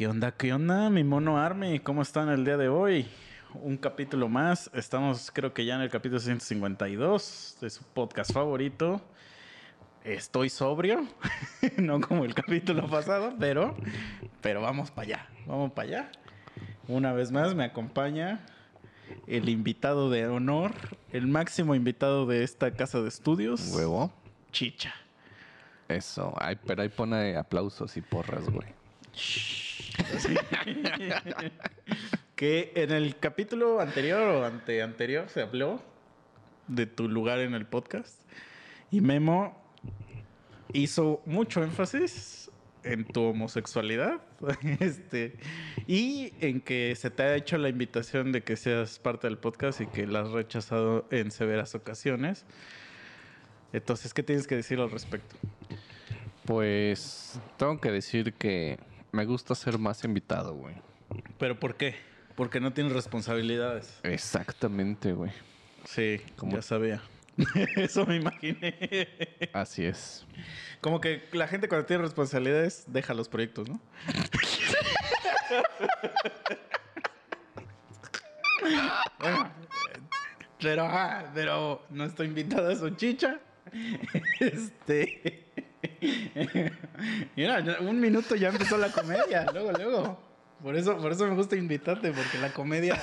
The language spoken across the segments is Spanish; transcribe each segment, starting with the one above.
¿Qué onda? ¿Qué onda? Mi mono Army, ¿cómo están el día de hoy? Un capítulo más. Estamos, creo que ya en el capítulo 152 de su podcast favorito. Estoy sobrio, no como el capítulo pasado, pero, pero vamos para allá, vamos para allá. Una vez más me acompaña el invitado de honor, el máximo invitado de esta casa de estudios. Huevo. Chicha. Eso. Ay, pero ahí pone aplausos y porras, güey. Que en el capítulo anterior o ante anterior se habló de tu lugar en el podcast. Y Memo hizo mucho énfasis en tu homosexualidad este, y en que se te ha hecho la invitación de que seas parte del podcast y que la has rechazado en severas ocasiones. Entonces, ¿qué tienes que decir al respecto? Pues tengo que decir que me gusta ser más invitado, güey. ¿Pero por qué? Porque no tienes responsabilidades. Exactamente, güey. Sí, como ya sabía. Eso me imaginé. Así es. Como que la gente cuando tiene responsabilidades deja los proyectos, ¿no? pero, ah, pero no estoy invitada a su chicha. Este. Mira, un minuto ya empezó la comedia, luego, luego. Por eso, por eso me gusta invitarte, porque la comedia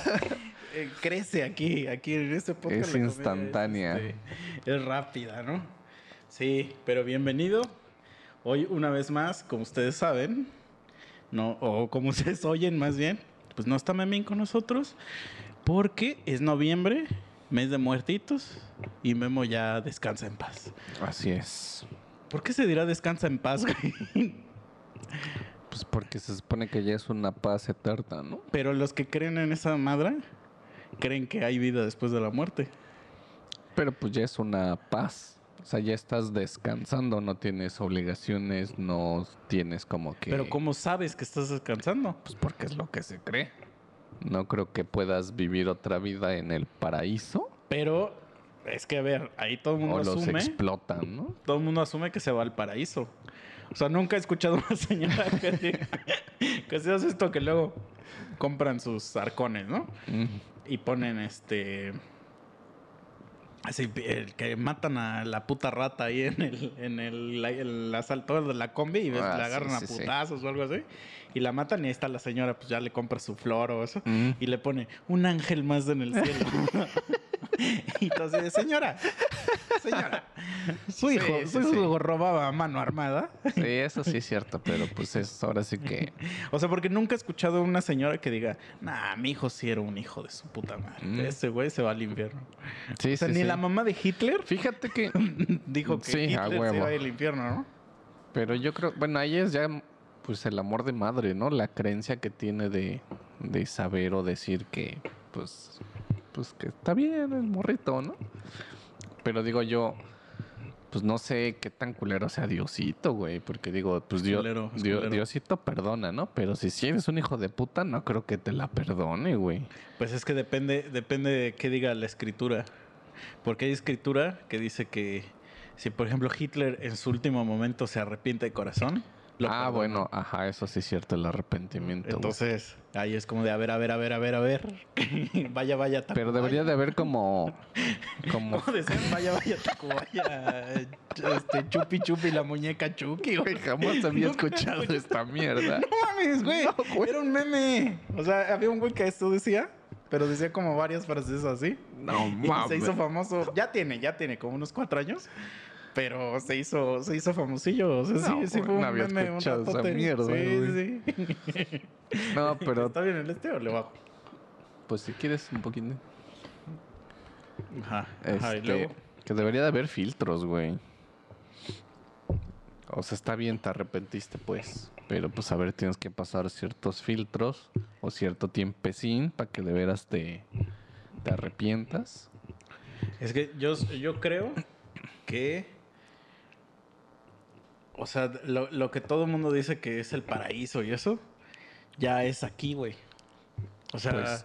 eh, crece aquí, aquí en este podcast. Es instantánea. Es, este, es rápida, ¿no? Sí, pero bienvenido. Hoy, una vez más, como ustedes saben, no, o como ustedes oyen más bien, pues no está Memín con nosotros, porque es noviembre, mes de muertitos, y Memo ya descansa en paz. Así es. ¿Por qué se dirá descansa en paz, güey? Pues porque se supone que ya es una paz eterna, ¿no? Pero los que creen en esa madre creen que hay vida después de la muerte. Pero pues ya es una paz. O sea, ya estás descansando, no tienes obligaciones, no tienes como que... Pero ¿cómo sabes que estás descansando? Pues porque es lo que se cree. No creo que puedas vivir otra vida en el paraíso. Pero es que, a ver, ahí todo el mundo o asume. los explotan, ¿no? Todo el mundo asume que se va al paraíso. O sea, nunca he escuchado a una señora que, que se hace esto que luego compran sus arcones, ¿no? Y ponen este. Así, el que matan a la puta rata ahí en el, en el, el asalto de la combi y Ah, la agarran sí, a sí. putazos o algo así. Y la matan y ahí está la señora, pues ya le compra su flor o eso. Y le pone un ángel más en el cielo. y entonces, señora, señora, su hijo, Sí, su sí, hijo robaba a mano armada. Sí, eso sí es cierto, pero pues es ahora sí que... O sea, porque nunca he escuchado a una señora que diga, nah, mi hijo sí era un hijo de su puta madre. Mm. Ese güey se va al infierno. Sí, o sea, ni la mamá de Hitler Fíjate que... dijo que Sí, a Hitler se iba al infierno, ¿no? Pero yo creo, bueno, ahí es ya pues el amor de madre, ¿no? La creencia que tiene de, de saber o decir que pues pues que está bien el morrito, ¿no? Pero digo yo pues no sé qué tan culero sea Diosito, güey, porque digo, pues Dios, culero. Diosito perdona, ¿no? Pero si si eres un hijo de puta, no creo que te la perdone, güey. Pues es que depende, depende de qué diga la escritura. Porque hay escritura que dice que si, por ejemplo, Hitler en su último momento se arrepiente de corazón. Lo ah, bueno, aja, eso sí es cierto, el arrepentimiento. güey. Entonces, ahí es como de a ver, a ver, a ver, a ver, a ver. vaya, vaya, Tacubaya. Pero debería de haber como como ¿Cómo decían? Vaya, vaya, Tacubaya. Este, chupi, chupi, la muñeca Chucky, güey. Jamás había escuchado esta mierda. No mames, güey. No, güey. Era un meme. O sea, había un güey que esto decía, pero decía como varias frases así. No Y se hizo famoso. Ya tiene, ya tiene como unos cuatro años. Pero se hizo, se hizo famosillo. O sea, sí, No, sí fue un no había meme, un esa mierda, Sí, sí. No, pero ¿Está bien el este o le bajo? pues si quieres un poquito. Ajá. Ajá, y Este, luego. que debería de haber filtros, güey. O sea, está bien, te arrepentiste, pues. Pero pues a ver, tienes que pasar ciertos filtros o cierto tiempecín para que de veras te, te arrepientas. Es que yo, yo creo que. O sea, lo, lo que todo el mundo dice que es el paraíso y eso, ya es aquí, güey. O sea, Pues-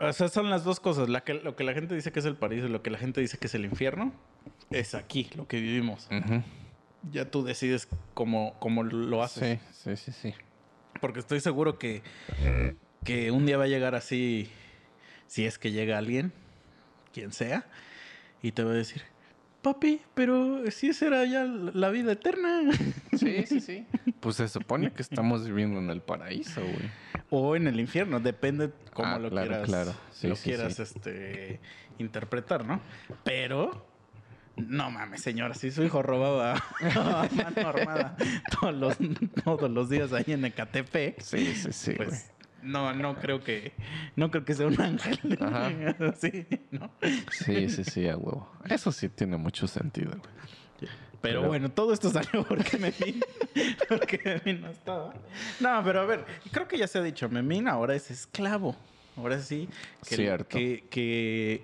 o sea, son las dos cosas. La que, lo que la gente dice que es el paraíso y lo que la gente dice que es el infierno, es aquí, lo que vivimos. Ya tú decides cómo, cómo lo haces. Sí, sí, sí, sí. Porque estoy seguro que, que un día va a llegar así, si es que llega alguien, quien sea, y te va a decir, papi, pero si esa era ya la vida eterna. Sí, sí, sí. Pues se supone que estamos viviendo en el paraíso, güey. O en el infierno, depende cómo Ah, lo claro, quieras, claro. Sí, lo sí, quieras sí. este, interpretar, ¿no? Pero, no mames, señora, si su hijo robaba a mano armada todos los, todos los días ahí en Ecatepec, Sí, sí, sí, güey. pues no, no creo que, no creo que sea un ángel. Ajá. sí, ¿no? Sí, sí, sí, a huevo. Eso sí tiene mucho sentido, güey. Pero, Pero- bueno, todo esto salió porque Memín, porque Memín no estaba. No, pero a ver, creo que ya se ha dicho, Memín ahora es esclavo. Ahora sí, que, Cierto. que, que,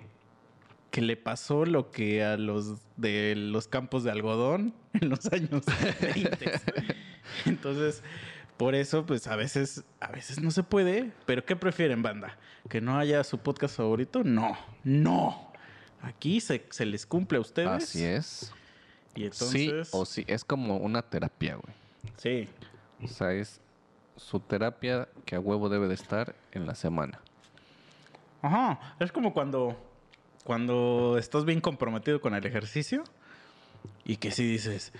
que le pasó lo que a los de los campos de algodón en los años 20. Entonces, por eso, pues a veces, a veces no se puede. Pero ¿qué prefieren, banda? ¿Que no haya su podcast favorito? No, no. Aquí se, se les cumple a ustedes. Así es. Y entonces. Sí o sí. Es como una terapia, güey. Sí. O sea, es su terapia que a huevo debe de estar en la semana. Ajá. Es como cuando. Cuando estás bien comprometido con el ejercicio. Y que si dices.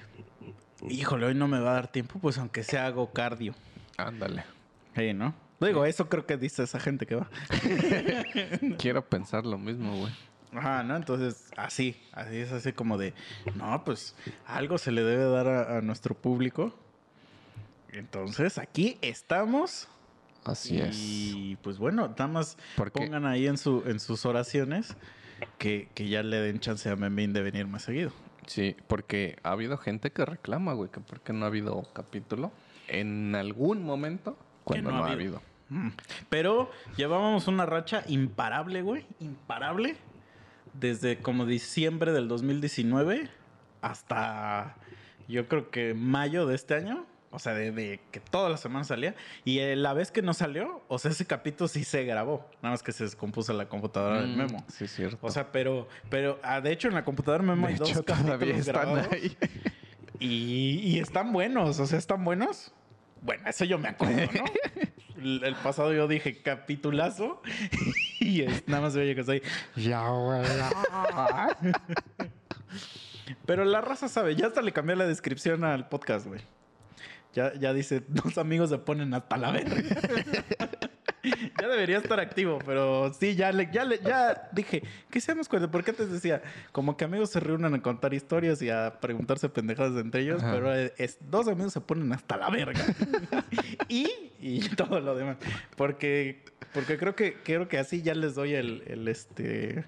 Híjole, hoy no me va a dar tiempo, pues aunque sea hago cardio. Ándale. Sí, ¿no? Digo, eso creo que dice esa gente que va. Quiero pensar lo mismo, güey. Ajá, ¿no? Entonces, así, así es así como de, no, pues algo se le debe dar a, a nuestro público. Entonces, aquí estamos. Así es. Y pues bueno, nada más pongan ahí en, su, en sus oraciones que, que ya le den chance a Memín de venir más seguido. Sí, porque ha habido gente que reclama, güey, que por qué no ha habido capítulo en algún momento cuando no no, ha ha habido. habido. Mm. Pero llevábamos una racha imparable, güey. Imparable. Desde como diciembre del 2019 hasta yo creo que mayo de este año. O sea, de, de que toda la semana salía. Y eh, la vez que no salió, o sea, ese capítulo sí se grabó. Nada más que se descompuso la computadora del Mm, memo. Sí, es cierto. O sea, pero, pero ah, de hecho en la computadora memo de hay dos hecho, todavía capítulos están grabados. ahí. Y, y están buenos, o sea, están buenos. Bueno, eso yo me acuerdo, ¿no? El, el pasado yo dije capitulazo y es, nada más se oye que estoy. "Ya, güey". Pero la raza sabe, ya hasta le cambié la descripción al podcast, güey. Ya, ya dice, dos amigos se ponen hasta la verga. ya debería estar activo, pero sí, ya le, ya le, ya dije, ¿qué seamos cuenta? Porque antes decía, como que amigos se reúnen a contar historias y a preguntarse pendejadas entre ellos, Ajá. pero es, dos amigos se ponen hasta la verga. y, y todo lo demás. Porque, porque creo que, creo que así ya les doy el, el este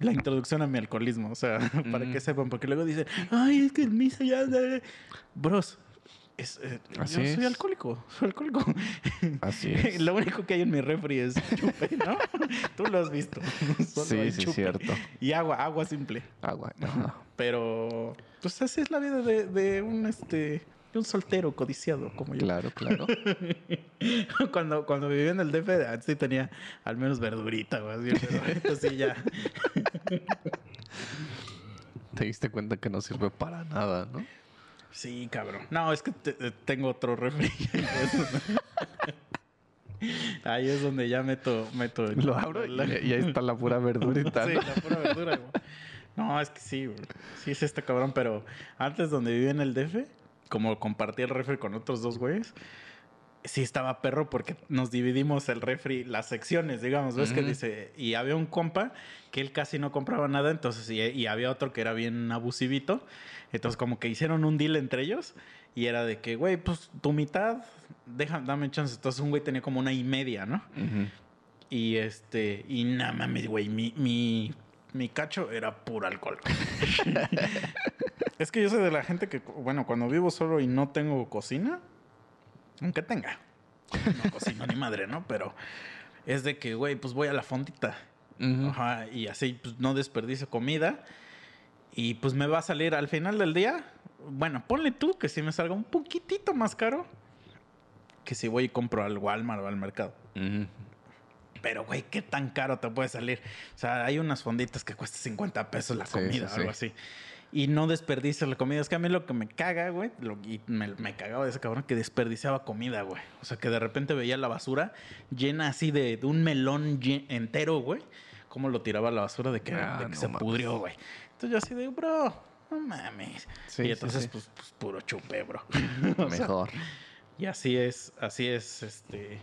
la introducción a mi alcoholismo, o sea, para que sepan, porque luego dicen, ay, es que el misa ya... da-". Bros, es, eh, Así yo es. soy alcohólico, soy alcohólico. Así es. Lo único que hay en mi refri es chupe, ¿no? Tú lo has visto. Solo Sí, sí, chupe. cierto. Y agua, agua simple. Agua. ajá. Pero, pues así es la vida de, de un, este, de un soltero codiciado como yo. Claro, claro. cuando, cuando vivía en el DF, ah, sí tenía al menos verdurita, güey. pero sí ya. Te diste cuenta que no sirve para nada, ¿no? Sí, cabrón. No, es que te- te- tengo otro refri. Ahí es donde ya meto, meto el- Lo abro y, la- y ahí está la pura verdurita. Sí, la pura verdura. No, es que sí, güey. Sí es este cabrón, pero antes donde vivía en el DF, como compartía el refri con otros dos güeyes, sí estaba perro porque nos dividimos el refri, las secciones, digamos, ¿ves? Que dice, y había un compa que él casi no compraba nada, entonces, y, y había otro que era bien abusivito, entonces como que hicieron un deal entre ellos y era de que, güey, pues tu mitad, deja, dame chance, entonces un güey tenía como una y media, ¿no? Ujú. Y este, y nada mames, güey, mi, mi, mi cacho era puro alcohol. es que yo soy de la gente que, bueno, cuando vivo solo y no tengo cocina, aunque tenga, no cocino ni madre, ¿no? Pero es de que, güey, pues voy a la fondita. Ajá, y así pues, no desperdicio comida. Y pues me va a salir al final del día. Bueno, ponle tú que si me salga un poquitito más caro que si voy y compro al Walmart o al mercado. Pero, güey, ¿qué tan caro te puede salir? O sea, hay unas fonditas que cuestan 50 pesos la Sí, comida sí, o algo sí. así. Y no desperdicia la comida. Es que a mí lo que me caga, güey, lo- y me, me cagaba de ese cabrón que desperdiciaba comida, güey. O sea, que de repente veía la basura llena así de, de un melón entero, güey. Cómo lo tiraba a la basura de que, Ah, de que no se mames. pudrió, güey. Entonces yo así de, bro, no mames. Sí, y entonces, sí. Pues, pues, puro chupe, bro. O sea, Mejor. y así es, así es, este...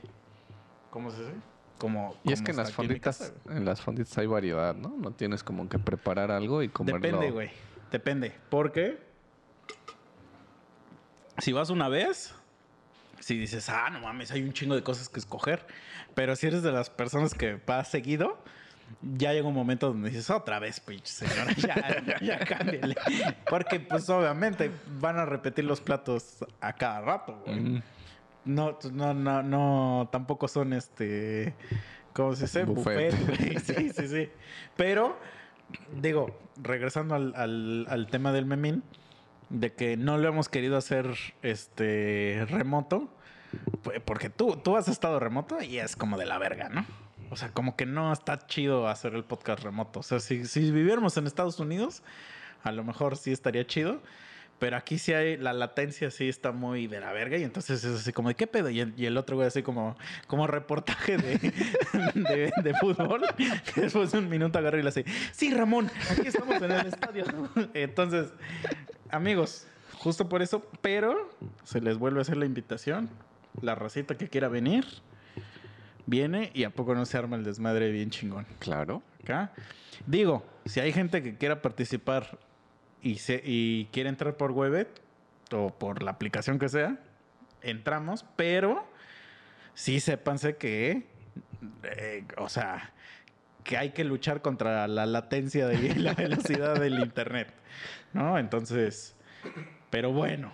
¿Cómo se dice? Como, Y es que en las fonditas, en las fonditas hay variedad, ¿no? No tienes como que preparar algo y comerlo. Depende, güey. Depende. Porque si vas una vez, si dices, ah, no mames, hay un chingo de cosas que escoger. Pero si eres de las personas que vas seguido, ya llega un momento donde dices, otra vez, pinche señora, ya, cámbiale. Porque, pues, obviamente, van a repetir los platos a cada rato, güey. Mm, No, no, no, no, tampoco son este. ¿Cómo se dice? Buffet. Buffet. Sí, sí, sí. Pero, digo, regresando al, al- tema del memín, de que no lo hemos querido hacer este remoto, pues, porque tú, tú has estado remoto y es como de la verga, ¿no? O sea, como que no está chido hacer el podcast remoto. O sea, si, si viviéramos en Estados Unidos, a lo mejor sí estaría chido. Pero aquí sí hay, la latencia sí está muy de la verga y entonces es así como de qué pedo. Y el, y el otro güey así como, como reportaje de, de, de fútbol. Después de un minuto agarra y le hace, sí Ramón, aquí estamos en el estadio. Entonces, amigos, justo por eso, pero se les vuelve a hacer la invitación. La racita que quiera venir, viene y a poco no se arma el desmadre bien chingón Claro. acá. Digo, si hay gente que quiera participar y, se, y quiere entrar por Webet o por la aplicación que sea, entramos, pero sí sépanse que, eh, o sea, que hay que luchar contra la latencia de- y la velocidad del internet, ¿no? Entonces, pero bueno,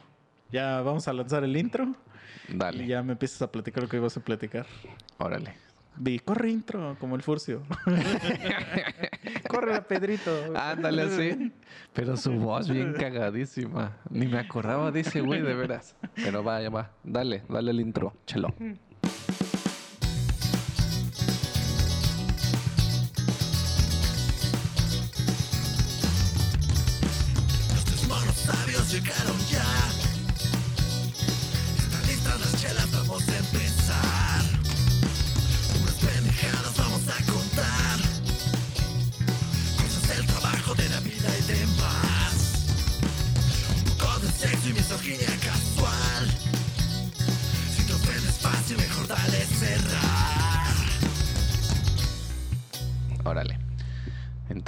ya vamos a lanzar el intro Dale. y ya me empiezas a platicar lo que ibas a platicar. Órale. Vi, corre intro, como el furcio. corre a Pedrito. Ándale así. Pero su voz bien cagadísima. Ni me acordaba de ese güey, de veras. Pero vaya, va. Dale, dale el intro. Chelo.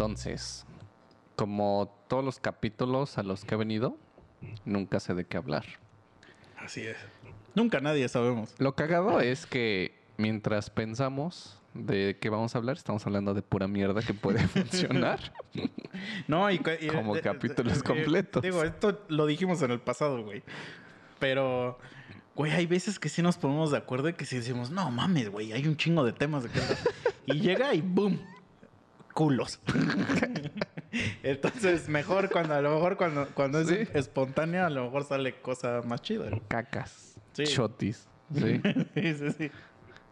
Entonces, como todos los capítulos a los que he venido, nunca sé de qué hablar. Así es. Nunca nadie sabemos. Lo cagado es que mientras pensamos de qué vamos a hablar, estamos hablando de pura mierda que puede funcionar. No, y, y- Como capítulos completos. Digo, esto lo dijimos en el pasado, güey. Pero, güey, hay veces que sí nos ponemos de acuerdo y que sí decimos, no mames, güey, hay un chingo de temas de hablar". Y llega y boom, culos. Entonces, mejor cuando, a lo mejor cuando, cuando Sí. es espontánea, a lo mejor sale cosa más chida. Cacas. Sí. Chotis. Sí. Sí, sí, sí.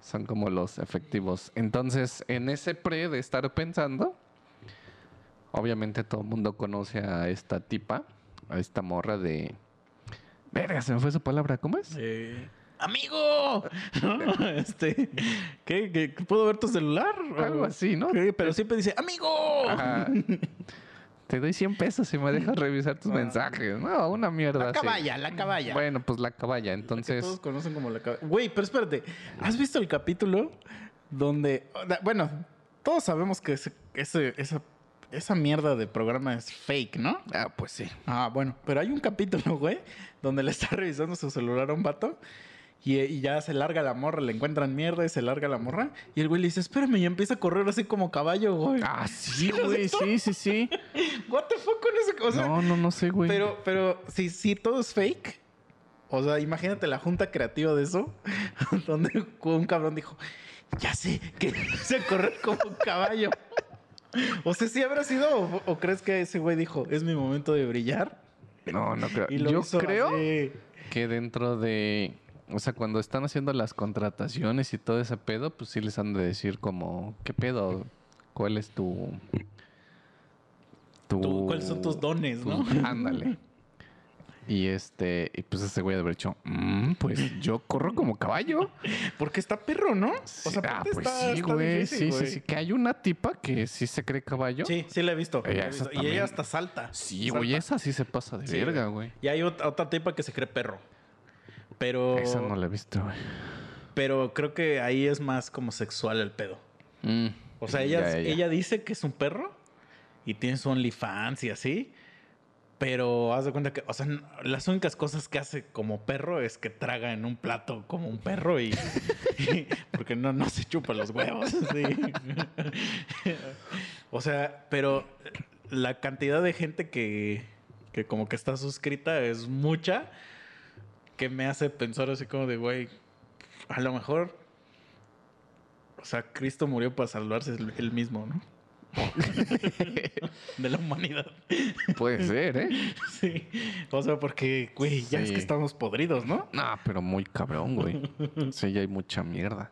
Son como los efectivos. Entonces, en ese pre de estar pensando, obviamente todo el mundo conoce a esta tipa, a esta morra de... Verga, se me fue su palabra, ¿cómo es? Eh, ¡Amigo! ¿No? Este, ¿qué, qué, ¿Puedo ver tu celular? Algo así, ¿no? ¿Qué? Pero siempre dice, ¡Amigo! Ajá. Te doy 100 pesos si me dejas revisar tus Ah. mensajes. No, una mierda La así. caballa, la caballa. Bueno, pues la caballa. Entonces, todos conocen como la caballa. Güey, pero espérate. ¿Has visto el capítulo donde... Bueno, todos sabemos que ese, ese- esa, esa mierda de programa es fake, ¿no? ah, pues sí. Ah, bueno. Pero hay un capítulo, güey, donde le está revisando su celular a un vato. Y, y ya se larga la morra, le encuentran mierda y se larga la morra. Y el güey le dice, espérame, y empieza a correr así como caballo, güey. Ah, sí, ¿Sí lo has güey. Sí, sí, sí. What the fuck con ese cosa? No, no, no sé, güey. Pero, pero, si, si todo es fake, o sea, imagínate la junta creativa de eso, donde un cabrón dijo, ya sé, que se correr como un caballo. O sea, ¿sí habrá sido o, o crees que ese güey dijo, es mi momento de brillar? No, no creo. Y lo Yo hizo creo así. que dentro de... O sea, cuando están haciendo las contrataciones y todo ese pedo, pues sí les han de decir como, ¿qué pedo? ¿Cuál es tu... Tú- ¿Cuáles son tus dones, no? Ándale. Y este, y pues ese güey de haber dicho, "Mm, pues yo corro como caballo. Porque está perro, ¿no? O sea, ah, pues está- sí, está güey. difícil, Sí, sí, güey. sí. Que hay una tipa que sí se cree caballo. Sí, sí la he visto. Ella la he esa visto. Y ella hasta salta. Sí, güey, esa sí se pasa de Sí, verga, güey. Y hay otra, otra tipa que se cree perro. Pero. Esa no la he visto, güey. Pero creo que ahí es más como sexual el pedo. Mm, O sea, ella, ya, ya. ella dice que es un perro y tiene su OnlyFans y así. Pero haz de cuenta que, o sea, las únicas cosas que hace como perro es que traga en un plato como un perro y. y- porque no, no se chupa los huevos. sí. o sea, pero la cantidad de gente que, que como que está suscrita es mucha que me hace pensar así como de, güey, a lo mejor o sea, Cristo murió para salvarse él, mismo, ¿no? de la humanidad. Puede ser, ¿eh? Sí. O sea, porque, güey, ya es que estamos podridos, ¿no? No, pero muy cabrón, güey. Sí, ya hay mucha mierda.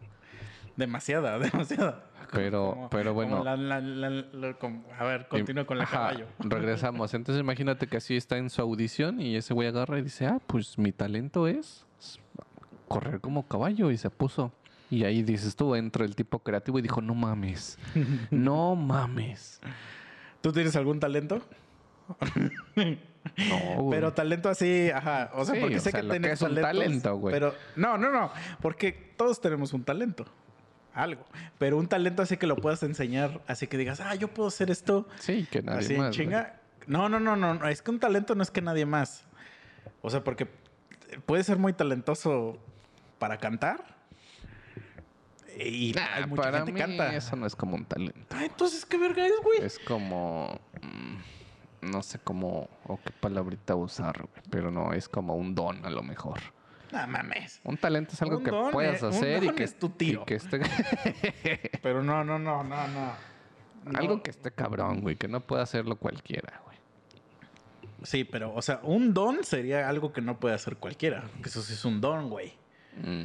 Demasiada, demasiada. Pero- pero bueno. la- la- la- a ver, continúa con la Ajá, caballo. Regresamos. Entonces imagínate que así está en su audición y ese güey agarra y dice, ah, pues mi talento es correr como caballo y se puso. Y ahí dices tú, entra el tipo creativo y dijo, no mames, no mames. ¿Tú tienes algún talento? No. Pero talento así, ajá. O sea, Sí, porque o sé sea, que tienes es un talentos, talento, güey. Pero, no, no, no. Porque todos tenemos un talento. Algo. Pero un talento así que lo puedas enseñar, así que digas, ah, yo puedo hacer esto. Sí, que nadie así más. chinga. No, no, no, no, no. Es que un talento no es que nadie más. O sea, porque puede ser muy talentoso para cantar. Y Nah, hay mucha para gente mí canta. eso no es como un talento. Ah, entonces, ¿qué verga es, güey? Es como... mm, No sé cómo o qué palabrita usar, güey, pero no, es como un don a lo mejor. No mames. Un talento es algo Un que don puedas un hacer y que, es tu que esté... Pero no, no, no, no, no. No. Algo que esté cabrón, güey, que no pueda hacerlo cualquiera, güey. Sí, pero, o sea, un don sería algo que no puede hacer cualquiera. Que eso sí es un don, güey. Mm.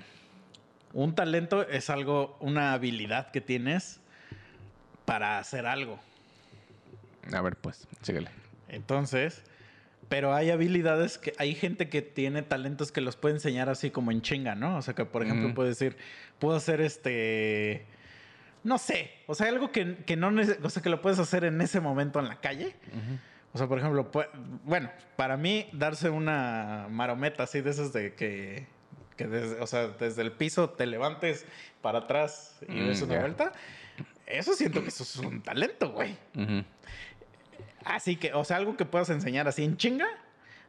Un talento es algo, una habilidad que tienes para hacer algo. A ver, pues, síguele. Entonces, pero hay habilidades que hay gente que tiene talentos que los puede enseñar así como en chinga, ¿no? O sea, que por ejemplo Ujú. puede decir, puedo hacer este, no sé, o sea, algo que, que no, o sea, que lo puedes hacer en ese momento en la calle. O sea, por ejemplo, bueno, para mí darse una marometa así de esas de que, que desde, o sea, desde el piso te levantes para atrás y Mm, des una ya. vuelta, eso siento que eso es un talento, güey. Ujú. Así que, o sea, algo que puedas enseñar así en chinga,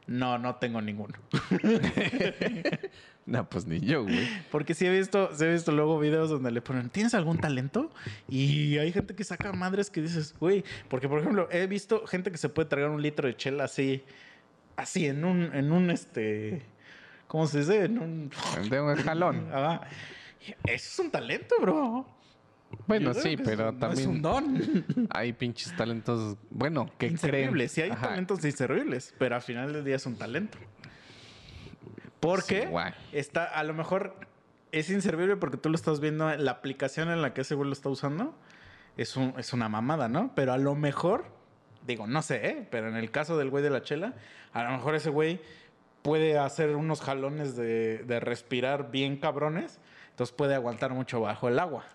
no, no tengo ninguno. No, pues ni yo, güey. Porque sí he visto, sí he visto luego videos donde le ponen, ¿tienes algún talento? Y hay gente que saca madres que dices, güey, porque por ejemplo, he visto gente que se puede tragar un litro de chela así, así, en un, en un, este, ¿cómo se dice? En un... De un. Ajá. Eso es un talento, bro. Bueno, sí, pero no es también un don. hay pinches talentos, bueno, que creen. inservibles. Sí hay Ajá. talentos inservibles, pero al final del día es un talento. Porque Sí, está, a lo mejor es inservible porque tú lo estás viendo en la aplicación en la que ese güey lo está usando. Es, un, es una mamada, ¿no? Pero a lo mejor, digo, no sé, ¿eh? Pero en el caso del güey de la chela, a lo mejor ese güey puede hacer unos jalones de, de respirar bien cabrones. Entonces puede aguantar mucho bajo el agua.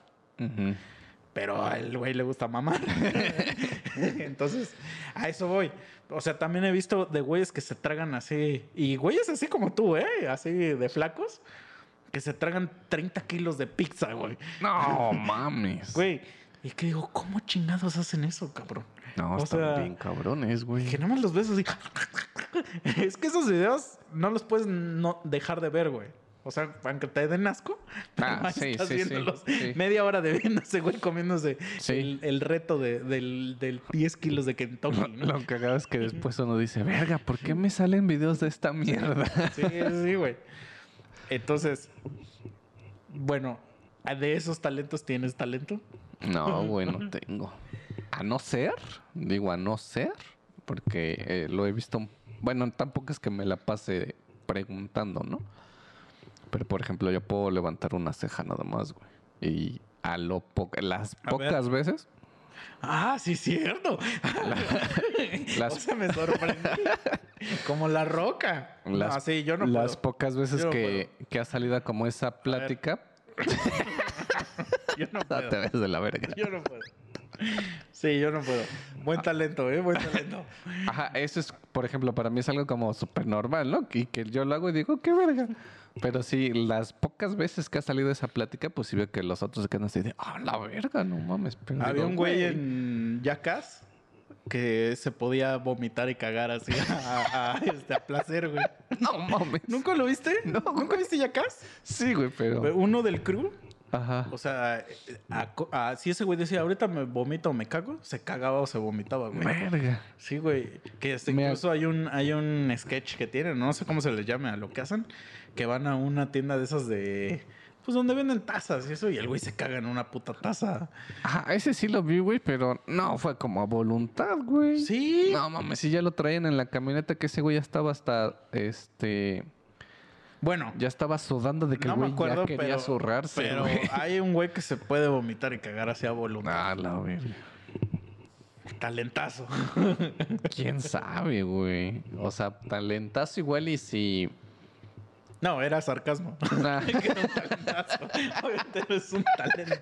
Pero al güey le gusta mamar. Entonces, a eso voy. O sea, también he visto de güeyes que se tragan así. Y güeyes así como tú, ¿eh? Así de flacos. Que se tragan 30 kilos de pizza, güey. No mames. Güey. Y que digo, ¿cómo chingados hacen eso, cabrón? No, o están sea, bien cabrones, güey. Que nada más los ves así. es que esos videos no los puedes no dejar de ver, güey. O sea, aunque te den asco, Ah, sí, estás sí, sí, viéndolos sí. media hora de ese güey comiéndose el, el reto de, del, del 10 kilos de Kentucky, Lo, ¿no? lo cagado es que después uno dice, verga, ¿por qué me salen videos de esta mierda? Sí, sí, güey. Entonces, bueno, ¿de esos talentos tienes talento? No, güey, no tengo. A no ser, digo a no ser, porque eh, lo he visto. Bueno, tampoco es que me la pase preguntando, ¿no? Pero por ejemplo, yo puedo levantar una ceja nada más, güey. Y a lo po- las A pocas veces Ah, sí, cierto. las- o sea, me sorprendí. Como la roca. Las, sí, yo no las puedo. pocas veces no que, que ha salido como esa plática, Yo no no puedo. te ves de la verga. Yo no puedo. Sí, yo no puedo. Buen talento, ¿eh? Buen talento. Ajá, eso es, por ejemplo, para mí es algo como súper normal, ¿no? Y que yo lo hago y digo, qué verga. Pero sí, las pocas veces que ha salido esa plática, pues sí veo que los otros se quedan así de, ah, la verga, no mames. Había un güey en Jackass que se podía vomitar y cagar así a, a- este, a placer, güey. No mames. ¿Nunca lo viste? No, ¿Nunca viste Jackass? Sí, güey, pero. Uno del crew. Ajá. O sea, a- a- si ese güey decía, ahorita me vomito o me cago, se cagaba o se vomitaba, güey. Verga. Sí, güey. Que este, incluso hay un, hay un sketch que tienen, no sé cómo se les llame a lo que hacen, que van a una tienda de esas de. Pues donde venden tazas y eso, y el güey se caga en una puta taza. Ajá, ese sí lo vi, güey, pero no fue como a voluntad, güey. Sí. No mames, si ya lo traían en la camioneta, que ese güey ya estaba hasta, este, Bueno, ya estaba sudando de que no el me güey acuerdo, ya quería pero, zurrarse, pero güey. hay un güey que se puede vomitar y cagar hacia voluntad. Ah, la verga. Talentazo. ¿Quién sabe, güey? O sea, talentazo igual y si... No, era sarcasmo. Nah. que era un talentazo. Obviamente no es un talento.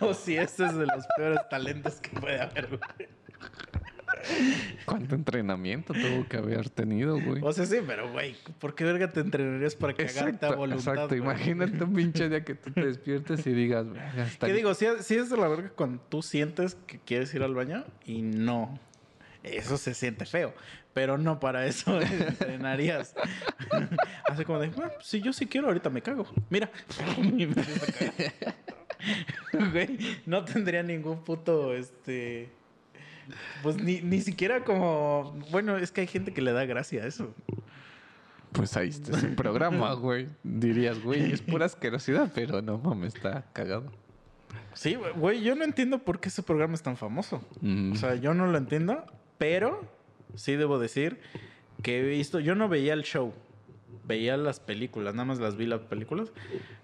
o si ese es de los peores talentos que puede haber, güey. ¿Cuánto entrenamiento tuvo que haber tenido, güey? O sea, sí, pero güey, ¿por qué verga te entrenarías para cagarte a voluntad? exacto. güey? Imagínate un pinche día que tú te despiertes y digas, verga, está ¿Qué digo? Si si es de la verga cuando tú sientes que quieres ir al baño y no. Eso se siente feo. Pero no para eso entrenarías. Así como de, "Bueno, si yo sí quiero, ahorita me cago. Mira. Güey, no tendría ningún puto, este... Pues ni, ni siquiera como... Bueno, es que hay gente que le da gracia a eso. Pues ahí está su programa, güey. Dirías, güey, es pura asquerosidad, pero no mames, está cagado. Sí, güey, yo no entiendo por qué ese programa es tan famoso. Mm. O sea, yo no lo entiendo, pero sí debo decir que he visto, yo no veía el show, veía las películas, nada más las vi las películas,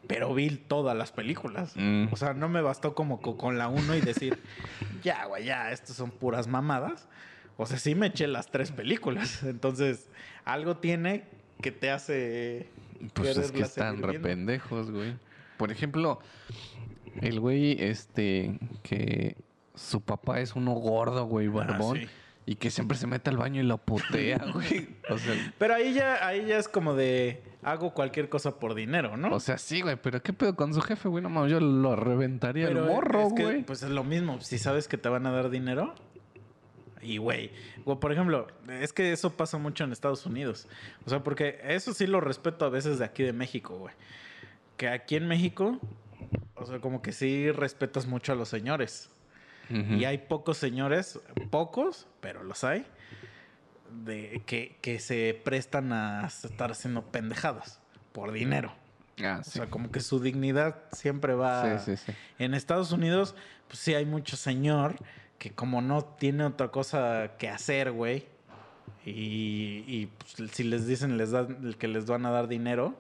pero vi todas las películas. Mm. O sea, no me bastó como co- con la uno y decir, ya, güey, ya, estas son puras mamadas. O sea, sí me eché las tres películas. Entonces, algo tiene que te hace... Pues es que están rependejos, güey. Por ejemplo, el güey, este, que su papá es uno gordo, güey, barbón. Ah, sí. Y que siempre se mete al baño y lo putea, güey. O sea, Pero ahí ya, ahí ya es como de, hago cualquier cosa por dinero, ¿no? o sea, sí, güey, pero ¿qué pedo con su jefe, güey? No mames, yo lo reventaría Pero el morro, es que, güey. Pues es lo mismo. Si sabes que te van a dar dinero. Y, güey, o por ejemplo, es que eso pasa mucho en Estados Unidos. O sea, porque eso sí lo respeto a veces de aquí de México, güey. Que aquí en México, o sea, como que sí respetas mucho a los señores. Y hay pocos señores, pocos, pero los hay, de, que, que se prestan a estar haciendo pendejadas por dinero. Ah, O sea, como que su dignidad siempre va... Sí, sí, sí. En Estados Unidos, pues sí hay mucho señor que como no tiene otra cosa que hacer, güey. Y, y, pues, si les dicen les dan, que les van a dar dinero,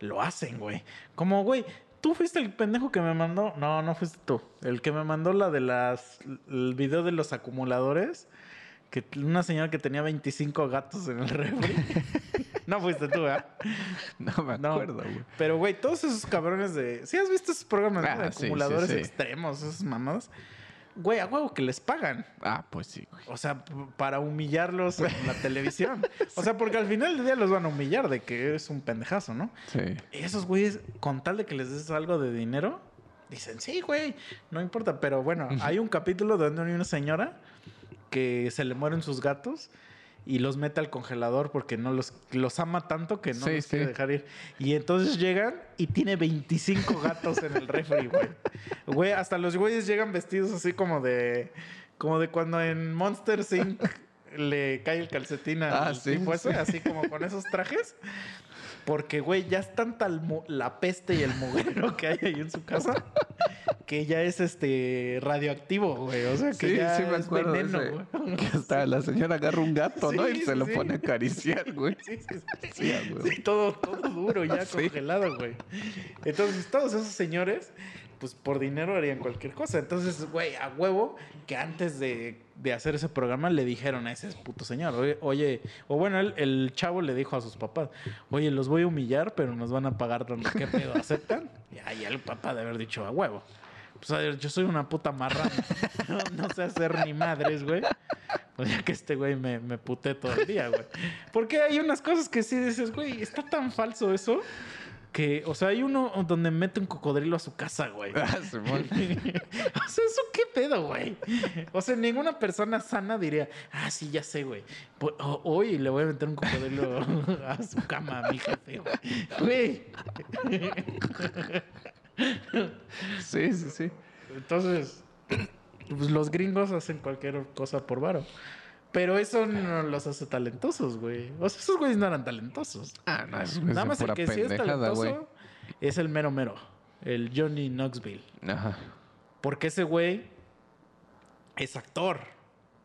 lo hacen, güey. Como, güey, ¿tú fuiste el pendejo que me mandó? No, no fuiste tú. El que me mandó la de las... El video de los acumuladores. Que una señora que tenía 25 gatos en el refri. no fuiste tú, ¿eh? No me No. acuerdo, güey. Pero, güey, todos esos cabrones de. ¿Sí has visto esos programas no? Ah, de sí, sí, acumuladores sí. extremos, esas mamadas? Güey, a huevo que les pagan. Ah, pues sí, güey. O sea, para humillarlos en la televisión. O sea, porque al final del día los van a humillar de que eres un pendejazo, ¿no? Sí. Esos güeyes, con tal de que les des algo de dinero, dicen, sí, güey, no importa. Pero bueno, hay un capítulo donde hay una señora que se le mueren sus gatos y los mete al congelador porque no los, los ama tanto que no Sí, los sí. quiere dejar ir. Y entonces llegan y tiene 25 gatos en el refri, güey. Güey, hasta los güeyes llegan vestidos así como de... Como de cuando en Monster Inc. le cae el calcetín al Ah, sí, tipo ese, sí. así como con esos trajes. Porque, güey, ya es tanta la peste y el mugrero que hay ahí en su casa que ya es este radioactivo, güey. O sea, que Sí, ya sí me es veneno, ese. güey. Que hasta la señora agarra un gato, ¿no? Y se lo pone a acariciar, güey. Sí. Sí, todo, todo duro, ya congelado, güey. Entonces, todos esos señores pues por dinero harían cualquier cosa. Entonces, güey, a huevo que antes de, de hacer ese programa le dijeron a ese puto señor, oye, oye o bueno, el, el chavo le dijo a sus papás, oye, los voy a humillar, pero nos van a pagar tanto. ¿Qué pedo? ¿Aceptan? Y ahí el papá de haber dicho a huevo. Pues a ver, yo soy una puta marrana. No, no sé hacer ni madres, güey. Pues ya que este güey me, me puté todo el día, güey. Porque hay unas cosas que sí dices, güey, está tan falso eso. Que, o sea, hay uno donde mete un cocodrilo a su casa, güey. Ah, Simón. o sea, ¿eso qué pedo, güey? O sea, ninguna persona sana diría, ah, sí, ya sé, güey. O- Hoy le voy a meter un cocodrilo a su cama a mi jefe, güey. Güey. Sí, sí, sí. Entonces, pues los gringos hacen cualquier cosa por varo. Pero eso no los hace talentosos, güey. O sea, esos güeyes no eran talentosos. Ah, no, es, Nada más el que sí es talentoso es el mero mero. El Johnny Knoxville. Ajá. Porque ese güey es actor.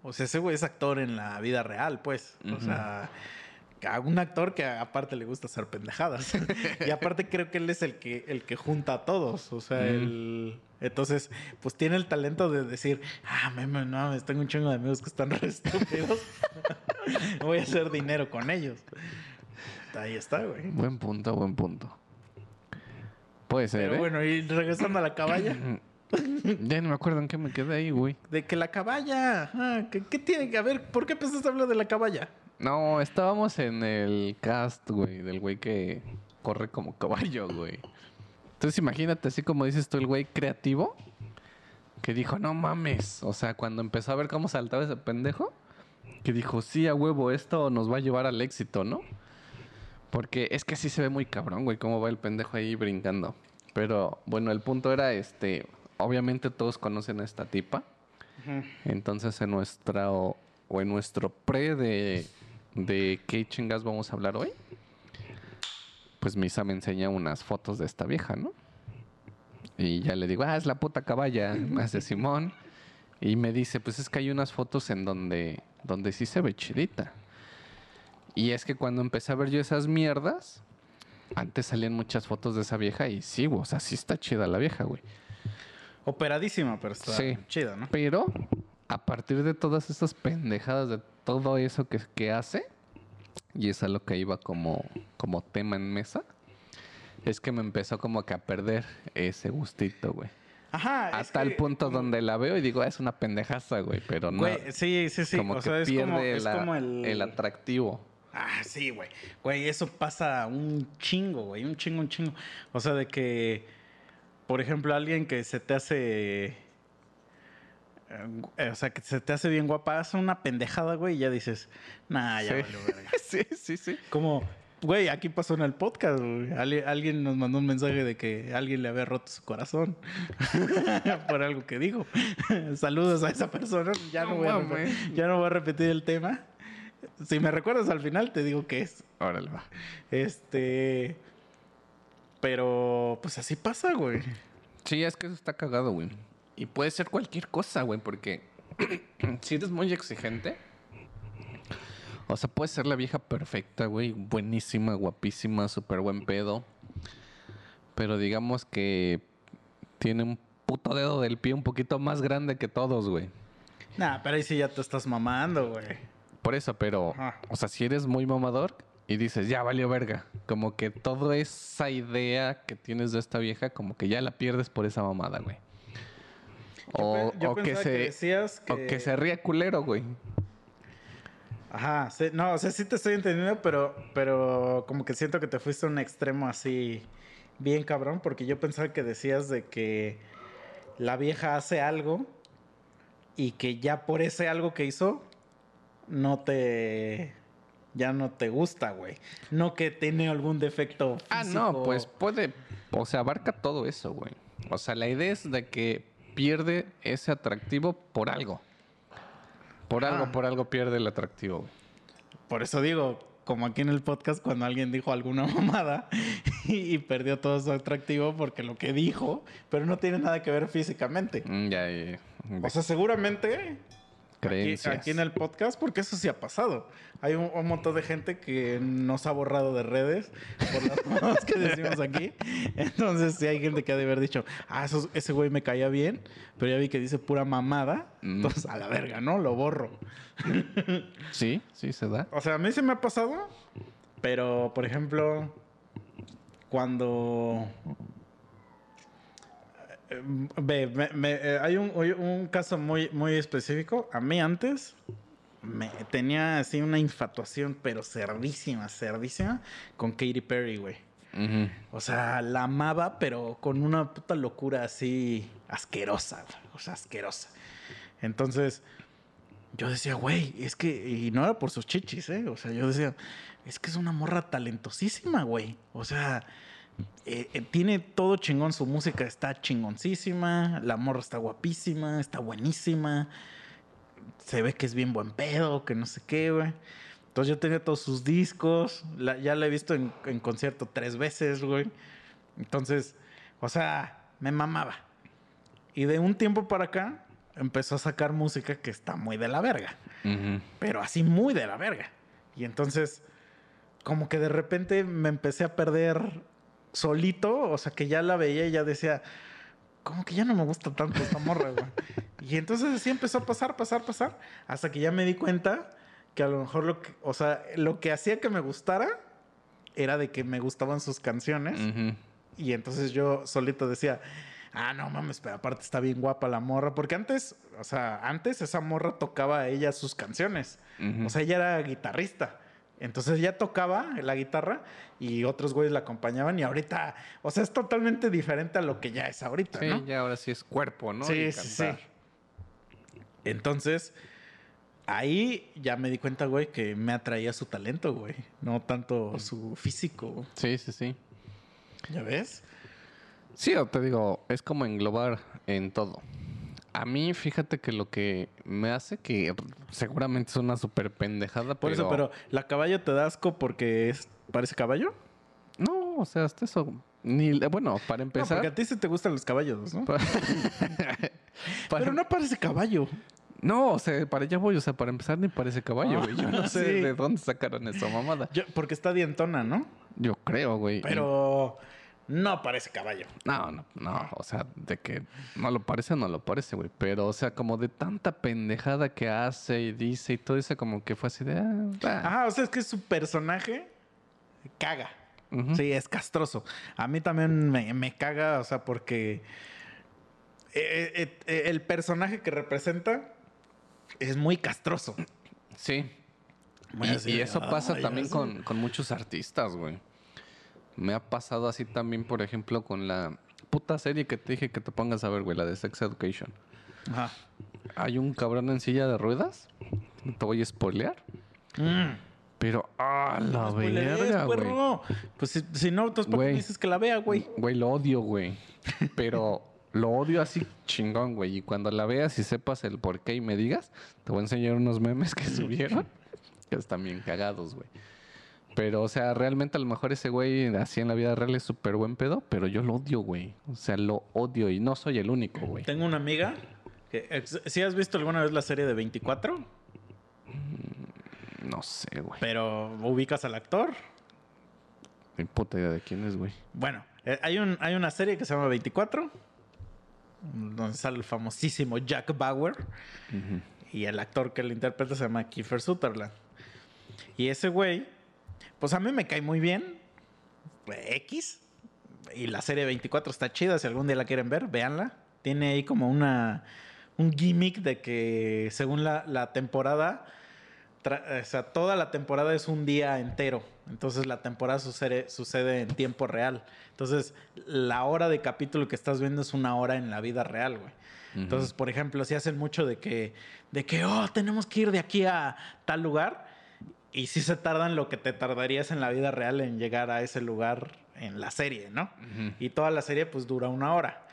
O sea, ese güey es actor en la vida real, pues. O sea, a un actor que aparte le gusta hacer pendejadas. y aparte creo que él es el que, el que junta a todos. O sea. Entonces, pues tiene el talento de decir, ah, meme, no, mames, tengo un chingo de amigos que están re estúpidos. Voy a hacer dinero con ellos. Ahí está, güey. Buen punto, buen punto. Puede ser, Pero ¿eh? bueno, y regresando a la caballa. ya no me acuerdo en qué me quedé ahí, güey. De que la caballa. Ah, ¿qué, qué tiene que ver? ¿Por qué empezaste a hablar de la caballa? No, estábamos en el cast, güey, del güey que corre como caballo, güey. Entonces imagínate, así como dices tú, el güey creativo, que dijo, no mames. O sea, cuando empezó a ver cómo saltaba ese pendejo, que dijo, sí, a huevo, esto nos va a llevar al éxito, ¿no? Porque es que sí se ve muy cabrón, güey, cómo va el pendejo ahí brincando. Pero bueno, el punto era este, obviamente todos conocen a esta tipa. Entonces en nuestra o, o en nuestro pre de, de qué chingas vamos a hablar hoy, pues Misa me enseña unas fotos de esta vieja, ¿no? Y ya le digo, ah, es la puta caballa, me hace Simón. Y me dice, pues es que hay unas fotos en donde, donde sí se ve chidita. Y es que cuando empecé a ver yo esas mierdas, antes salían muchas fotos de esa vieja y sí, güey, o sea, sí está chida la vieja, güey. Operadísima, pero está Sí. chida, ¿no? Pero a partir de todas estas pendejadas, de todo eso que, que hace, y es a lo que iba como, como tema en mesa, es que me empezó como que a perder ese gustito, güey. Ajá. Hasta el que punto como- donde la veo y digo, "Ah, es una pendejaza, güey, pero no. Güey, sí, sí, sí. como o que sea, es pierde como, es la- como el... el atractivo. Ah, sí, güey. Güey, eso pasa un chingo, güey. Un chingo, un chingo. O sea, de que, por ejemplo, alguien que se te hace... eh, O sea, que se te hace bien guapa, hace una pendejada, güey, y ya dices, nah, ya Sí. valió verga. sí, sí, sí. Como, güey, aquí pasó en el podcast, güey. Alguien nos mandó un mensaje de que alguien le había roto su corazón por algo que dijo. Saludos a esa persona. Ya no, No voy a, ya no voy a repetir el tema. Si me recuerdas al final, te digo que es. Órale, va. Este. Pero, pues así pasa, güey. Sí, es que eso está cagado, güey. Y puede ser cualquier cosa, güey, porque si eres muy exigente, o sea, puede ser la vieja perfecta, güey, buenísima, guapísima, súper buen pedo. Pero digamos que tiene un puto dedo del pie un poquito más grande que todos, güey. Nah, pero ahí sí ya te estás mamando, güey. Por eso, pero, Ajá. o sea, si eres muy mamador y dices, ya valió verga, como que toda esa idea que tienes de esta vieja, como que ya la pierdes por esa mamada, güey. O, yo o que se, decías o que se ría culero, güey. Ajá, sí, no, o sea, sí te estoy entendiendo, pero, pero como que siento que te fuiste a un extremo así bien cabrón, porque yo pensaba que decías de que la vieja hace algo y que ya por ese algo que hizo no te ya no te gusta, güey. No que tiene algún defecto físico. Ah, no, pues puede, o sea, abarca todo eso, güey. O sea, la idea es de que pierde ese atractivo por algo. Por Ajá. algo, por algo pierde el atractivo, güey. Por eso digo, como aquí en el podcast cuando alguien dijo alguna mamada y, y perdió todo su atractivo porque lo que dijo, pero no tiene nada que ver físicamente. Mm, ya. O sea, seguramente creencias. aquí en el podcast, porque eso sí ha pasado. Hay un, un montón de gente que nos ha borrado de redes por las cosas que decimos aquí. Entonces, sí hay gente que ha de haber dicho, ah, eso- ese güey me caía bien, pero ya vi que dice pura mamada. Mm. Entonces, a la verga, ¿no? Lo borro. Sí, sí se da. O sea, a mí se me ha pasado, pero, por ejemplo, cuando... Ve, me- me- eh, hay un, caso muy, muy específico. A mí antes me tenía así una infatuación, pero cerdísima, cerdísima, con Katy Perry, güey. O sea, la amaba, pero con una puta locura así asquerosa, güey. o sea, asquerosa. Entonces, yo decía, güey, es que, y no era por sus chichis, ¿eh? O sea, yo decía, es que es una morra talentosísima, güey. O sea, eh, eh, tiene todo chingón, su música está chingoncísima, la morra está guapísima, está buenísima, se ve que es bien buen pedo, que no sé qué, güey. Entonces yo tenía todos sus discos, la- ya la he visto en, en concierto tres veces, güey. Entonces, o sea, me mamaba. Y de un tiempo para acá empezó a sacar música que está muy de la verga, pero así muy de la verga. Y entonces, como que de repente me empecé a perder solito, o sea, que ya la veía y ya decía, como que ya no me gusta tanto esta morra, güey. Y entonces así empezó a pasar, pasar, pasar, hasta que ya me di cuenta que a lo mejor lo que, o sea, lo que hacía que me gustara era de que me gustaban sus canciones. Y entonces yo solito decía, ah, no mames, pero aparte está bien guapa la morra. Porque antes, o sea, antes esa morra tocaba a ella sus canciones. O sea, ella era guitarrista. Entonces ella tocaba la guitarra y otros güeyes la acompañaban. Y ahorita, o sea, es totalmente diferente a lo que ya es ahorita, Sí, ¿no? ya ahora sí es cuerpo, ¿no? Sí, sí, sí. Entonces, ahí ya me di cuenta, güey, que me atraía su talento, güey. No tanto su físico. Sí, sí, sí. ¿Ya ves? Sí, o te digo, es como englobar en todo. A mí, fíjate que lo que me hace que seguramente es una súper pendejada, Por eso, pero ¿la caballo te da asco porque es, parece caballo? No, o sea, hasta eso... Ni, bueno, para No, empezar... porque a ti sí te gustan los caballos, ¿no? para- Pero no parece caballo. No, o sea, para allá voy. O sea, para empezar ni parece caballo, güey. Yo no sé Sí. de dónde sacaron esa mamada. Yo- porque está dientona, ¿no? Yo creo, güey. Pero no parece caballo. No, no, no. O sea, de que no lo parece, no lo parece, güey. Pero, o sea, como de tanta pendejada que hace y dice y todo eso, como que fue así de. ah, ah. Ajá, o sea, es que su personaje caga. Sí, es castroso. A mí también me, me caga, o sea, porque eh, eh, eh, el personaje que representa es muy castroso. Sí. Muy Y, así y de, eso pasa "Ay, también así". con, con muchos artistas, güey. Me ha pasado así también, por ejemplo, con la puta serie que te dije que te pongas a ver, güey, la de Sex Education. Ajá. Hay un cabrón en silla de ruedas. Te voy a spoilear. Mm. Pero, ah, la No verga, güey. Pues si, si no, entonces ¿por qué dices que la vea, güey? Güey, lo odio, güey. Pero lo odio así chingón, güey. Y cuando la veas y sepas el por qué y me digas, te voy a enseñar unos memes que subieron. que están bien cagados, güey. Pero, o sea, realmente a lo mejor ese güey así en la vida real es súper buen pedo, pero yo lo odio, güey. O sea, lo odio y no soy el único, güey. Tengo una amiga que... ¿Sí has visto alguna vez la serie de 24? No sé, güey. Pero ubicas al actor. Ni puta idea de quién es, güey. Bueno, eh, hay, un, hay una serie que se llama 24, donde sale el famosísimo Jack Bauer. Y el actor que lo interpreta se llama Kiefer Sutherland. Y ese güey, pues a mí me cae muy bien. X. Y la serie 24 está chida. Si algún día la quieren ver, véanla. Tiene ahí como una un gimmick de que según la, la temporada, tra- o sea, toda la temporada es un día entero. Entonces la temporada sucede, sucede en tiempo real. Entonces la hora de capítulo que estás viendo es una hora en la vida real, güey. Entonces, por ejemplo, si hacen mucho de que, de que, oh, tenemos que ir de aquí a tal lugar. Y si se tardan lo que te tardarías en la vida real en llegar a ese lugar en la serie, ¿no? Y toda la serie pues dura una hora.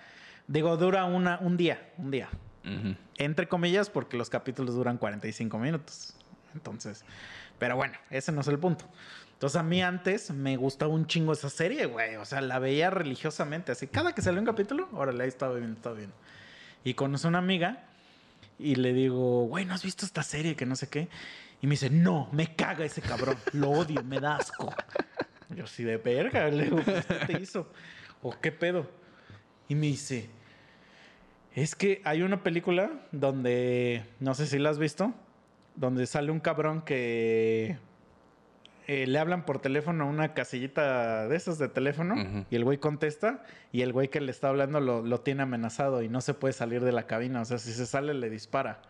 Digo, dura una, un día, un día. Ujú. Entre comillas, porque los capítulos duran 45 minutos. Entonces, pero bueno, ese no es el punto. Entonces, a mí antes me gustaba un chingo esa serie, güey. O sea, la veía religiosamente. Así, cada que salió un capítulo, órale, ahí estaba bien, estaba bien. Y conocí una amiga y le digo, güey, ¿no has visto esta serie que no sé qué? Y me dice, no, me caga ese cabrón, lo odio, me da asco. Yo sí de verga, le digo, ¿qué te hizo? ¿O qué pedo? Y me dice, es que hay una película donde, no sé si la has visto, donde sale un cabrón que eh, le hablan por teléfono a una casillita de esas de teléfono y el güey contesta y el güey que le está hablando lo, lo tiene amenazado y no se puede salir de la cabina. O sea, si se sale le dispara.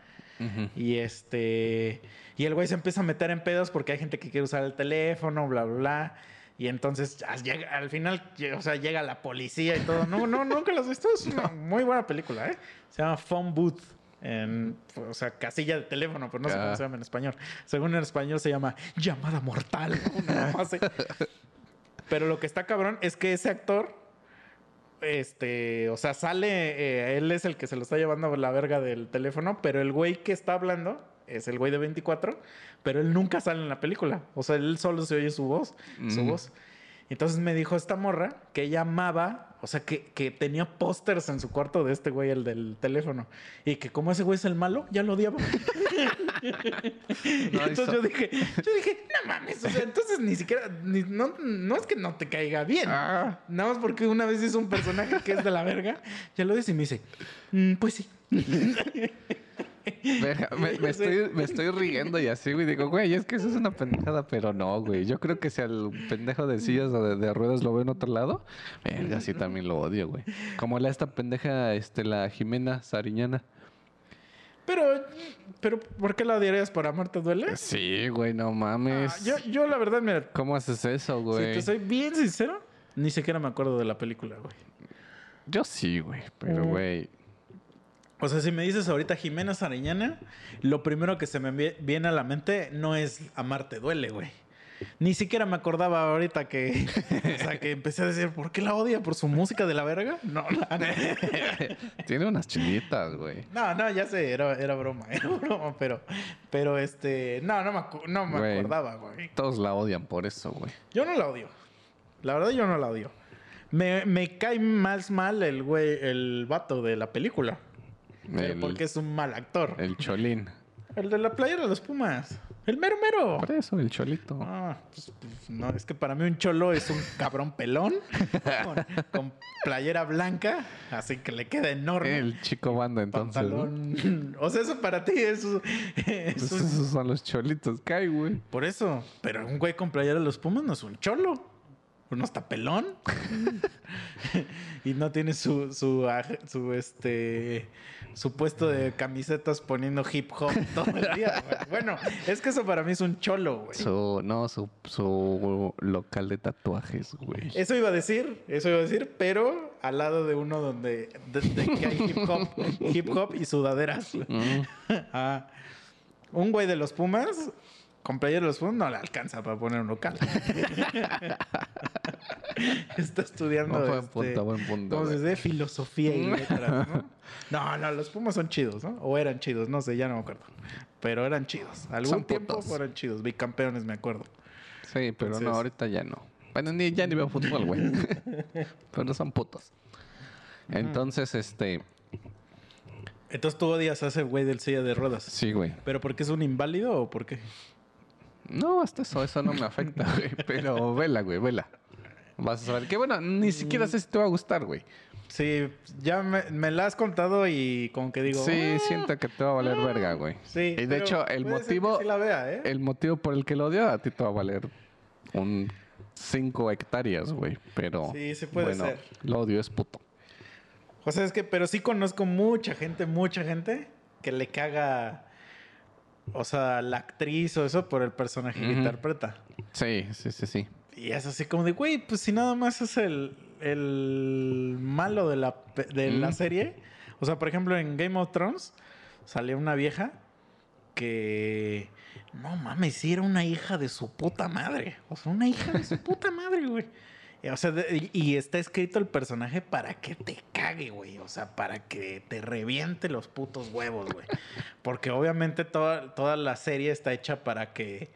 Y este. Y el güey se empieza a meter en pedos porque hay gente que quiere usar el teléfono, bla, bla, bla. Y entonces llega- al final, o sea, llega la policía y todo. No, no, nunca las has visto. Es una muy buena película, ¿eh? Se llama Phone Booth. En, o sea, casilla de teléfono, pero no sé Ah. cómo se llama en español. Según en español se llama llamada mortal. una. Pero lo que está cabrón es que ese actor, este, o sea, sale, eh, él es el que se lo está llevando a la verga del teléfono, pero el güey que está hablando es el güey de 24, pero él nunca sale en la película. O sea, él solo se oye su voz, su voz. Entonces me dijo esta morra que ella amaba, o sea, que, que tenía pósters en su cuarto de este güey, el del teléfono. Y que como ese güey es el malo, ya lo odiaba. Y entonces yo dije, yo dije, no mames, o sea, entonces ni siquiera, ni- no, no es que no te caiga bien. Ah. Nada más porque una vez hizo un personaje que es de la verga, ya lo dice y me dice, "Mm, pues sí. Verga, me, estoy, me estoy riendo y así, güey. Digo, güey, es que eso es una pendejada, pero no, güey. Yo creo que si al pendejo de sillas o de, de ruedas lo ve en otro lado, verga, sí también lo odio, güey. Como la esta pendeja, este, la Jimena Sariñana. Pero, pero, ¿por qué la odiarías por amor te duele? Sí, güey, no mames. Ah, yo, yo la verdad, mira, ¿Cómo haces eso, si güey? te soy bien sincero, ni siquiera me acuerdo de la película, güey. Yo sí, güey, pero, Mm. güey. O sea, si me dices ahorita Jimena Sariñana, lo primero que se me vie- viene a la mente no es Amarte duele, güey. Ni siquiera me acordaba ahorita que, o sea, que empecé a decir, ¿por qué la odia? ¿Por su música de la verga? No, no, no. Tiene unas chinitas, güey. No, no, ya sé, era, era broma, era broma, pero, pero este, no, no me, no me Güey. acordaba, güey. Todos la odian por eso, güey. Yo no la odio. La verdad, yo no la odio. Me, me cae más mal el güey, el vato de la película. Pero El- porque es un mal actor. El, El cholín. de la playera de los Pumas. El mero mero. Por eso, el cholito. Ah, pues, pues, no, es que para mí un cholo es un cabrón pelón con, con playera blanca, así que le queda enorme. El chico banda, entonces. O sea, eso para ti es, Pues un- esos son los cholitos que hay, güey. Por eso. Pero un güey con playera de los Pumas no es un cholo. Uno está pelón. y no tiene su, su, este, su puesto de camisetas poniendo hip hop todo el día. güey. Bueno, es que eso para mí es un cholo, güey. Su, no, su, su local de tatuajes, güey. Eso iba a decir, eso iba a decir, pero al lado de uno donde de- de que hay hip hop, hip hop y sudaderas. Mm. Ah, un güey de los Pumas, con playera de los Pumas, no le alcanza para poner un local. Está estudiando. No, buen este, punto, buen punto, ¿Cómo se güey. dice? Filosofía y letras, ¿no? No, no, los Pumas son chidos, ¿no? O eran chidos, no sé, ya no me acuerdo. Pero eran chidos. Algún Son tiempo putos. fueron chidos. Bicampeones, me acuerdo. Sí, pero Entonces- no, ahorita ya no. Bueno, ni, ya ni veo fútbol, güey. pero son putos. Entonces, este... Entonces tú odias a ese güey del silla de ruedas. Sí, güey. ¿Pero porque es un inválido o por qué? No, hasta eso, eso no me afecta, güey. Pero vela, güey, vela. Vas a saber que, bueno, ni siquiera sé si te va a gustar, güey. Sí, ya me, me la has contado y como que digo... Sí, "Ah, siento que te va a valer verga, güey. Sí. Y de hecho, el motivo... sí la vea, ¿eh? El motivo por el que lo odio a ti te va a valer un 5 hectáreas, güey. Pero Sí, sí puede bueno, ser. lo odio es puto. O sea, es que, pero sí conozco mucha gente, mucha gente que le caga, o sea, la actriz o eso por el personaje que interpreta. Sí, sí, sí, sí. Y es así como de, güey, pues si nada más es el, el malo de la, de la serie. O sea, por ejemplo, en Game of Thrones salió una vieja que, no mames, sí era una hija de su puta madre. O sea, una hija de su puta madre, güey. O sea, y está escrito el personaje para que te cague, güey. O sea, para que te reviente los putos huevos, güey. Porque obviamente toda, toda la serie está hecha para que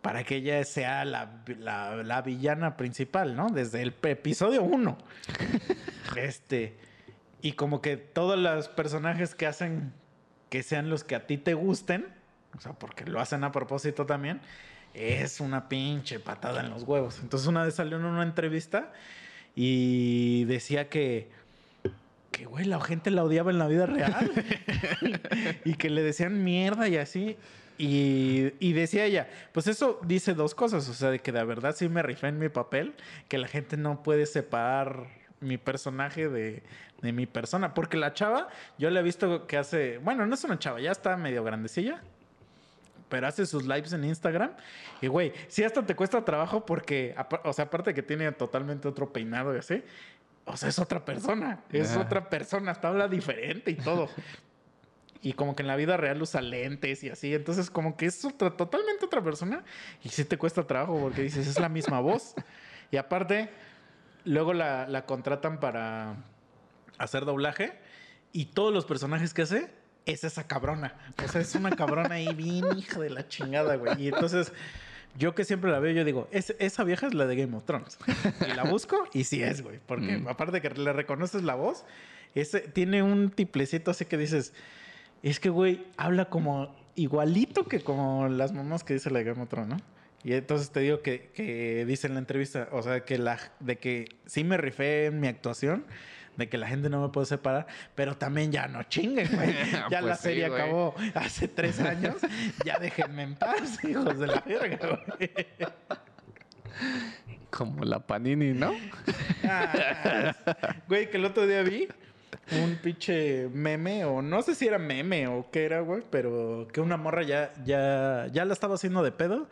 para que ella sea la, la- la villana principal, ¿no? Desde el episodio 1. este. Y como que todos los personajes que hacen que sean los que a ti te gusten, o sea, porque lo hacen a propósito también, es una pinche patada en los huevos. Entonces una vez salió en una entrevista y decía que, que güey, la gente la odiaba en la vida real y que le decían mierda y así. Y, y decía ella, pues eso dice dos cosas, o sea, de que de verdad sí me rifé en mi papel, que la gente no puede separar mi personaje de, de mi persona, porque la chava, yo le he visto que hace, bueno, no es una chava, ya está medio grandecilla, pero hace sus lives en Instagram. Y güey, sí hasta te cuesta trabajo porque, o sea, aparte que tiene totalmente otro peinado y así, o sea, es otra persona, es Ah. otra persona, hasta habla diferente y todo. Y como que en la vida real usa lentes y así, entonces como que es otra, totalmente otra persona. Y sí te cuesta trabajo porque dices, es la misma voz. Y aparte, luego la, la contratan para hacer doblaje y todos los personajes que hace es esa cabrona. O sea, es una cabrona ahí bien hija de la chingada, güey. Y entonces, yo que siempre la veo, yo digo, "Es- esa vieja es la de Game of Thrones. Y la busco y sí es, güey. Porque Mm. aparte de que le reconoces la voz, ese, tiene un tiplecito así que dices, es que, güey, habla como igualito que como las mamás que dice la de Game of Thrones, ¿no? Y entonces te digo que, que dice en la entrevista, o sea, que la, de que sí me rifé en mi actuación, de que la gente no me puede separar, pero también ya no chinguen, güey. Ya Pues la sí, serie acabó hace tres años, ya déjenme en paz, hijos de la verga, güey. Como la Panini, ¿no? Ah, Güey, que el otro día vi un pinche meme, o no sé si era meme o qué era, güey, pero que una morra ya, ya, ya la estaba haciendo de pedo.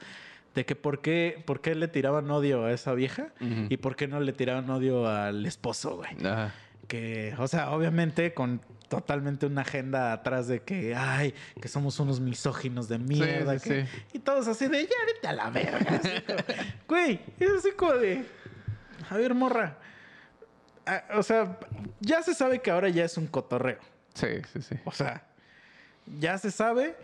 De que por qué, por qué le tiraban odio a esa vieja y por qué no le tiraban odio al esposo, güey. Ajá. Que, o sea, obviamente con totalmente una agenda atrás de que, ay, que somos unos misóginos de mierda. sí, que- sí. Y todos así de, ya vete a la verga. Güey, es así como de, a ver, morra. Ah, o sea, ya se sabe que ahora ya es un cotorreo. Sí, sí, sí. O sea, ya se sabe.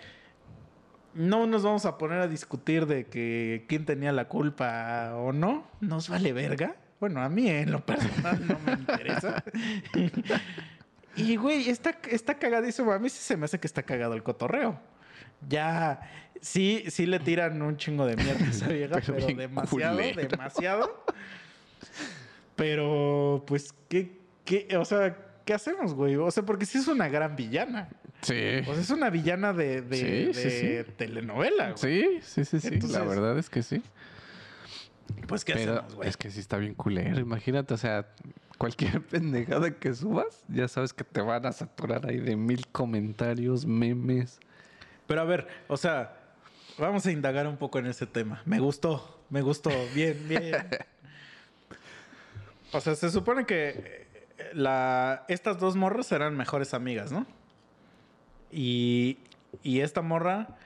No nos vamos a poner a discutir de que quién tenía la culpa o no. Nos vale verga. Bueno, a mí en lo personal no me interesa. y, güey, está, está cagadísimo. A mí sí se me hace que está cagado el cotorreo. Ya, sí, sí le tiran un chingo de mierda a esa vieja, Pero demasiado, culero. demasiado. Pero, pues, ¿qué, qué, o sea, ¿qué hacemos, güey? O sea, porque sí es una gran villana. Sí. O sea, es una villana de, de, Sí, sí, de telenovela, güey. Sí, sí, sí, sí. Entonces- la verdad es que sí. Pues, ¿qué Pero hacemos, güey? es que sí está bien culero. Imagínate, o sea, cualquier pendejada que subas, ya sabes que te van a saturar ahí de mil comentarios, memes. Pero a ver, o sea, vamos a indagar un poco en ese tema. Me gustó, me gustó. Bien, bien. O sea, se supone que eh, la, estas dos morras eran mejores amigas, ¿no? Y, y esta morra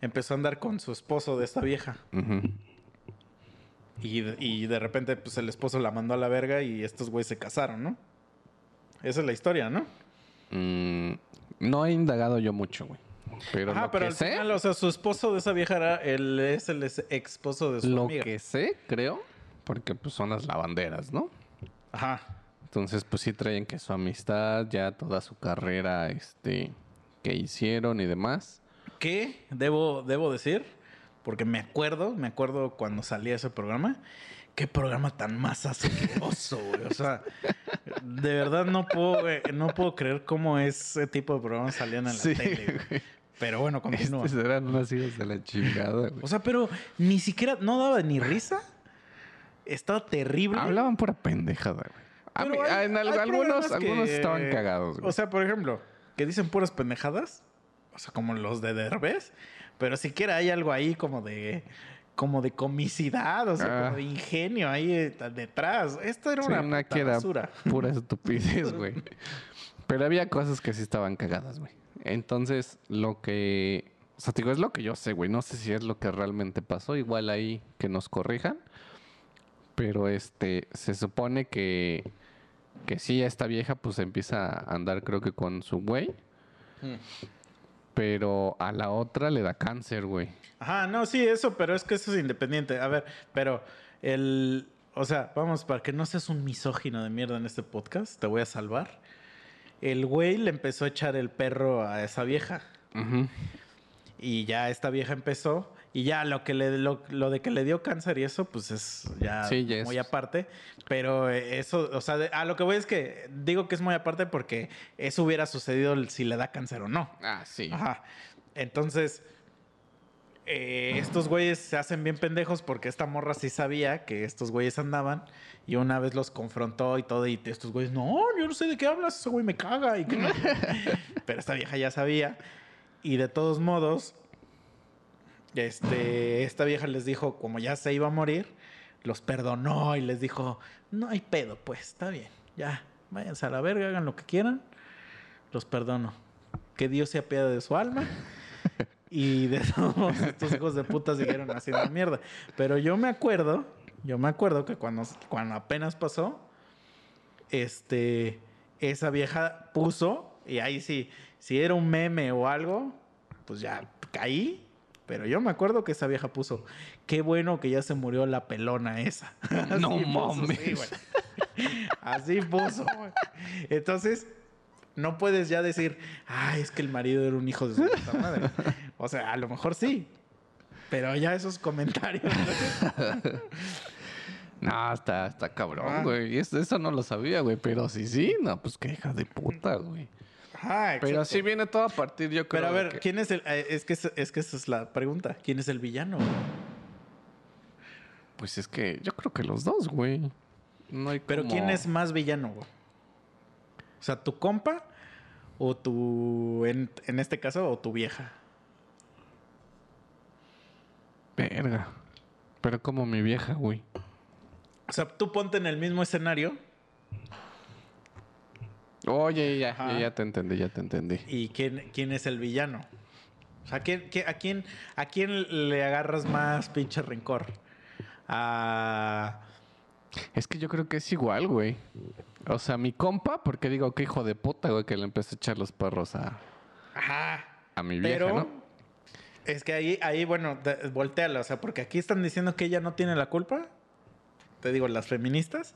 empezó a andar con su esposo de esta vieja. Ujú. Y, de- y de repente, pues el esposo la mandó a la verga y estos güeyes se casaron, ¿no? Esa es la historia, ¿no? Mm, no he indagado yo mucho, güey. Pero Ajá, lo pero que al sé, final, o sea, su esposo de esa vieja era, él es el ex esposo de su lo amiga. que sé, creo, porque pues son las lavanderas, ¿no? Ajá. Entonces, pues sí traen que su amistad, ya toda su carrera, este, que hicieron y demás. que debo, debo decir, porque me acuerdo, me acuerdo cuando salía ese programa, qué programa tan más asqueroso, güey. O sea, de verdad no puedo, eh, no puedo creer cómo ese tipo de programas salían en la Sí, tele. güey. Pero bueno, continúa. Estos eran unos hijos de la chingada, güey. O sea, pero ni siquiera, no daba ni risa. Estaba terrible. Hablaban pura pendejada, güey. A mí- hay- en hay algunos, programas algunos que- estaban cagados, güey. O sea, por ejemplo, que dicen puras pendejadas. O sea, como los de Derbez. Pero siquiera hay algo ahí como de. Como de comicidad, o sea, Ah. como de ingenio ahí eh, detrás. Esto era Sí, una, una puta que era basura. pura estupidez, güey. Pero había cosas que sí estaban cagadas, güey. Entonces, lo que... O sea, te digo, es lo que yo sé, güey. No sé si es lo que realmente pasó. Igual ahí que nos corrijan. Pero, este, se supone que... Que sí, esta vieja pues empieza a andar creo que con su güey. Mm. Pero a la otra le da cáncer, güey. Ajá, no, sí, eso, pero es que eso es independiente. A ver, pero el. O sea, vamos, para que no seas un misógino de mierda en este podcast, te voy a salvar. El güey le empezó a echar el perro a esa vieja. Ujú. Y ya esta vieja empezó. Y ya lo que le lo, lo de que le dio cáncer y eso, pues es ya, Sí, muy aparte. Pero eh, eso, o sea, de- a lo que voy es que digo que es muy aparte porque eso hubiera sucedido si le da cáncer o no. Ah, sí. Ajá. Entonces, eh, estos güeyes se hacen bien pendejos porque esta morra sí sabía que estos güeyes andaban y una vez los confrontó y todo y estos güeyes, no, yo no sé de qué hablas, ese güey me caga y que no". Pero esta vieja ya sabía y de todos modos, este, esta vieja les dijo, como ya se iba a morir, los perdonó y les dijo, no hay pedo, pues, está bien, ya, váyanse a la verga, hagan lo que quieran, los perdono. Que Dios se apiade de su alma. Y de todos estos hijos de puta siguieron haciendo mierda. Pero yo me acuerdo, yo me acuerdo que cuando, cuando apenas pasó, este, esa vieja puso, y ahí sí, si era un meme o algo, pues ya caí. Pero yo me acuerdo que esa vieja puso, qué bueno que ya se murió la pelona esa. No Así puso, mames. sí, güey. Así puso, güey. Entonces, no puedes ya decir, ay, es que el marido era un hijo de su puta madre. O sea, a lo mejor sí. Pero ya esos comentarios. No, está, está Ah. cabrón, güey. Y Eso, eso no lo sabía, güey. Pero sí, sí, no, pues qué hija de puta, güey. Ajá, Pero así viene todo a partir, yo creo. Pero a ver, que- ¿quién es el.? eh, Es que, es, es que esa es la pregunta. ¿Quién es el villano? Pues es que yo creo que los dos, güey. No hay Pero como- ¿quién es más villano, güey? O sea, ¿tu compa o tu. En, en este caso, o tu vieja? Verga. Pero como mi vieja, güey. O sea, tú ponte en el mismo escenario Oye, ya, ya, ya te entendí, ya te entendí. y quién, quién es el villano. O sea, ¿quién, quién- a, quién, ¿a quién le agarras más pinche rencor? A. Es que yo creo que es igual, güey. O sea, mi compa, porque digo, qué hijo de puta, güey, que le empezó a echar los perros a, Ajá. a mi vieja, Pero ¿no? es que ahí, ahí bueno, volteala. O sea, porque aquí están diciendo que ella no tiene la culpa. Te digo, las feministas.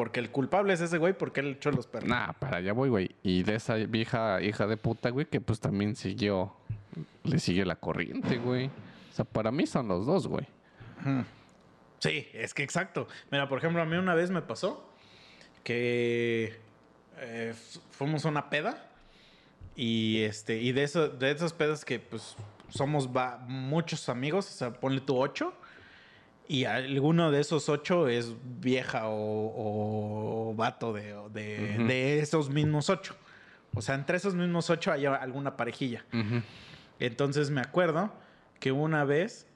Porque el culpable es ese güey porque él echó los perros. Nah, para allá voy, güey. Y de esa vieja hija de puta, güey, que pues también siguió, le sigue la corriente, güey. O sea, para mí son los dos, güey. Sí, es que exacto. Mira, por ejemplo, a mí una vez me pasó que eh, fu- fuimos a una peda y este y de eso de esos pedas que pues somos va- muchos amigos, o sea, ponle tú ocho y alguno de esos ocho es vieja o, o vato de, de, esos mismos ocho. O sea, entre esos mismos ocho hay alguna parejilla. Entonces me acuerdo que una vez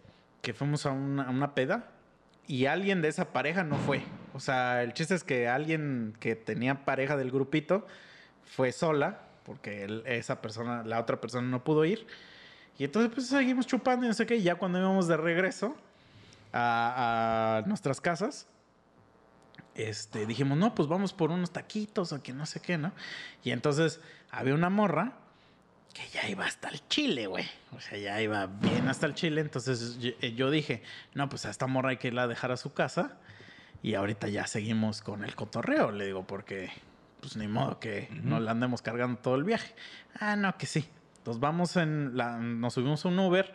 que fuimos a una, a una peda y alguien de esa pareja no fue. O sea, el chiste es que alguien que tenía pareja del grupito fue sola porque él- esa persona, la otra persona no pudo ir. Y entonces pues seguimos chupando y no sé qué. Y ya cuando íbamos de regreso a, a nuestras casas, este, dijimos, no, pues vamos por unos taquitos o que no sé qué, ¿no? Y entonces había una morra que ya iba hasta el chile, güey. O sea, ya iba bien hasta el chile. Entonces yo, eh, yo dije, no, pues a esta morra hay que irla a dejar a su casa. Y ahorita ya seguimos con el cotorreo, le digo, porque pues ni modo que no la andemos cargando todo el viaje. Ah, no, que sí. Nos vamos en la, nos subimos a un Uber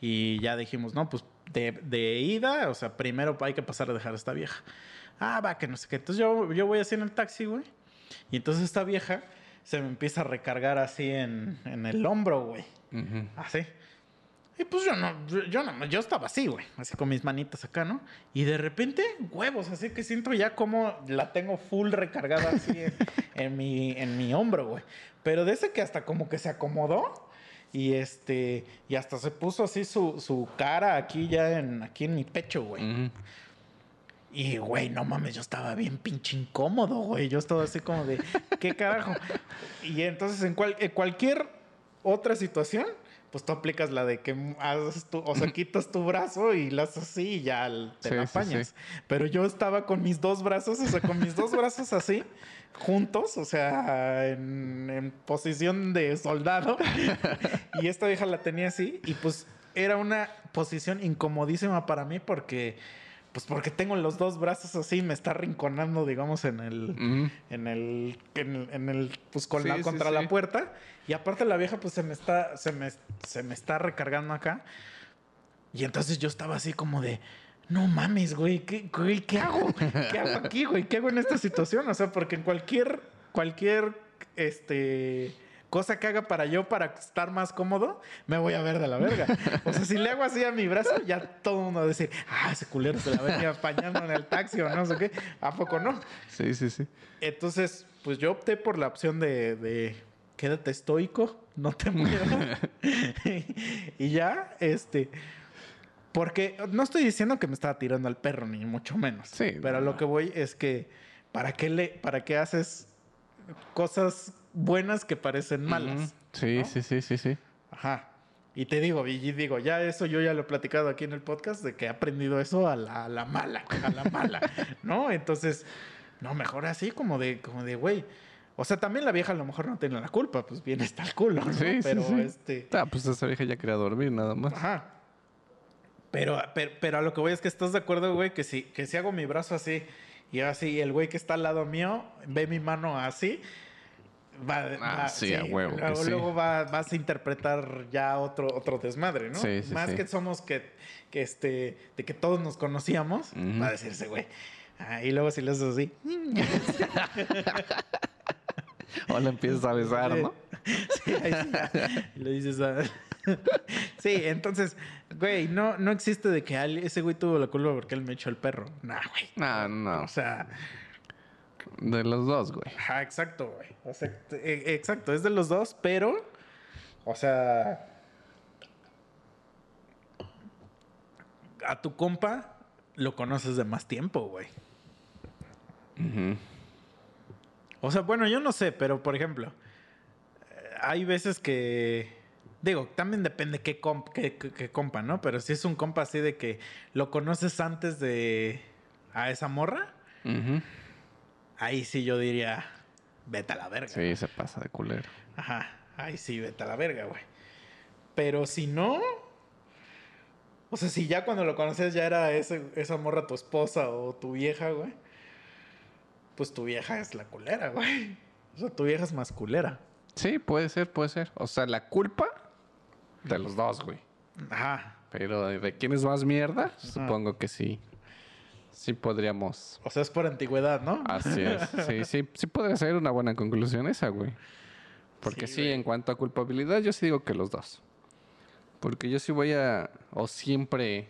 y ya dijimos, no, pues de, de ida, o sea, primero hay que pasar a dejar a esta vieja. Ah, va, que no sé qué. Entonces yo, yo voy así en el taxi, güey. Y entonces esta vieja se me empieza a recargar así en, en el hombro, güey. Así. Y pues yo no, yo, yo no, yo estaba así, güey. Así con mis manitas acá, ¿no? Y de repente, huevos, así que siento ya como la tengo full recargada así en, en mi, en mi hombro, güey. Pero de ese que hasta como que se acomodó. Y este, y hasta se puso así su, su cara aquí ya en, aquí en mi pecho, güey. Ujú. Y, güey, no mames, yo estaba bien pinche incómodo, güey. Yo estaba así como de, ¿qué carajo? Y entonces, en, cual- en cualquier otra situación, pues tú aplicas la de que haces tu, o sea, quitas tu brazo y la haces así y ya te Sí, la sí, apañas. sí. Pero yo estaba con mis dos brazos, o sea, con mis dos brazos así, juntos, o sea, en, en posición de soldado. y esta vieja la tenía así y pues era una posición incomodísima para mí porque pues porque tengo los dos brazos así, me está rinconando, digamos, en el, en el, en el, en el- pues con Sí, la, contra sí. la puerta. Y aparte la vieja, pues se me está, se me, se me está recargando acá. Y entonces yo estaba así como de, no mames, güey, ¿qué, güey, ¿qué hago? ¿Qué hago aquí, güey? ¿Qué hago en esta situación? O sea, porque en cualquier, cualquier, este, cosa que haga para yo, para estar más cómodo, me voy a ver de la verga. O sea, si le hago así a mi brazo, ya todo el mundo va a decir, ah, ese culero se la venía apañando en el taxi o no sé qué. ¿A poco no? Sí, sí, sí. Entonces, pues yo opté por la opción de, de quédate estoico, no te muevas. y ya, este. Porque no estoy diciendo que me estaba tirando al perro, ni mucho menos. Sí, Pero no, lo que voy es que, ¿para qué, le, ¿para qué haces cosas buenas que parecen malas? Sí, ¿no? sí, sí, sí, sí. Ajá. Y te digo, y digo, ya eso yo ya lo he platicado aquí en el podcast, de que he aprendido eso a la, a la mala, a la mala, ¿no? Entonces, no, mejor así como de, como de, güey. O sea, también la vieja a lo mejor no tiene la culpa, pues bien está el culo, ¿no? Sí, sí, Pero sí. este. Ah, pues esa vieja ya quería dormir nada más. Ajá. Pero, pero, pero a lo que voy es que estás de acuerdo, güey, que si, que si hago mi brazo así y así, el güey que está al lado mío ve mi mano así, va, Ah, va- sí, a huevo Luego, sí. va- vas a interpretar ya otro, otro desmadre, ¿no? Sí, sí, Más que somos que, que este, de que todos nos conocíamos, va a decirse, güey. Ah, y luego si le haces así. O la empiezas a besar, ¿no? Sí, ahí sí. Y le dices a... Sí, entonces, güey, no, no existe de que ese güey tuvo la culpa porque él me echó el perro. Nah, güey. No, no. O sea, De los dos, güey. ajá, exacto, güey. O sea, e- exacto, es de los dos, pero, o sea, a tu compa lo conoces de más tiempo, güey. Ujú. O sea, bueno, yo no sé, pero por ejemplo, eh, hay veces que. Digo, también depende qué, comp- qué, qué- qué compa, ¿no? Pero si es un compa así de que lo conoces antes de. a esa morra, Ujú. ahí sí yo diría. Vete a la verga. Sí, se pasa de culero. Ajá. Ahí sí, vete a la verga, güey. Pero si no. O sea, si ya cuando lo conoces ya era ese, esa morra tu esposa o tu vieja, güey. Pues tu vieja es la culera, güey. O sea, tu vieja es más culera. Sí, puede ser, puede ser. O sea, la culpa de los dos, güey. Ajá. Pero de, de quién es más mierda, supongo que sí. Sí podríamos. O sea, es por antigüedad, ¿no? Así es. Sí, sí, sí podría ser una buena conclusión esa, güey. Porque Sí, sí, en cuanto a culpabilidad, yo sí digo que los dos. Porque yo sí voy a. O siempre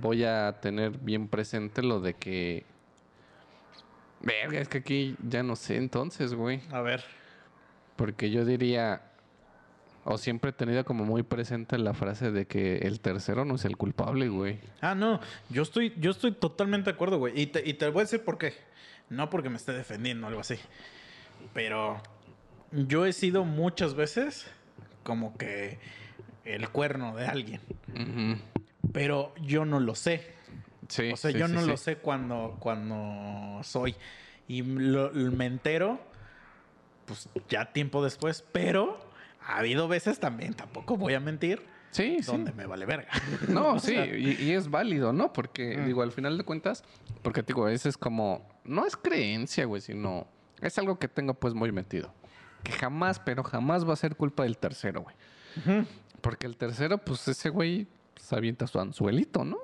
voy a tener bien presente lo de que. Verga, es que aquí ya no sé entonces, güey. A ver. Porque yo diría, o siempre he tenido como muy presente la frase de que el tercero no es el culpable, güey. Ah, no. Yo estoy, yo estoy totalmente de acuerdo, güey. Y te, y te voy a decir por qué. No porque me esté defendiendo o algo así. Pero yo he sido muchas veces como que el cuerno de alguien. Pero yo no lo sé. Sí. O sea, sí, yo sí, no lo sé cuando, cuando soy. Y lo- me entero, pues ya tiempo después. Pero ha habido veces también, tampoco voy a mentir, Sí, sí. donde me vale verga. No, sí, y, y es válido, ¿no? Porque, Mm. digo, al final de cuentas, porque, digo, ese es como, no es creencia, güey, sino es algo que tengo pues muy metido. Que jamás, pero jamás va a ser culpa del tercero, güey. Porque el tercero, pues ese güey se avienta su anzuelito, ¿no?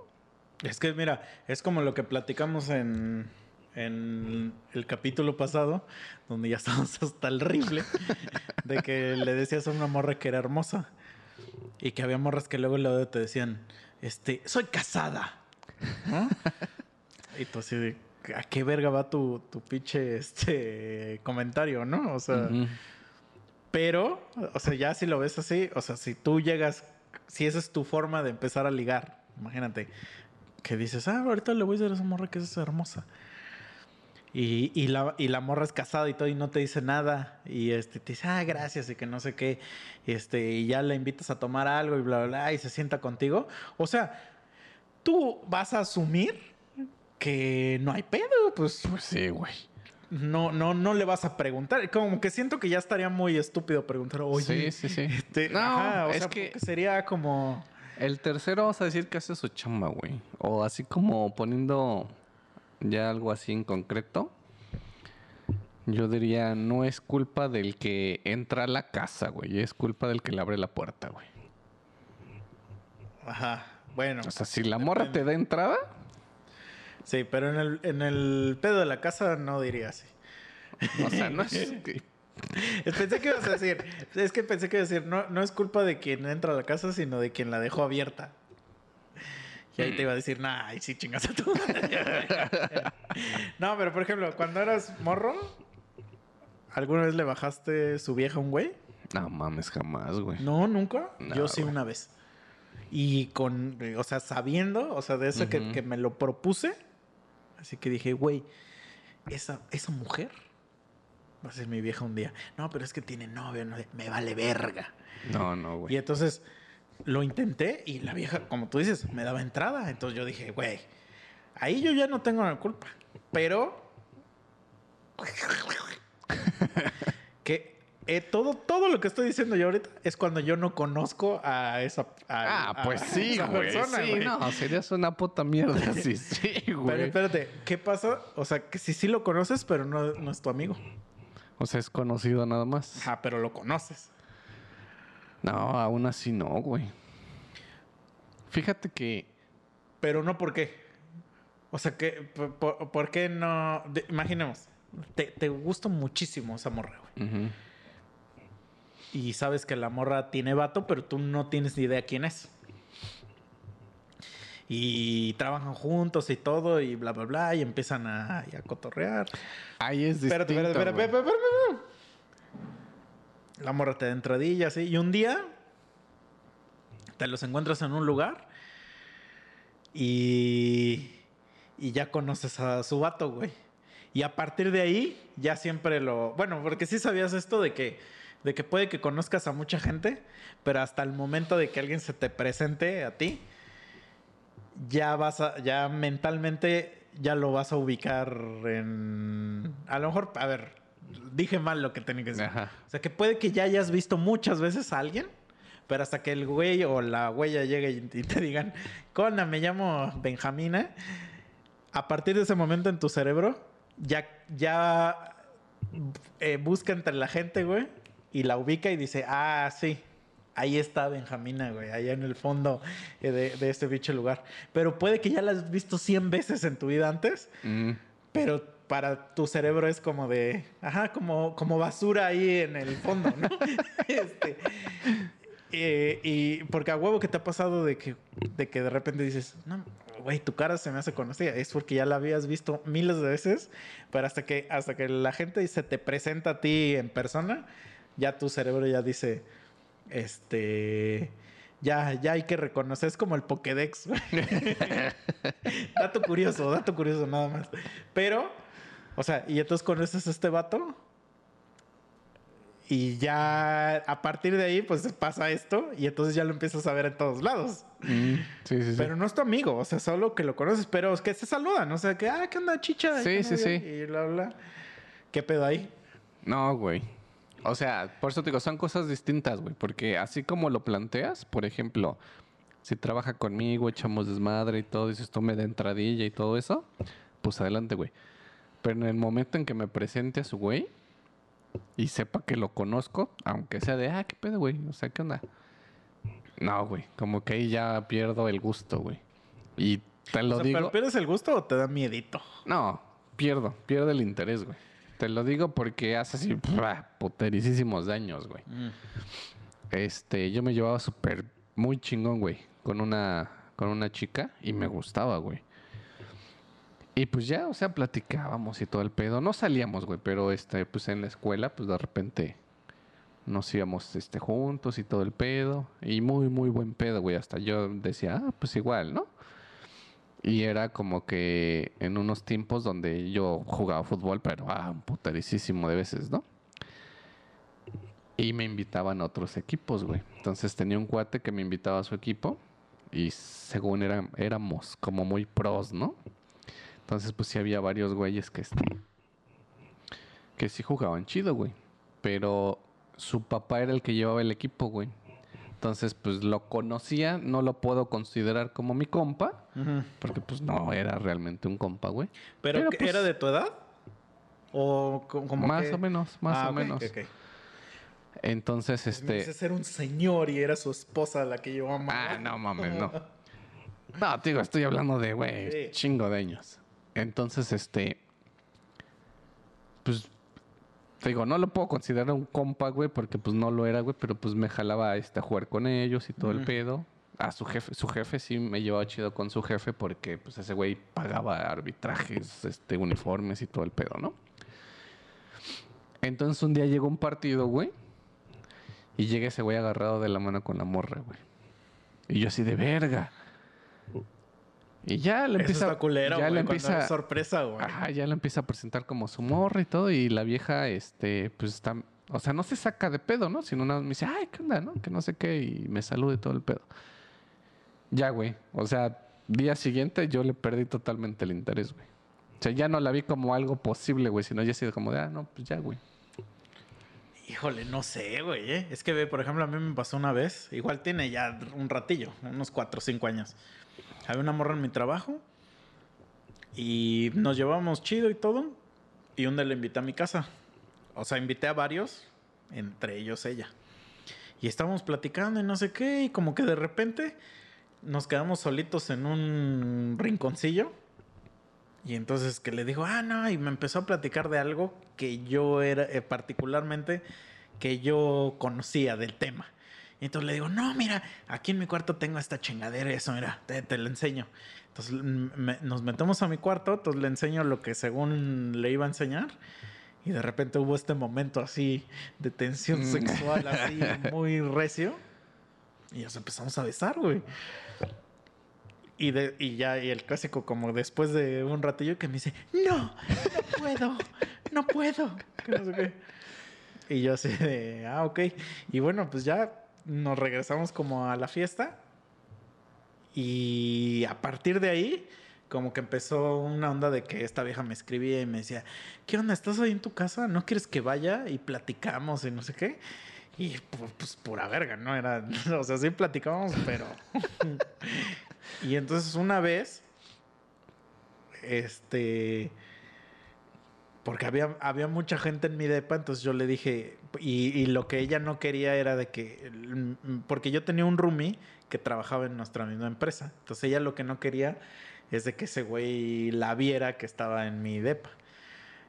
Es que mira, es como lo que platicamos en, en el capítulo pasado, donde ya estábamos hasta el rifle, de que le decías a una morra que era hermosa y que había morras que luego luego te decían, este, soy casada. y tú así de, ¿a qué verga va tu, tu pinche este, comentario, no? O sea, pero, o sea, ya si lo ves así, o sea, si tú llegas, si esa es tu forma de empezar a ligar, imagínate, que dices, ah, ahorita le voy a decir a esa morra que es hermosa. Y, y la, y la morra es casada y todo y no te dice nada. Y este, te dice, ah, gracias y que no sé qué. Este, y ya la invitas a tomar algo y bla, bla, bla, y se sienta contigo. O sea, tú vas a asumir que no hay pedo, pues Pues sí, güey. no, no, no le vas a preguntar. Como que siento que ya estaría muy estúpido preguntar, oye. Sí, sí, sí. este, No, ajá, o es sea, que- sería como. El tercero vamos a decir que hace su chamba, güey. O así como poniendo ya algo así en concreto. Yo diría, no es culpa del que entra a la casa, güey. Es culpa del que le abre la puerta, güey. Ajá. Bueno. O sea, si la morra te da entrada, Sí, pero en el, en el pedo de la casa no diría así. o sea, no es... que- Pensé que ibas a decir, es que pensé que ibas a decir, no, no es culpa de quien entra a la casa, sino de quien la dejó abierta. Y ahí te iba a decir, nah, ahí sí chingas a tu madre". No, pero por ejemplo, cuando eras morro, ¿alguna vez le bajaste su vieja a un güey? No mames, jamás, güey. No, nunca. No, Yo sí güey. una vez. Y con, o sea, sabiendo, o sea, de eso que, que me lo propuse, así que dije, güey, esa, esa mujer va a ser mi vieja un día. No, pero es que tiene novio, no, me vale verga. No, no, Y güey. entonces lo intenté y la vieja, como tú dices, me daba entrada. Entonces yo dije, güey, ahí yo ya no tengo la culpa. Pero que eh, todo, todo lo que estoy diciendo yo ahorita es cuando yo no conozco a esa a- Ah, a pues sí, güey. persona, Sí, no, serías una puta mierda así, sí, Pero güey. espérate, ¿qué pasa? O sea, que si sí lo conoces, pero no, no es tu amigo. O sea, es conocido nada más. Ajá, pero lo conoces. No, aún así no, güey. Fíjate que Pero no por qué. O sea, que, por, por- ¿por qué no? de- imaginemos, te, te gusta muchísimo esa morra, güey. Y sabes que la morra tiene vato, pero tú no tienes ni idea quién es. Y trabajan juntos y todo, y bla, bla, bla, y empiezan a, a cotorrear. ahí es distinto, espérate. La morra te da entradilla, así. Y un día te los encuentras en un lugar y, y ya conoces a su vato, güey. Y a partir de ahí ya siempre lo... Bueno, porque sí sabías esto de que, de que puede que conozcas a mucha gente, pero hasta el momento de que alguien se te presente a ti, ya vas a, ya mentalmente ya lo vas a ubicar en... A lo mejor, a ver, dije mal lo que tenía que decir. Ajá. O sea, que puede que ya hayas visto muchas veces a alguien, pero hasta que el güey o la huella llegue y te digan, Cona, me llamo Benjamina, a partir de ese momento en tu cerebro, ya, ya eh, busca entre la gente, güey, y la ubica y dice, ah, sí. Ahí está Benjamina, güey, allá en el fondo eh, de, de este bicho lugar. Pero puede que ya la has visto 100 veces en tu vida antes, Mm, pero para tu cerebro es como de, ajá, como, como basura ahí en el fondo, ¿no? Este, eh, y porque a huevo que te ha pasado de que, de que de repente dices, no, güey, tu cara se me hace conocida. Es porque ya la habías visto miles de veces, pero hasta que, hasta que la gente se te presenta a ti en persona, ya tu cerebro ya dice, este... Ya, ya hay que reconocer, es como el Pokédex. dato curioso, dato curioso nada más. Pero, o sea, y entonces conoces a este vato. Y ya a partir de ahí, pues pasa esto. Y entonces ya lo empiezas a ver en todos lados. mm, sí, sí, sí. Pero no es tu amigo, o sea, solo que lo conoces, pero es que se saludan. O sea, que, ah, ¿qué onda, chicha? Sí, ¿Qué sí, sí. Y bla, bla. ¿Qué pedo ahí? No, güey. O sea, por eso te digo, son cosas distintas, güey. Porque así como lo planteas, por ejemplo, si trabaja conmigo, echamos desmadre y todo, dices, tú me da entradilla y todo eso, pues adelante, güey. Pero en el momento en que me presente a su güey y sepa que lo conozco, aunque sea de, ah, qué pedo, güey. O sea, ¿qué onda? No, güey. Como que ahí ya pierdo el gusto, güey. Y te lo O sea, digo. ¿Pero pierdes el gusto o te da miedito? No, pierdo, pierdo el interés, güey. Te lo digo porque hace así putericísimos daños, güey. Este, yo me llevaba súper, muy chingón, güey, con una, con una chica y me gustaba, güey. Y pues ya, o sea, platicábamos y todo el pedo. No salíamos, güey, pero este, pues en la escuela, pues de repente nos íbamos este, juntos y todo el pedo. Y muy, muy buen pedo, güey. Hasta yo decía, ah, pues igual, ¿no? Y era como que en unos tiempos donde yo jugaba fútbol, pero ah, un putericísimo de veces, ¿no? Y me invitaban a otros equipos, güey. Entonces tenía un cuate que me invitaba a su equipo y según era- éramos como muy pros, ¿no? Entonces pues sí había varios güeyes que, este, que sí jugaban chido, güey. Pero su papá era el que llevaba el equipo, güey. Entonces, pues lo conocía, no lo puedo considerar como mi compa, porque pues no era realmente un compa, güey. ¿Pero, pues, era de tu edad? ¿O co- como Más que- o menos, más Ah, o menos. Entonces, este... dice ser un señor y era su esposa la que amaba. Ah, no mames, no. No, te digo, estoy hablando de, güey, Sí. chingo de años. Entonces, este. Pues. Te digo, no lo puedo considerar un compa, güey, porque pues no lo era, güey, pero pues me jalaba este, a jugar con ellos y todo el pedo. A su jefe, su jefe sí me llevaba chido con su jefe porque pues ese güey pagaba arbitrajes, este, uniformes y todo el pedo, ¿no? Entonces un día llegó un partido, güey, y llega ese güey agarrado de la mano con la morra, güey. Y yo así de verga. Y ya le Eso empieza está culero, ya le empieza es sorpresa, güey. Ajá, ya la empieza a presentar como su morra y todo. Y la vieja, este, pues está. O sea, no se saca de pedo, ¿no? Sino nada más me dice, ay, ¿qué onda, no? Que no sé qué. Y me salude todo el pedo. Ya, güey. O sea, día siguiente yo le perdí totalmente el interés, güey. O sea, ya no la vi como algo posible, güey. Sino ya sido como de, ah, no, pues ya, güey. Híjole, no sé, güey. ¿eh? Es que, por ejemplo, a mí me pasó una vez. Igual tiene ya un ratillo, unos 4 o 5 años. Había una morra en mi trabajo. Y nos llevábamos chido y todo. Y un día le invité a mi casa. O sea, invité a varios, entre ellos ella. Y estábamos platicando y no sé qué. Y como que de repente nos quedamos solitos en un rinconcillo. Y entonces que le dijo, ah, no, y me empezó a platicar de algo que yo era, eh, particularmente, que yo conocía del tema. Y entonces le digo, no, mira, aquí en mi cuarto tengo esta chingadera, eso, mira, te, te lo enseño. Entonces m- me- nos metemos a mi cuarto, entonces le enseño lo que según le iba a enseñar. Y de repente hubo este momento así de tensión Mm. sexual, así muy recio. Y nos empezamos a besar, güey. Y, de, y ya, y el clásico, como después de un ratillo, que me dice: No, no puedo, no puedo. que no sé qué. Y yo así de: Ah, ok. Y bueno, pues ya nos regresamos como a la fiesta. Y a partir de ahí, como que empezó una onda de que esta vieja me escribía y me decía: ¿Qué onda? ¿Estás ahí en tu casa? ¿No quieres que vaya y platicamos y no sé qué? Y pu- pues pura verga, ¿no? Era, o sea, sí platicábamos, pero... y entonces una vez, este... Porque había, había mucha gente en mi depa, entonces yo le dije, y, y lo que ella no quería era de que, mm, porque yo tenía un roomie que trabajaba en nuestra misma empresa, entonces ella lo que no quería es de que ese güey la viera que estaba en mi depa.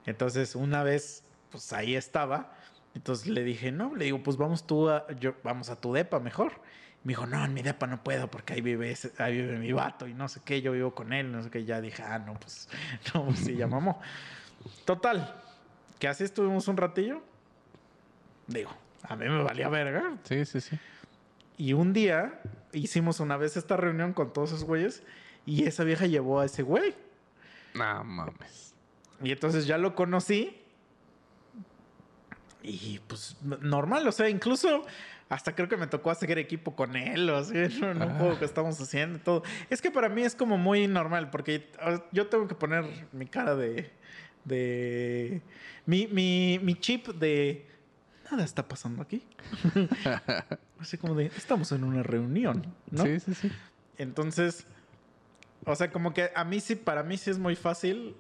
Entonces una vez, pues ahí estaba, entonces le dije, no, le digo, pues vamos tú a, yo, vamos a tu depa mejor. Me dijo, no, en mi depa no puedo porque ahí vive, ese- ahí vive mi vato y no sé qué, yo vivo con él, no sé qué. Ya dije, ah, no, pues, no, pues sí, ya mamó. Total, que así estuvimos un ratillo. Digo, a mí me valía verga. Sí, sí, sí. Y un día hicimos una vez esta reunión con todos esos güeyes y esa vieja llevó a ese güey. No mames. Y entonces ya lo conocí. Y pues normal, o sea, incluso hasta creo que me tocó hacer equipo con él, o así, en un Ah. juego que estamos haciendo y todo. Es que para mí es como muy normal, porque yo tengo que poner mi cara de. De. mi, mi, mi chip de. Nada está pasando aquí. así como de. Estamos en una reunión, ¿no? Sí, sí, sí. Entonces, o sea, como que a mí sí, para mí sí es muy fácil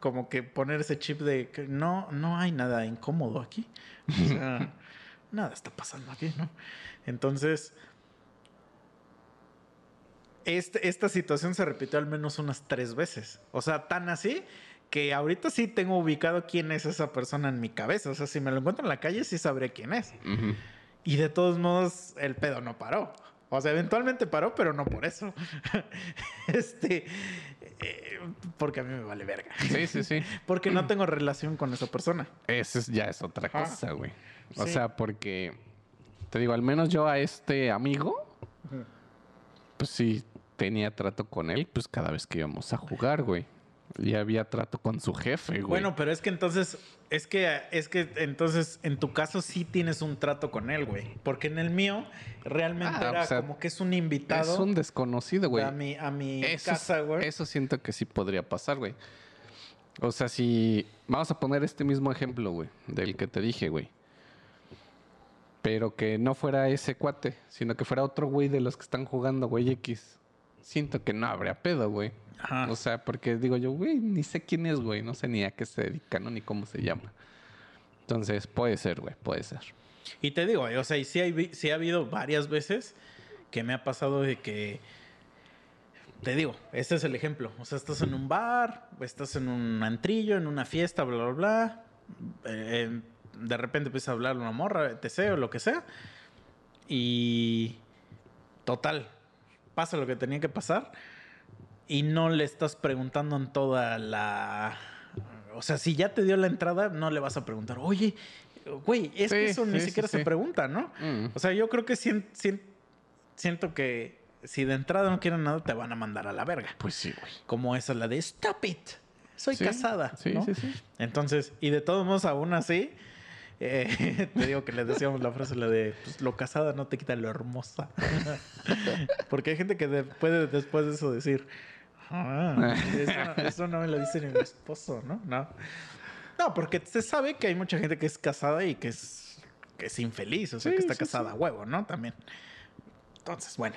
como que poner ese chip de que no, no hay nada incómodo aquí. O sea, nada está pasando aquí, ¿no? Entonces, este, esta situación se repitió al menos unas tres veces. O sea, tan así que ahorita sí tengo ubicado quién es esa persona en mi cabeza. O sea, si me lo encuentro en la calle, sí sabré quién es. Y de todos modos, el pedo no paró. O sea, eventualmente paró, pero no por eso. este. eh, porque a mí me vale verga. Sí, sí, sí. Porque no tengo relación con esa persona. Eso es- ya es otra cosa, güey. O Sí. sea, porque te digo, al menos yo a este amigo, pues sí tenía trato con él, pues cada vez que íbamos a jugar, güey. Y había trato con su jefe, güey. Bueno, pero es que entonces. Es que, es que entonces en tu caso sí tienes un trato con él, güey. Porque en el mío realmente Ah, era o sea, como que es un invitado es un desconocido, güey. a mi, a mi Eso, casa, güey. eso siento que sí podría pasar, güey. O sea, si vamos a poner este mismo ejemplo, güey, del que te dije, güey. Pero que no fuera ese cuate, sino que fuera otro güey de los que están jugando, güey X. Siento que no habría pedo, güey. Ajá. O sea, porque digo yo, güey, ni sé quién es, güey. No sé ni a qué se dedica, ¿no? Ni cómo se llama. Entonces, puede ser, güey, puede ser. Y te digo, o sea, y sí, hay, sí ha habido varias veces que me ha pasado de que. Te digo, este es el ejemplo. O sea, estás en un bar, estás en un antrillo, en una fiesta, bla, bla, bla. eh, de repente empieza a hablar una morra, etc. o lo que sea. Y. Total. Pasa lo que tenía que pasar. Y no le estás preguntando en toda la. O sea, si ya te dio la entrada, no le vas a preguntar, oye, güey, es que Sí, eso ni sí, siquiera se pregunta, ¿no? Mm. O sea, yo creo que sien- siento que si de entrada no quieren nada, te van a mandar a la verga. Pues sí, güey. Como esa, la de Stop it. Soy casada. sí, ¿no? sí, sí. Entonces, y de todos modos, aún así, eh, te digo que les decíamos la frase, la de pues, lo casada no te quita lo hermosa. Porque hay gente que de- puede después de eso decir, "Ah, eso, eso no me lo dice ni mi esposo, ¿no? No. No, porque se sabe que hay mucha gente que es casada y que es, que es infeliz, o sea, Sí, que está sí, casada a huevo, ¿no? También. Entonces, bueno.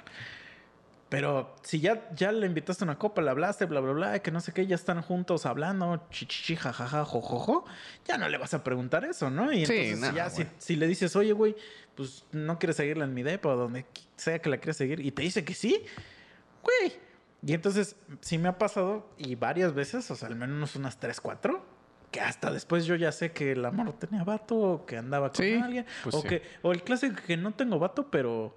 Pero si ya, ya le invitaste una copa, le hablaste, bla, bla, bla, que no sé qué, ya están juntos hablando, chichichi, jajaja, jojojo, ya no le vas a preguntar eso, ¿no? Y Sí, entonces no, ya si, si le dices, oye, güey, pues no quieres seguirla en mi depa o donde sea que la quieras seguir, y te dice que sí, güey. Y entonces, sí me ha pasado, y varias veces, o sea, al menos unas tres, cuatro, que hasta después yo ya sé que el amor tenía vato, o que andaba con Sí, alguien, pues o sí. que, o el clásico que no tengo vato, pero,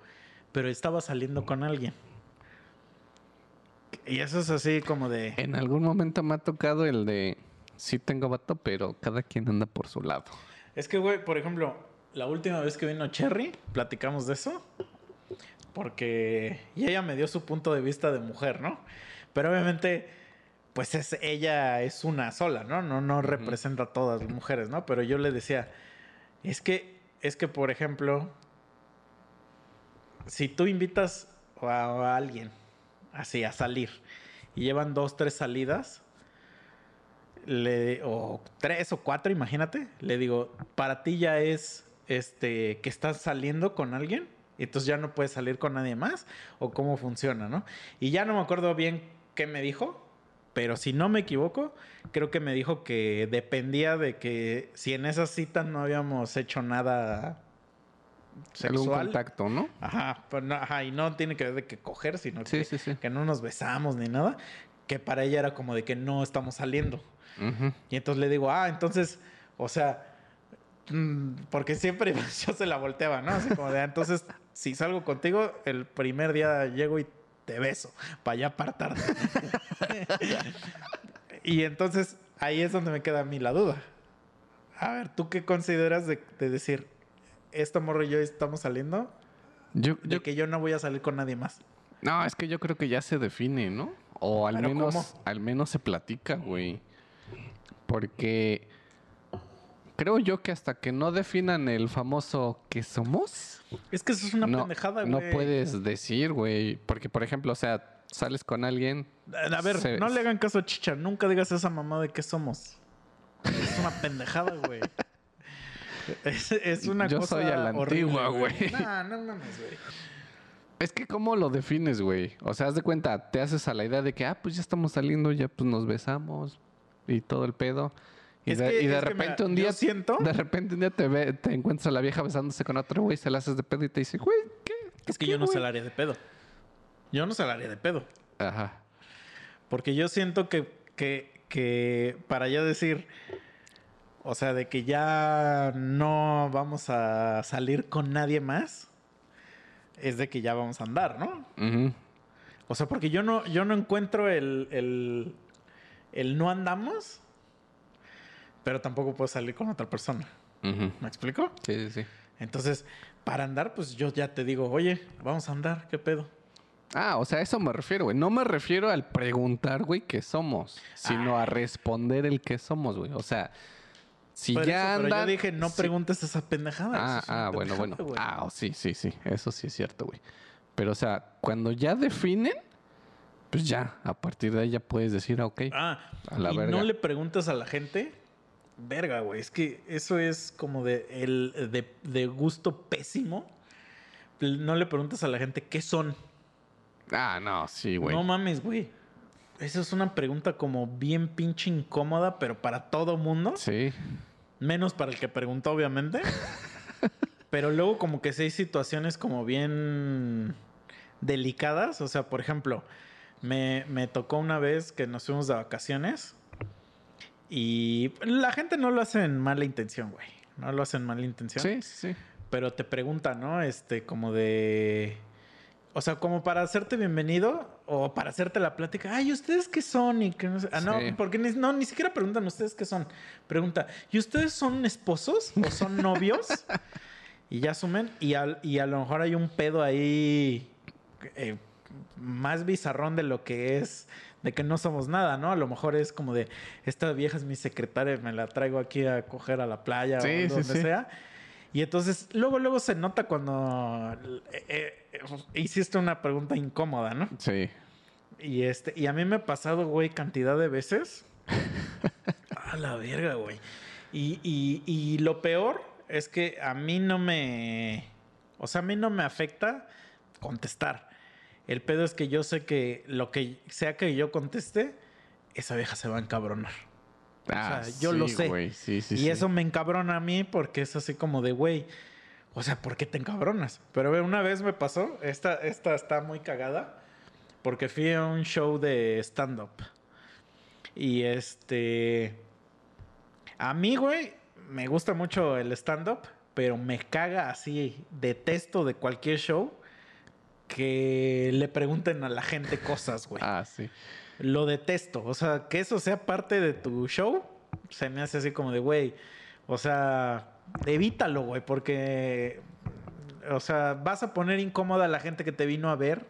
pero estaba saliendo con alguien. Y eso es así como de... En algún momento me ha tocado el de sí tengo vato, pero cada quien anda por su lado. Es que, güey, por ejemplo, la última vez que vino Cherry, platicamos de eso. Porque... Y ella me dio su punto de vista de mujer, ¿no? Pero obviamente, pues es, ella es una sola, ¿no? No, no representa a todas las mujeres, ¿no? Pero yo le decía, es que, es que, por ejemplo, si tú invitas a, a alguien así a salir y llevan dos, tres salidas, le, o tres o cuatro, imagínate, le digo, para ti ya es este que estás saliendo con alguien, entonces ya no puedes salir con nadie más, o cómo funciona, ¿no? Y ya no me acuerdo bien qué me dijo, pero si no me equivoco, creo que me dijo que dependía de que si en esa cita no habíamos hecho nada Algún sexual. contacto, ¿no? Ajá, pues no, ajá, y no tiene que ver de que coger, sino Sí, que, sí, sí. que no nos besamos ni nada, que para ella era como de que no estamos saliendo. Y entonces le digo, ah, entonces, o sea, porque siempre yo se la volteaba, ¿no? Así como de, ah, entonces, si salgo contigo, el primer día llego y te beso, para ya apartarte. y entonces, ahí es donde me queda a mí la duda. A ver, ¿tú qué consideras de, de decir, esta morro y yo estamos saliendo? Yo, De yo- que yo no voy a salir con nadie más. no, es que yo creo que ya se define, ¿no? O al ¿Pero menos, cómo? al menos se platica, güey. Porque creo yo que hasta que no definan el famoso ¿qué somos? Es que eso es una no, pendejada, no güey. puedes decir, güey. Porque, por ejemplo, o sea, sales con alguien. A ver, se- no le hagan caso a Chicha. Nunca digas esa mamá de qué somos. Es una pendejada, güey. Es, es una Yo cosa soy a la horrible, antigua, güey. Nah, no mames, güey. Es que, ¿cómo lo defines, güey? O sea, haz de cuenta, te haces a la idea de que, ah, pues ya estamos saliendo, ya pues nos besamos y todo el pedo. Y Es de, que- y de es que repente mira, un día. siento- De repente un día te, ve- te encuentras a la vieja besándose con otro güey, se la haces de pedo y te dice, güey, ¿qué? Es que ¿Qué, yo no sé güey?" el área de pedo. Yo no sé el área de pedo. Ajá. Porque yo siento que, que, que para ya decir, o sea, de que ya no vamos a salir con nadie más, es de que ya vamos a andar, ¿no? O sea, porque yo no, yo no encuentro el, el, el no andamos, pero tampoco puedo salir con otra persona. ¿Me explico? Sí, sí, sí. Entonces, para andar, pues yo ya te digo, oye, vamos a andar, ¿qué pedo? Ah, o sea, a eso me refiero, güey. No me refiero al preguntar, güey, qué somos, sino a responder el qué somos, güey. O sea, si ya eso, pero andan... yo dije, no si- preguntes esa pendejada. Ah, es ah, bueno, bueno. güey. Ah, oh, sí, sí, sí. Eso sí es cierto, güey. Pero, o sea, cuando ya definen, pues ya, a partir de ahí ya puedes decir, ah, ok. Ah, A la y verga. no le preguntas a la gente verga, güey. Es que eso es como de, el, de, de gusto pésimo. No le preguntas a la gente qué son. Ah, no, sí, güey. No mames, güey. Esa es una pregunta como bien pinche incómoda, pero para todo mundo. Sí. Menos para el que preguntó, obviamente. pero luego como que sí hay situaciones como bien delicadas. O sea, por ejemplo, me, me tocó una vez que nos fuimos de vacaciones y la gente no lo hace en mala intención, güey. No lo hace en mala intención. Sí, sí. Pero te pregunta, ¿no? Este, como de... O sea, como para hacerte bienvenido o para hacerte la plática. Ay, ¿ustedes qué son? Y que no sé- Ah, no, Sí. porque ni, no, ni siquiera preguntan ustedes qué son. Pregunta, ¿y ustedes son esposos o son novios? y ya asumen. Y, al- y a lo mejor hay un pedo ahí eh, más bizarrón de lo que es, de que no somos nada, ¿no? A lo mejor es como de, esta vieja es mi secretaria, me la traigo aquí a coger a la playa Sí, o sí, donde sí. sea. Y entonces, luego, luego se nota cuando eh, eh, hiciste una pregunta incómoda, ¿no? Sí. Y este, y a mí me ha pasado, güey, cantidad de veces. a la verga, güey. Y, y- y lo peor es que a mí no me. O sea, a mí no me afecta contestar. El pedo es que yo sé que lo que sea que yo conteste, esa vieja se va a encabronar. Ah, sea, yo lo sí, sé. güey. Sí, sí, y eso me encabrona a mí porque es así como de, güey, o sea, ¿por qué te encabronas? Pero una vez me pasó, esta, esta está muy cagada, porque fui a un show de stand-up. Y este... A mí, güey, me gusta mucho el stand-up, pero me caga así, detesto de cualquier show que le pregunten a la gente cosas, güey Ah, sí. lo detesto. O sea, que eso sea parte de tu show, se me hace así como de, güey, o sea, evítalo, güey, porque, o sea, vas a poner incómoda a la gente que te vino a ver.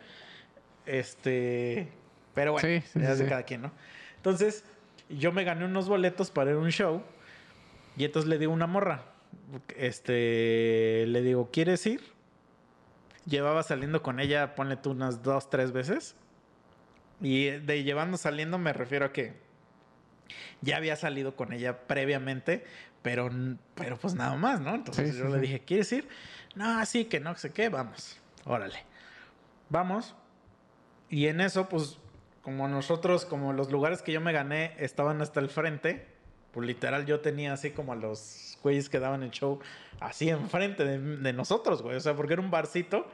Este, pero bueno, Sí, sí, es de sí. cada quien, ¿no? Entonces, yo me gané unos boletos para ir a un show y entonces le digo a una morra, este, le digo, ¿quieres ir? Llevaba saliendo con ella, ponle tú unas dos, tres veces. Y de llevando saliendo me refiero a que ya había salido con ella previamente, pero, pero pues nada más, ¿no? Entonces Sí, yo sí, le sí. dije, ¿quieres ir? No, así que no sé qué, vamos. Órale. Vamos. Y en eso, pues, como nosotros, como los lugares que yo me gané estaban hasta el frente, pues literal yo tenía así como a los güeyes que daban el show así enfrente de, de nosotros, güey. O sea, porque era un barcito.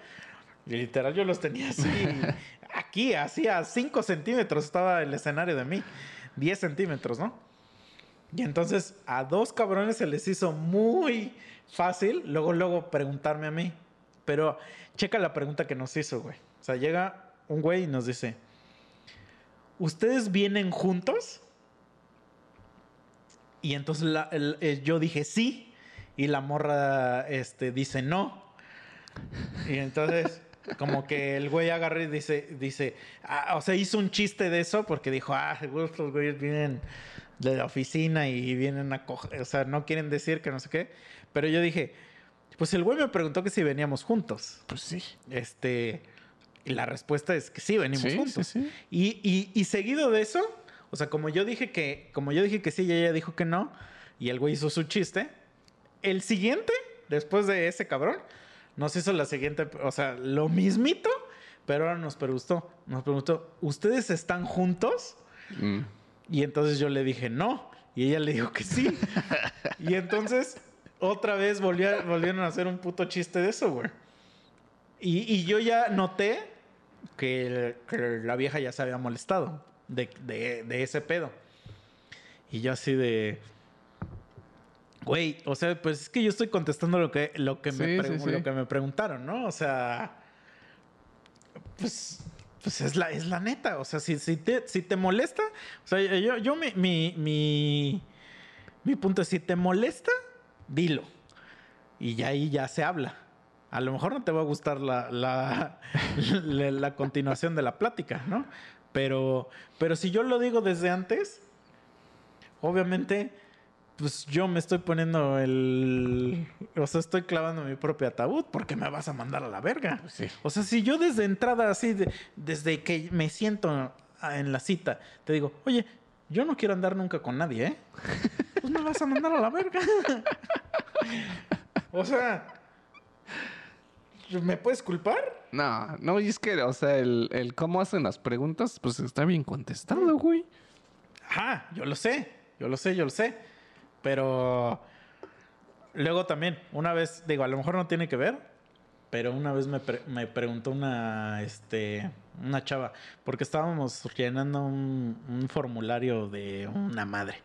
Y literal yo los tenía así, aquí, así a 5 centímetros estaba el escenario de mí. 10 centímetros, ¿no? Y entonces a dos cabrones se les hizo muy fácil luego, luego preguntarme a mí. Pero checa la pregunta que nos hizo, güey. O sea, llega un güey y nos dice, ¿ustedes vienen juntos? Y entonces la- el- eh, yo dije sí. Y la morra este, dice no. Y entonces, como que el güey agarra y dice, dice, ah, o sea, hizo un chiste de eso porque dijo, ah, seguro estos güeyes vienen de la oficina y vienen a coger, o sea, no quieren decir que no sé qué. Pero yo dije, pues el güey me preguntó que si veníamos juntos. Pues sí. Este, y la respuesta es que sí, venimos Sí, juntos. sí, sí. Y, y- y seguido de eso, o sea, como yo dije que, como yo dije que sí y ella dijo que no, y el güey hizo su chiste, el siguiente, después de ese cabrón, nos hizo la siguiente, o sea, lo mismito, pero ahora nos preguntó, nos preguntó, ¿ustedes están juntos? Mm. Y entonces yo le dije no. Y ella le dijo que sí. y entonces otra vez volvió- volvieron a hacer un puto chiste de eso, güey. Y, y yo ya noté que, que la vieja ya se había molestado de, de- de ese pedo. Y yo así de... Güey, o sea, pues es que yo estoy contestando lo que, lo que, me, Sí, pregu- sí, sí. lo que me preguntaron, ¿no? O sea, pues, pues es la, es la neta. O sea, si, si, te, si te molesta, o sea, yo, yo mi, mi, mi, mi punto es, si te molesta, dilo. Y ya ahí ya se habla. A lo mejor no te va a gustar la, la, la, la continuación de la plática, ¿no? Pero, pero si yo lo digo desde antes, obviamente, pues yo me estoy poniendo el... O sea, estoy clavando mi propio ataúd porque me vas a mandar a la verga. Pues sí. O sea, si yo desde entrada, así, de- desde que me siento en la cita, te digo, oye, yo no quiero andar nunca con nadie, ¿eh? pues me vas a mandar a la verga. o sea, ¿me puedes culpar? No, no, y es que, o sea, el, el cómo hacen las preguntas, pues está bien contestado, güey. Ajá, yo lo sé, yo lo sé, yo lo sé. Pero luego también, una vez, digo, a lo mejor no tiene que ver, pero una vez me, pre- me preguntó una, este, una chava, porque estábamos llenando un, un formulario de una madre.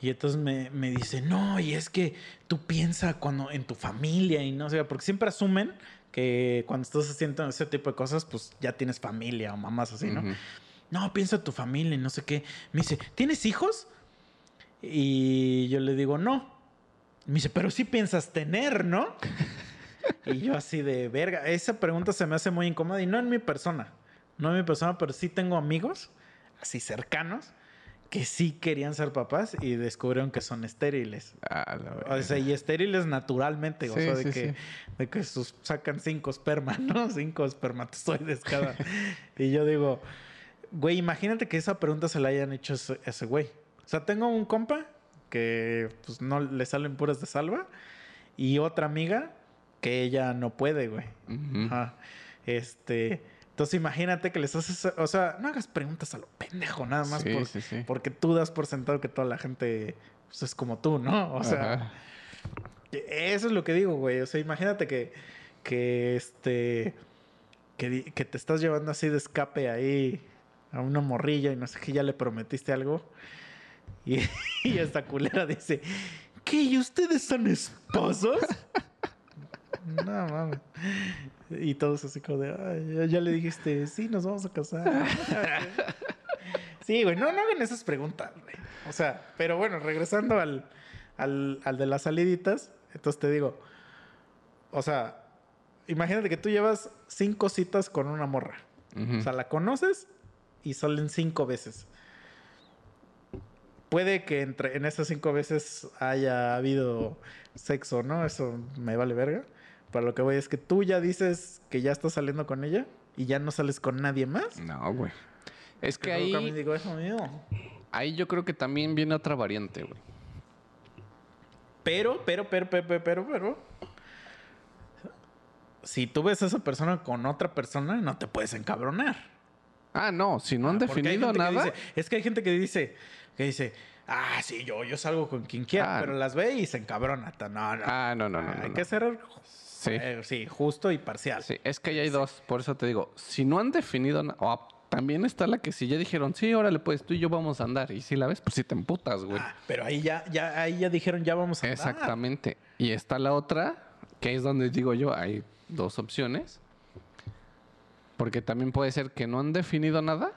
Y entonces me, me dice, no, y es que tú piensas cuando en tu familia y no sé, porque siempre asumen que cuando estás haciendo ese tipo de cosas, pues ya tienes familia o mamás así, ¿no? Ujú. no, piensa en tu familia y no sé qué. Me dice, ¿tienes hijos? Y yo le digo, no. Me dice, pero sí piensas tener, ¿no? y yo así de verga. Esa pregunta se me hace muy incómoda y no en mi persona. No en mi persona, pero sí tengo amigos, así cercanos, que sí querían ser papás y descubrieron que son estériles. Ah, la O sea, y estériles naturalmente, o sea, de sí, que, sí. de que sus, sacan cinco espermas, ¿no? Cinco espermatozoides cada. y yo digo, güey, imagínate que esa pregunta se la hayan hecho ese, ese güey. O sea, tengo un compa que pues no le salen puras de salva y otra amiga que ella no puede, güey. Ajá. Este, entonces imagínate que les haces, o sea, no hagas preguntas a lo pendejo, nada más Sí, por- sí, sí. porque tú das por sentado que toda la gente pues, es como tú, ¿no? O sea, Ajá. eso es lo que digo, güey. O sea, imagínate que, que este, que te estás llevando así de escape ahí a una morrilla y no sé qué, ya le prometiste algo. Y, y esta culera dice, ¿qué? ¿Y ustedes son esposos? No, mames. Y todos así como de, "Ay, ya, ya le dijiste, sí, nos vamos a casar. sí, güey, no, no hagan esas preguntas, güey. O sea, pero bueno, regresando al, al, al de las saliditas, entonces te digo, o sea, imagínate que tú llevas cinco citas con una morra. O sea, la conoces y salen cinco veces. Puede que entre, en esas cinco veces haya habido sexo, ¿no? Eso me vale verga. Pero lo que voy es que tú ya dices que ya estás saliendo con ella y ya no sales con nadie más. No, güey. Es que luego también ahí, digo, eso mío. ahí yo creo que también viene otra variante, güey. Pero, pero, pero, pero, pero, pero, pero. Si tú ves a esa persona con otra persona, no te puedes encabronar. Ah, no, si no han Ah, hay definido nada. dice- es que hay gente que dice, que dice, ah, sí, yo, yo salgo con quien quiera, Ah. pero las ve y se encabrona. No, no. Ah, no, no, no. hay no, que no. ser, Sí. eh, sí, justo y parcial. Sí, es que ahí hay dos, por eso te digo, si no han definido nada, o también está la que si ya dijeron, sí, órale, pues tú y yo vamos a andar, y si la ves, pues sí te emputas, güey. Ah, pero ahí ya, ya, ahí ya dijeron, ya vamos a andar. Exactamente. Y está la otra, que es donde digo yo, hay dos opciones. Porque también puede ser que no han definido nada.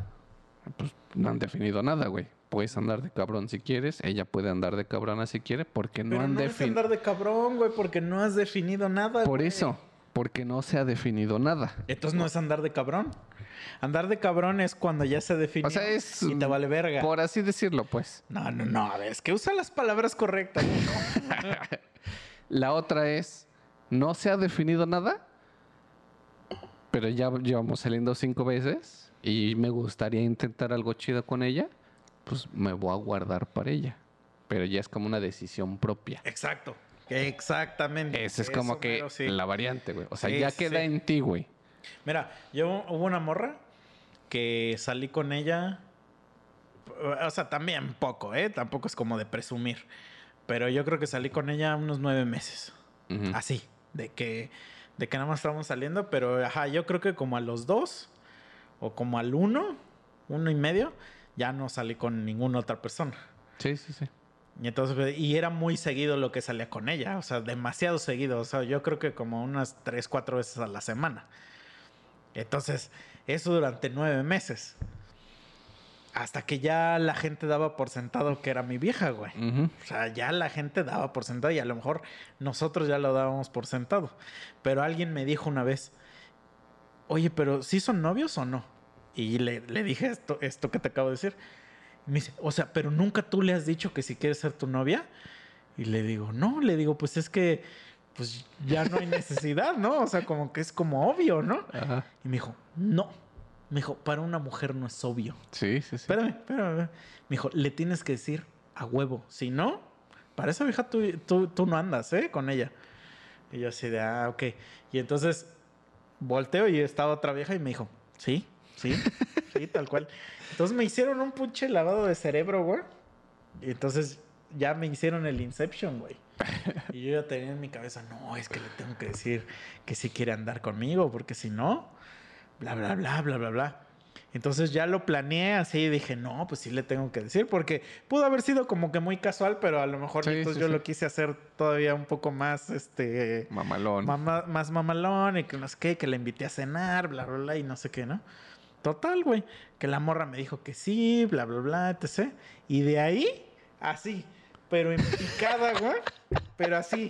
Pues no han definido nada, güey. Puedes andar de cabrón si quieres, ella puede andar de cabrona si quiere, porque no Pero han no definido. andar de cabrón, güey, porque no has definido nada. Por güey. eso, porque no se ha definido nada. Entonces no es andar de cabrón. Andar de cabrón es cuando ya se definió O sea, es. y te vale verga. Por así decirlo, pues. No, no, no. A ver, es que usa las palabras correctas. La otra es, no se ha definido nada, pero ya llevamos saliendo cinco veces y me gustaría intentar algo chido con ella, pues me voy a guardar para ella. Pero ya es como una decisión propia. Exacto. Exactamente. Esa es como que mero, sí. la variante, güey. O sea, Sí, ya queda sí. en ti, güey. Mira, yo hubo una morra que salí con ella. O sea, también poco, ¿eh? Tampoco es como de presumir. Pero yo creo que salí con ella unos nueve meses. Así. De que, de que nada más estábamos saliendo. Pero, ajá, yo creo que como a los dos. O como al uno. Uno y medio. Ya no salí con ninguna otra persona. Sí, sí, sí. Y entonces, y era muy seguido lo que salía con ella, o sea, demasiado seguido, o sea, yo creo que como unas tres, cuatro veces a la semana. Entonces, eso durante nueve meses. Hasta que ya la gente daba por sentado que era mi vieja, güey. O sea, ya la gente daba por sentado y a lo mejor nosotros ya lo dábamos por sentado. Pero alguien me dijo una vez, oye, pero ¿sí son novios o no? Y le, le dije esto, esto que te acabo de decir. Me dice, o sea, pero nunca tú le has dicho que si quieres ser tu novia. Y le digo, no, le digo, pues es que pues ya no hay necesidad, ¿no? O sea, como que es como obvio, ¿no? Ajá. Y me dijo, no. Me dijo, para una mujer no es obvio. Sí, sí, sí. Espérame, espérame. Me dijo, le tienes que decir a huevo. Si no, para esa vieja tú, tú, tú no andas, ¿eh? Con ella. Y yo así de, ah, ok. Y entonces volteo y estaba otra vieja y me dijo, sí, sí, sí, tal cual. Entonces me hicieron un pinche lavado de cerebro, güey. Y entonces ya me hicieron el Inception, güey. Y yo ya tenía en mi cabeza, no, es que le tengo que decir que sí quiere andar conmigo, porque si no, bla, bla, bla, bla, bla, bla. Entonces ya lo planeé así y dije, no, pues sí le tengo que decir, porque pudo haber sido como que muy casual, pero a lo mejor Sí, entonces sí, yo sí. lo quise hacer todavía un poco más, este, Mamalón. Mama- más mamalón y que no sé qué, que la invité a cenar, bla, bla, bla, y no sé qué, ¿no? Total, güey, que la morra me dijo que sí, bla, bla, bla, etc. Y de ahí, así, pero en picada, güey, pero así,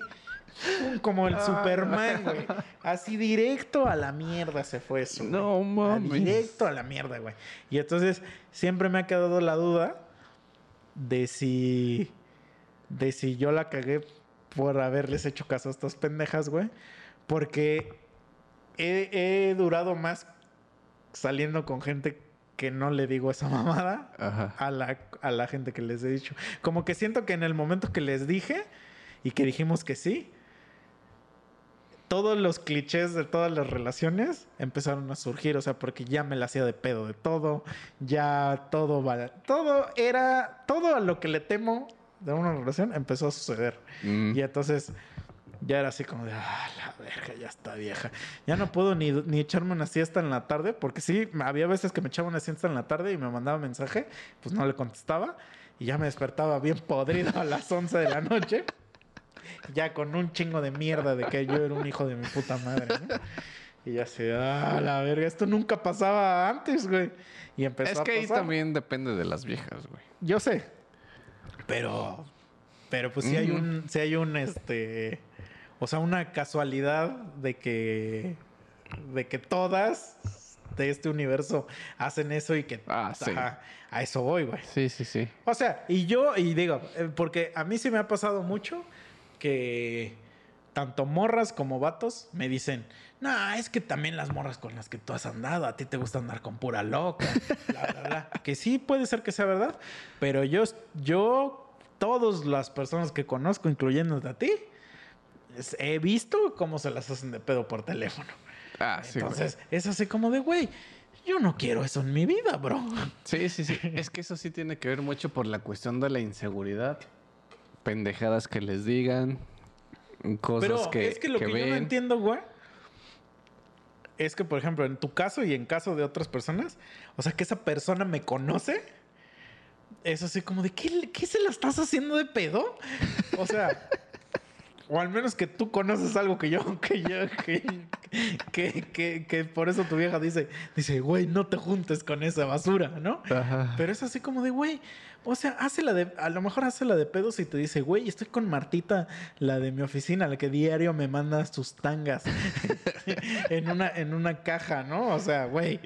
como el Superman, güey. Así directo a la mierda se fue eso. No mames. Directo a la mierda, güey. Y entonces siempre me ha quedado la duda de si de si yo la cagué por haberles hecho caso a estas pendejas, güey. Porque he, he durado más saliendo con gente que no le digo esa mamada Ajá. a la, a la gente que les he dicho. Como que siento que en el momento que les dije y que dijimos que sí, todos los clichés de todas las relaciones empezaron a surgir, o sea, porque ya me la hacía de pedo de todo, ya todo va, todo era, todo a lo que le temo de una relación empezó a suceder. Mm. Y entonces ya era así como de, ah, la verga, ya está vieja. Ya no puedo ni, ni echarme una siesta en la tarde, porque sí, había veces que me echaba una siesta en la tarde y me mandaba mensaje, pues no le contestaba. Y ya me despertaba bien podrido a las 11 de la noche. Ya con un chingo de mierda de que yo era un hijo de mi puta madre, ¿no? Y ya se, ah, la verga, esto nunca pasaba antes, güey. Y empezó Es a que ahí también depende de las viejas, güey. Yo sé. Pero. Pero pues sí hay un. Sí hay un este. O sea, una casualidad de que. De que todas de este universo hacen eso y que. Ah, sí. Ajá, a eso voy, güey. Sí, sí, sí. O sea, y yo, y digo, eh, porque a mí sí me ha pasado mucho que tanto morras como vatos me dicen, no, es que también las morras con las que tú has andado, a ti te gusta andar con pura loca, bla, bla, bla. Que sí puede ser que sea verdad, pero yo, yo, todas las personas que conozco, incluyéndote a ti, he visto cómo se las hacen de pedo por teléfono. Ah, sí, güey. Entonces, es así como de, güey, yo no quiero eso en mi vida, bro. Sí, sí, sí. Es que eso sí tiene que ver mucho por la cuestión de la inseguridad. Pendejadas que les digan. Cosas Pero que, es que lo que, yo no entiendo, güey, es que, por ejemplo, en tu caso y en caso de otras personas, o sea, que esa persona me conoce, es así como de, ¿qué, qué se la estás haciendo de pedo? O sea, o al menos que tú conoces algo que yo, que yo, que, que, que, que por eso tu vieja dice, dice, güey, no te juntes con esa basura, ¿no? Ajá. Pero es así como de, güey, o sea, hace la de, a lo mejor hace la de pedos y te dice, güey, estoy con Martita, la de mi oficina, la que diario me manda sus tangas en, una, en una caja, ¿no? O sea, güey.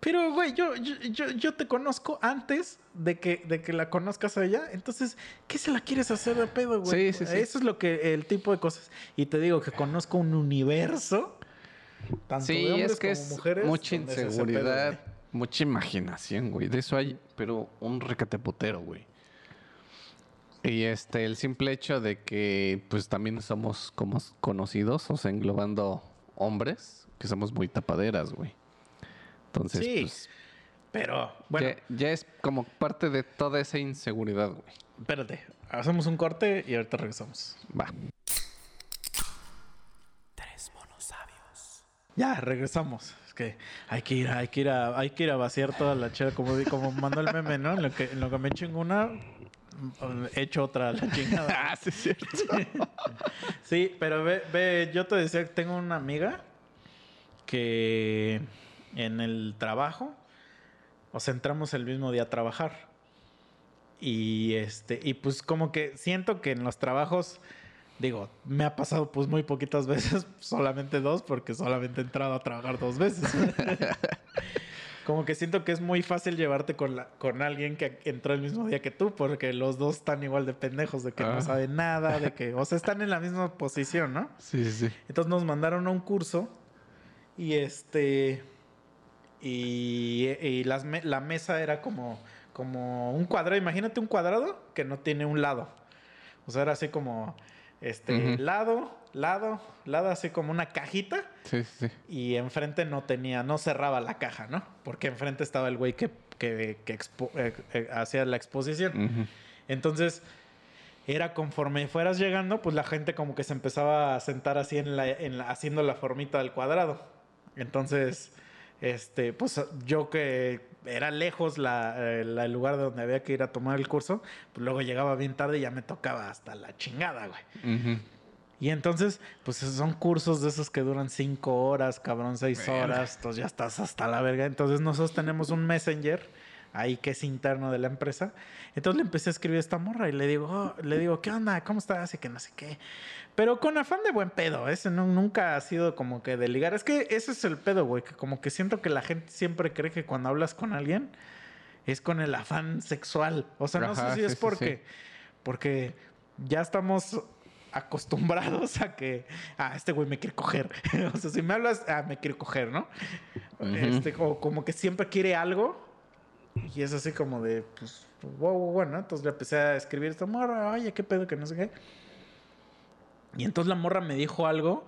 Pero, güey, yo, yo, yo, yo te conozco antes de que, de que la conozcas a ella. Entonces, ¿qué se la quieres hacer de pedo, güey? Sí, sí, sí. Eso es lo que, el tipo de cosas. Y te digo que conozco un universo, tanto de Sí, hombres es que como es mujeres. mucha pedo, inseguridad, mucha imaginación, güey. De eso hay, pero un recateputero, güey. Y este, el simple hecho de que, pues también somos como conocidos, o sea, englobando hombres, que somos muy tapaderas, güey. Entonces, Sí, pues, Pero, bueno, ya, ya es como parte de toda esa inseguridad, güey. espérate. Hacemos un corte y ahorita regresamos. Va. Tres monos sabios. Ya, regresamos. Es que hay que ir, hay que ir a, hay que ir a vaciar toda la chela, como, como mandó el meme, ¿no? En lo que, en lo que me chingo una, mm, echo otra a la chingada. Ah, sí, es cierto. Sí, pero ve, ve, yo te decía que tengo una amiga que en el trabajo, o sea, entramos el mismo día a trabajar. Y este, y pues como que siento que en los trabajos, digo, me ha pasado pues muy poquitas veces, solamente dos, porque solamente he entrado a trabajar dos veces. como que siento que es muy fácil llevarte con, la, con alguien que entró el mismo día que tú, porque los dos están igual de pendejos, de que Ah. no saben nada, de que, o sea, están en la misma posición, ¿no? Sí, sí, sí. Entonces nos mandaron a un curso y este y, y las me- la mesa era como como un cuadrado. Imagínate un cuadrado que no tiene un lado. O sea, era así como este lado, lado, lado, así como una cajita. Sí, sí. Y enfrente no tenía, no cerraba la caja, ¿no? Porque enfrente estaba el güey que, que, que expo- eh, eh, hacía la exposición. Entonces, era conforme fueras llegando, pues la gente como que se empezaba a sentar así en la, en la- haciendo la formita del cuadrado. Entonces, este, pues yo que era lejos la, eh, la- el lugar de donde había que ir a tomar el curso, pues luego llegaba bien tarde y ya me tocaba hasta la chingada, güey. Y entonces, pues son cursos de esos que duran cinco horas, cabrón, seis Verga. horas, entonces ya estás hasta la verga. Entonces nosotros tenemos un messenger ahí que es interno de la empresa. Entonces le empecé a escribir a esta morra y le digo, oh, le digo, ¿qué onda? ¿Cómo estás? Y que no sé qué. Pero con afán de buen pedo, ese no, nunca ha sido como que de ligar. Es que ese es el pedo, güey, que como que siento que la gente siempre cree que cuando hablas con alguien es con el afán sexual. O sea, no sé si sí, es porque, sí. porque ya estamos acostumbrados a que, ah, este güey me quiere coger. o sea, si me hablas, ah, me quiere coger, ¿no? Este, o como que siempre quiere algo y es así como de, pues, wow, wow, bueno. Entonces le empecé a escribir esta morra, oye, qué pedo, que no sé qué. Y entonces la morra me dijo algo,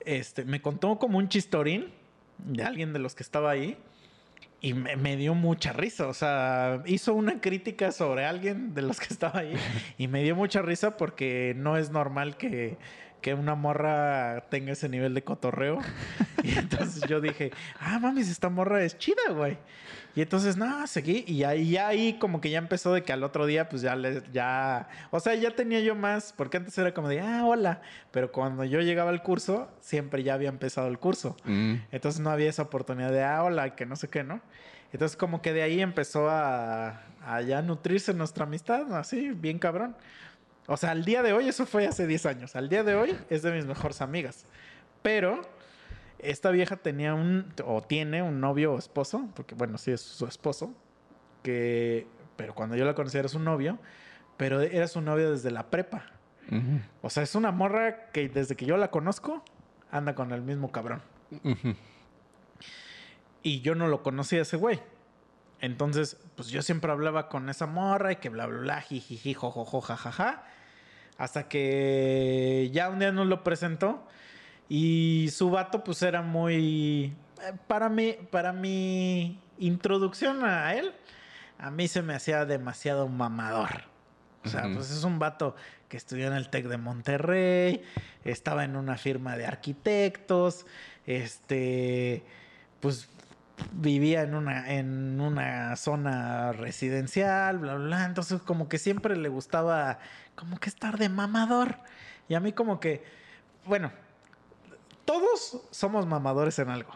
este, me contó como un chistorín de alguien de los que estaba ahí. Y me, me dio mucha risa, o sea, hizo una crítica sobre alguien de los que estaba ahí y me dio mucha risa porque no es normal que, que una morra tenga ese nivel de cotorreo. Y entonces yo dije, ah, mames, esta morra es chida, güey. Y entonces, no, seguí. Y ahí, ya ahí como que ya empezó de que al otro día, pues ya, le, ya... O sea, ya tenía yo más, porque antes era como de, ah, hola. Pero cuando yo llegaba al curso, siempre ya había empezado el curso. Mm. Entonces no había esa oportunidad de, ah, hola, que no sé qué, ¿no? Entonces como que de ahí empezó a, a ya nutrirse nuestra amistad, así, bien cabrón. O sea, al día de hoy, eso fue hace 10 años, al día de hoy es de mis mejores amigas. Pero esta vieja tenía un, o tiene un novio o esposo, porque bueno, sí es su esposo, que, pero cuando yo la conocí era su novio, pero era su novio desde la prepa. O sea, es una morra que desde que yo la conozco, anda con el mismo cabrón. Y yo no lo conocía a ese güey. Entonces, pues yo siempre hablaba con esa morra y que bla, bla, bla, jijiji, jojojo, jajaja. Hasta que ya un día nos lo presentó. Y su vato, pues era muy. eh, Para mí, para mi introducción a él, a mí se me hacía demasiado mamador. O sea, pues es un vato que estudió en el TEC de Monterrey, estaba en una firma de arquitectos, este, pues vivía en una, en una zona residencial, bla, bla, bla. Entonces, como que siempre le gustaba, como que estar de mamador. Y a mí, como que, bueno, todos somos mamadores en algo.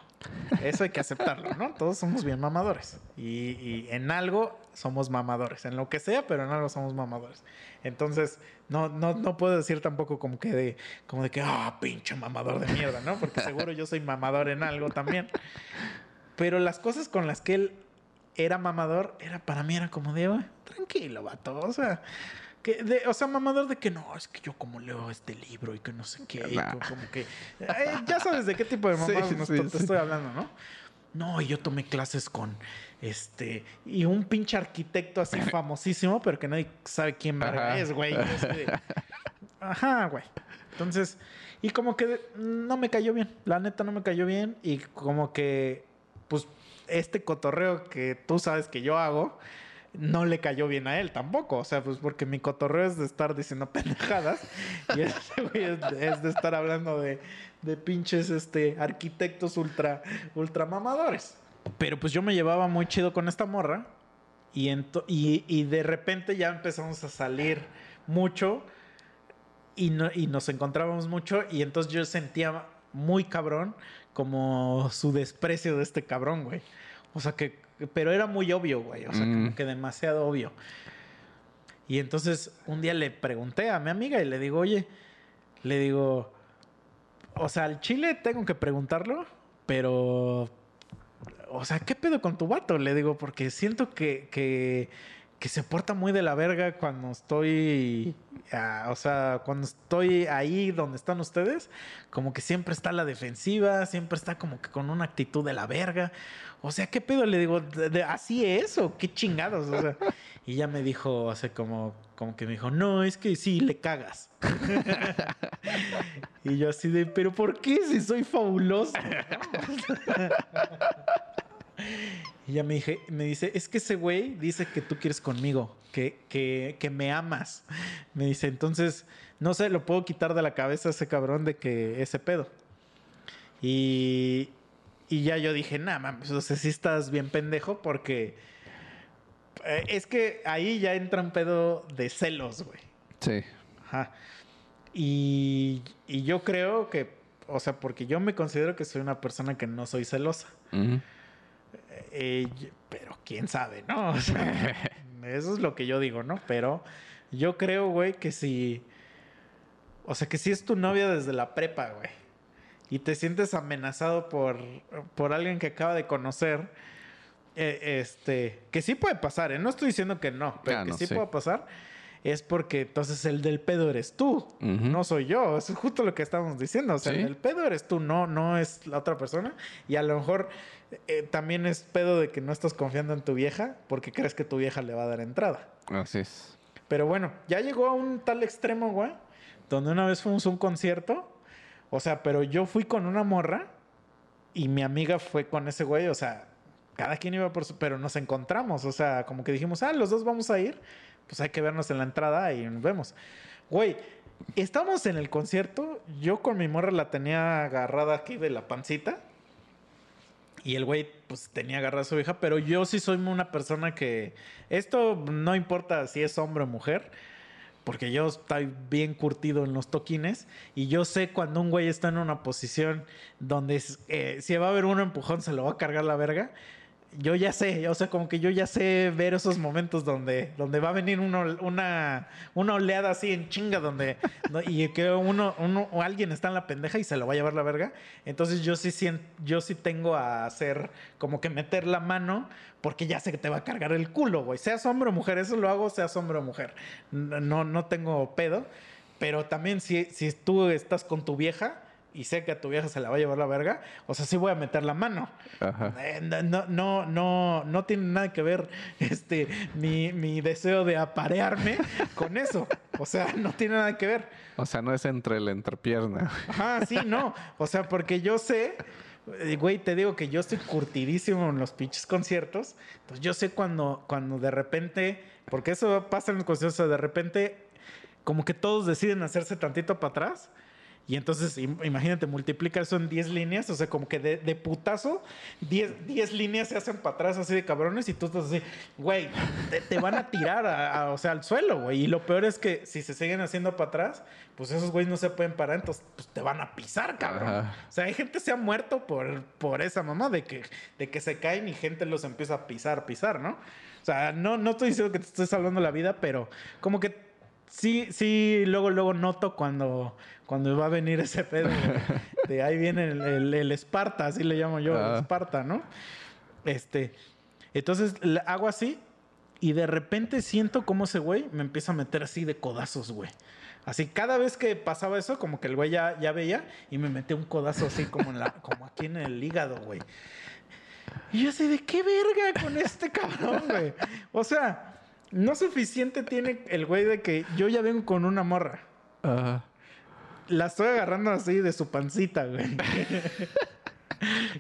Eso hay que aceptarlo, ¿no? Todos somos bien mamadores. Y, y en algo somos mamadores. En lo que sea, pero en algo somos mamadores. Entonces, no, no, no puedo decir tampoco como que de, como de que, ah, pinche mamador de mierda, ¿no? Porque seguro yo soy mamador en algo también. Pero las cosas con las que él era mamador, era para mí era como de, "Ah, tranquilo, vato. O sea, que de- o sea, mamador de que no, es que yo como leo este libro y que no sé qué. y Nah. co- como que, eh, ya sabes de qué tipo de Sí, mamadas nos- sí, te sí. estoy hablando, ¿no? No, y yo tomé clases con este y un pinche arquitecto así famosísimo, pero que nadie sabe quién verga es, güey. Ajá, güey. Entonces, y como que no me cayó bien. La neta no me cayó bien. Y como que, pues, este cotorreo que tú sabes que yo hago, no le cayó bien a él tampoco. O sea, pues porque mi cotorreo es de estar diciendo pendejadas. y este es, de- es de estar hablando de, de pinches este, arquitectos ultra, ultra mamadores. Pero pues yo me llevaba muy chido con esta morra. Y, y, y de repente ya empezamos a salir mucho y, no, y nos encontrábamos mucho y entonces yo sentía muy cabrón como su desprecio de este cabrón, güey. O sea que, pero era muy obvio, güey. O sea, Mm. como que demasiado obvio. Y entonces un día le pregunté a mi amiga y le digo, oye, le digo, o sea, al chile tengo que preguntarlo, pero, o sea, ¿qué pedo con tu vato? Le digo, porque siento que, que, que se porta muy de la verga cuando estoy, ah, o sea, cuando estoy ahí donde están ustedes, como que siempre está a la defensiva, siempre está como que con una actitud de la verga. O sea, ¿qué pedo? Le digo, ¿de- de- ¿así es o qué chingados? O sea, y ya me dijo, o sea, como, como que me dijo, no, es que sí, le cagas. y yo así de, ¿pero por qué si soy fabuloso? Y ella me, dije, me dice, es que ese güey dice que tú quieres conmigo, que, que, que me amas. Me dice, entonces, no sé, lo puedo quitar de la cabeza a ese cabrón de que ese pedo. Y, y ya yo dije, nada, mames, o sea, sí estás bien pendejo porque eh, es que ahí ya entra un pedo de celos, güey. Sí. Ajá. Y, y yo creo que, o sea, porque yo me considero que soy una persona que no soy celosa. Ujú. Eh, pero quién sabe, ¿no? O sea, eso es lo que yo digo, ¿no? Pero yo creo, güey, que si. O sea, que si es tu novia desde la prepa, güey. Y te sientes amenazado por, por alguien que acaba de conocer. eh, este. Que sí puede pasar, ¿eh? No estoy diciendo que no, pero Ah, que no, sí, sí. puede pasar. Es porque entonces el del pedo eres tú, no soy yo. Eso es justo lo que estamos diciendo. O sea, Sí. el pedo eres tú, no, no es la otra persona. Y a lo mejor eh, también es pedo de que no estás confiando en tu vieja porque crees que tu vieja le va a dar entrada. Así es. Pero bueno, ya llegó a un tal extremo, güey, donde una vez fuimos a un concierto. O sea, pero yo fui con una morra y mi amiga fue con ese güey. O sea, cada quien iba por su... Pero nos encontramos. O sea, como que dijimos, ah, los dos vamos a ir. Pues hay que vernos en la entrada y nos vemos. Güey, estamos en el concierto. Yo con mi morra la tenía agarrada aquí de la pancita. Y el güey, pues tenía agarrada a su vieja, pero yo sí soy una persona que. Esto no importa si es hombre o mujer, porque yo estoy bien curtido en los toquines. Y yo sé cuando un güey está en una posición donde eh, si va a haber un empujón, se lo va a cargar la verga. Yo ya sé, o sea, como que yo ya sé ver esos momentos donde, donde va a venir uno- una, una oleada así en chinga, donde y que uno, uno o alguien está en la pendeja y se lo va a llevar la verga. Entonces yo sí yo sí tengo a hacer como que meter la mano porque ya sé que te va a cargar el culo, güey. Seas hombre o mujer, eso lo hago, seas hombre o mujer. No, no tengo pedo. Pero también si, si tú estás con tu vieja y sé que a tu vieja se la va a llevar la verga, o sea, sí voy a meter la mano. Ajá. Eh, No, no, no, no, no tiene nada que ver este, mi, mi deseo de aparearme con eso. O sea, no tiene nada que ver. O sea, no es entre la entrepierna. Ajá, sí, no. O sea, porque yo sé, eh, güey, te digo que yo estoy curtidísimo en los pinches conciertos. Entonces yo sé cuando, cuando de repente, porque eso pasa en los conciertos, o sea, de repente, como que todos deciden hacerse tantito para atrás. Y entonces, im- imagínate, multiplica eso en 10 líneas, o sea, como que de, de putazo, 10, 10 líneas se hacen para atrás así de cabrones y tú estás así, güey, te, te van a tirar, a- a- o sea, al suelo, güey. Y lo peor es que si se siguen haciendo para atrás, pues esos güeyes no se pueden parar, entonces pues, te van a pisar, cabrón. Ajá. O sea, hay gente que se ha muerto por, por esa mamá de que, de que se caen y gente los empieza a pisar, pisar, ¿no? O sea, no, no estoy diciendo que te estoy salvando la vida, pero como que sí, sí, luego, luego noto cuando, cuando va a venir ese pedo de, de ahí viene el, el- el Esparta, así le llamo yo, el Ah. Esparta, ¿no? Este, entonces hago así y de repente siento como ese güey me empieza a meter así de codazos, güey. Así, cada vez que pasaba eso, como que el güey ya, ya veía y me metía un codazo así como, en la, como aquí en el hígado, güey. Y yo así, ¿de qué verga con este cabrón, güey? O sea, no suficiente tiene el güey de que yo ya vengo con una morra. Ajá. La estoy agarrando así de su pancita, güey.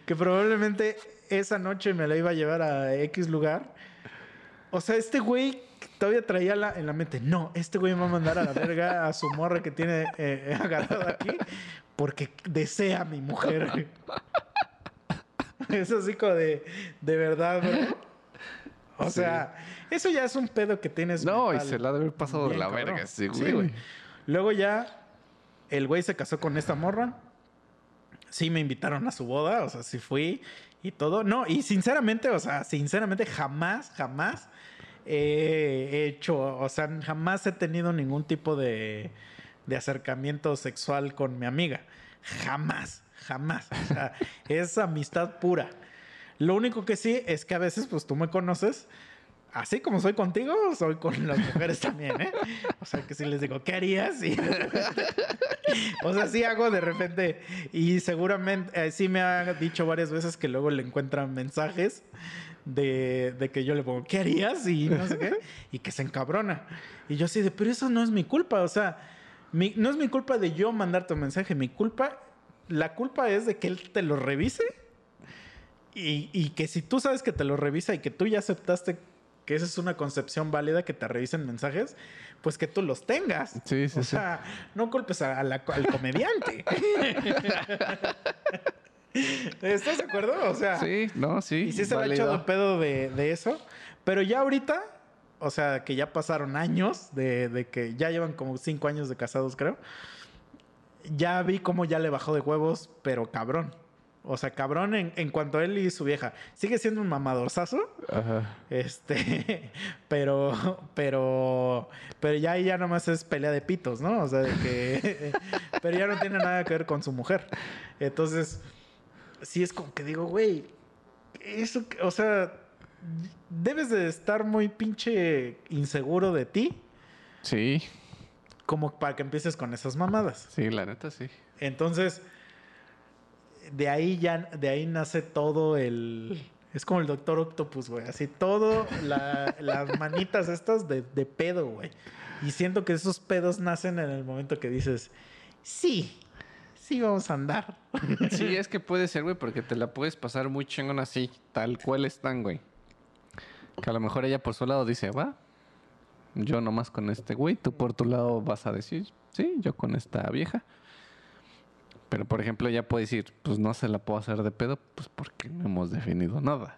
que probablemente esa noche me la iba a llevar a X lugar. O sea, este güey todavía traía la- en la mente, no, este güey me va a mandar a la verga a su morra que tiene eh, agarrado aquí porque desea a mi mujer. es así como de, de verdad, bro. O Sí. sea, eso ya es un pedo que tienes. No, y se la ha de haber pasado de la cabrón. verga, sí, Sí, güey. güey. Luego ya el güey se casó con esta morra. Sí me invitaron a su boda, o sea, sí fui y todo. No, y sinceramente, o sea, sinceramente jamás, jamás he hecho, o sea, jamás he tenido ningún tipo de, de acercamiento sexual con mi amiga. Jamás, jamás. Es amistad pura. Lo único que sí es que a veces, pues tú me conoces, así como soy contigo, soy con las mujeres también, ¿eh? O sea, que si les digo, ¿qué harías? Y o sea, sí hago de repente. Y seguramente, eh, sí me ha dicho varias veces que luego le encuentran mensajes de, de que yo le pongo, ¿qué harías? Y no sé qué. Y que se encabrona. Y yo así de, pero eso no es mi culpa. O sea, mi- no es mi culpa de yo mandarte un mensaje. Mi culpa, la culpa es de que él te lo revise. Y, y que si tú sabes que te lo revisa y que tú ya aceptaste que esa es una concepción válida, que te revisen mensajes, pues que tú los tengas. Sí, sí, o sí. sea, no culpes a- a la- al comediante. ¿Estás de acuerdo? O sea, Sí, no, sí. y sí se le ha echado pedo de, de eso. Pero ya ahorita, o sea, que ya pasaron años de, de que ya llevan como cinco años de casados, creo. Ya vi cómo ya le bajó de huevos, pero cabrón. O sea, cabrón en, en cuanto a él y su vieja. Sigue siendo un mamadorzazo. Ajá. Este, pero, pero, pero ya ahí ya nomás es pelea de pitos, ¿no? O sea, de que, pero ya no tiene nada que ver con su mujer. Entonces, sí es como que digo, güey, eso, o sea, debes de estar muy pinche inseguro de ti Sí, como para que empieces con esas mamadas. sí, la neta sí. Entonces, de ahí ya, de ahí nace todo el. Es como el Doctor Octopus, güey. Así todo, la- las manitas estas de, de pedo, güey. Y siento que esos pedos nacen en el momento que dices, sí, sí vamos a andar. Sí, es que puede ser, güey, porque te la puedes pasar muy chingón así, tal cual están, güey. Que a lo mejor ella por su lado dice, va, yo nomás con este güey, tú por tu lado vas a decir, sí, yo con esta vieja. Pero por ejemplo, ella puede decir, pues no se la puedo hacer de pedo, pues porque no hemos definido nada.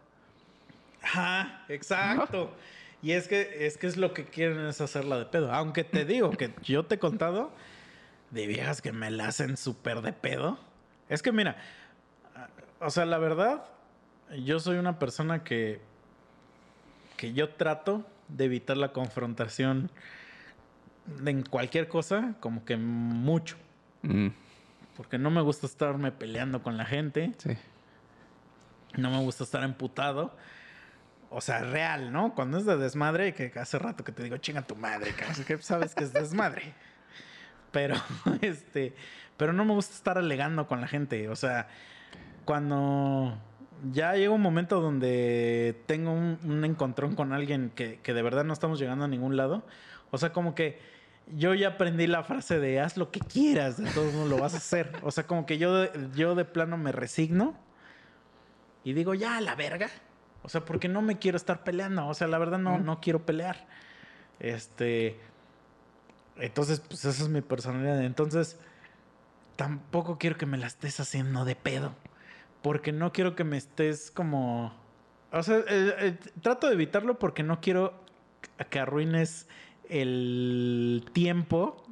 Ajá, exacto. Y es que, es que es lo que quieren es hacerla de pedo. Aunque te digo que yo te he contado de viejas que me la hacen súper de pedo. Es que mira, o sea, la verdad, yo soy una persona que, que yo trato de evitar la confrontación en cualquier cosa, como que mucho. Mm, Porque no me gusta estarme peleando con la gente. sí. No me gusta estar emputado. O sea, real, ¿no? Cuando es de desmadre, que hace rato que te digo, chinga tu madre, que sabes que es desmadre. Pero, este, pero no me gusta estar alegando con la gente. O sea, cuando ya llega un momento donde tengo un, un encontrón con alguien que, que de verdad no estamos llegando a ningún lado. O sea, como que yo ya aprendí la frase de haz lo que quieras, de todos modos lo vas a hacer. O sea, como que yo, yo de plano me resigno y digo, ya, a la verga. O sea, porque no me quiero estar peleando. O sea, la verdad no, no quiero pelear. Este. Entonces, pues esa es mi personalidad. Entonces, tampoco quiero que me la estés haciendo de pedo. Porque no quiero que me estés como. O sea, eh, eh, trato de evitarlo porque no quiero que arruines el tiempo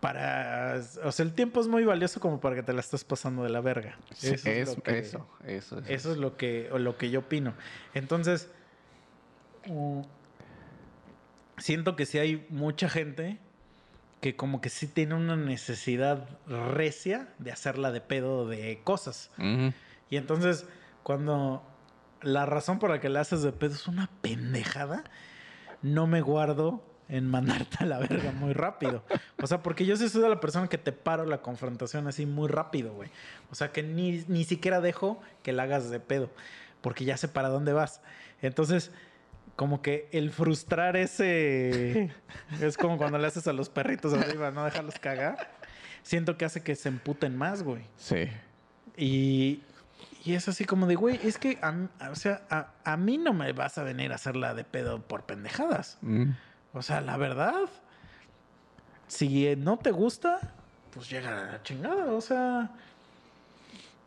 para. O sea, el tiempo es muy valioso como para que te la estés pasando de la verga. Sí, Eso es es- lo que- eso, eso, eso. eso es lo que, o lo que yo opino. Entonces, siento que sí hay mucha gente que como que sí tiene una necesidad recia de hacerla de pedo de cosas. Y entonces, cuando la razón por la que la haces de pedo es una pendejada, no me guardo en mandarte a la verga muy rápido. O sea, porque yo sí soy de la persona que te paro la confrontación así muy rápido, güey. O sea, que ni, ni siquiera dejo que la hagas de pedo, porque ya sé para dónde vas. Entonces, como que el frustrar ese... es como cuando le haces a los perritos arriba, no dejarlos cagar. Siento que hace que se emputen más, güey. Sí. Y, y es así como de, güey, es que, a, o sea, a, a mí no me vas a venir a hacerla de pedo por pendejadas. Mm. O sea, la verdad, si no te gusta, pues llega a la chingada. O sea,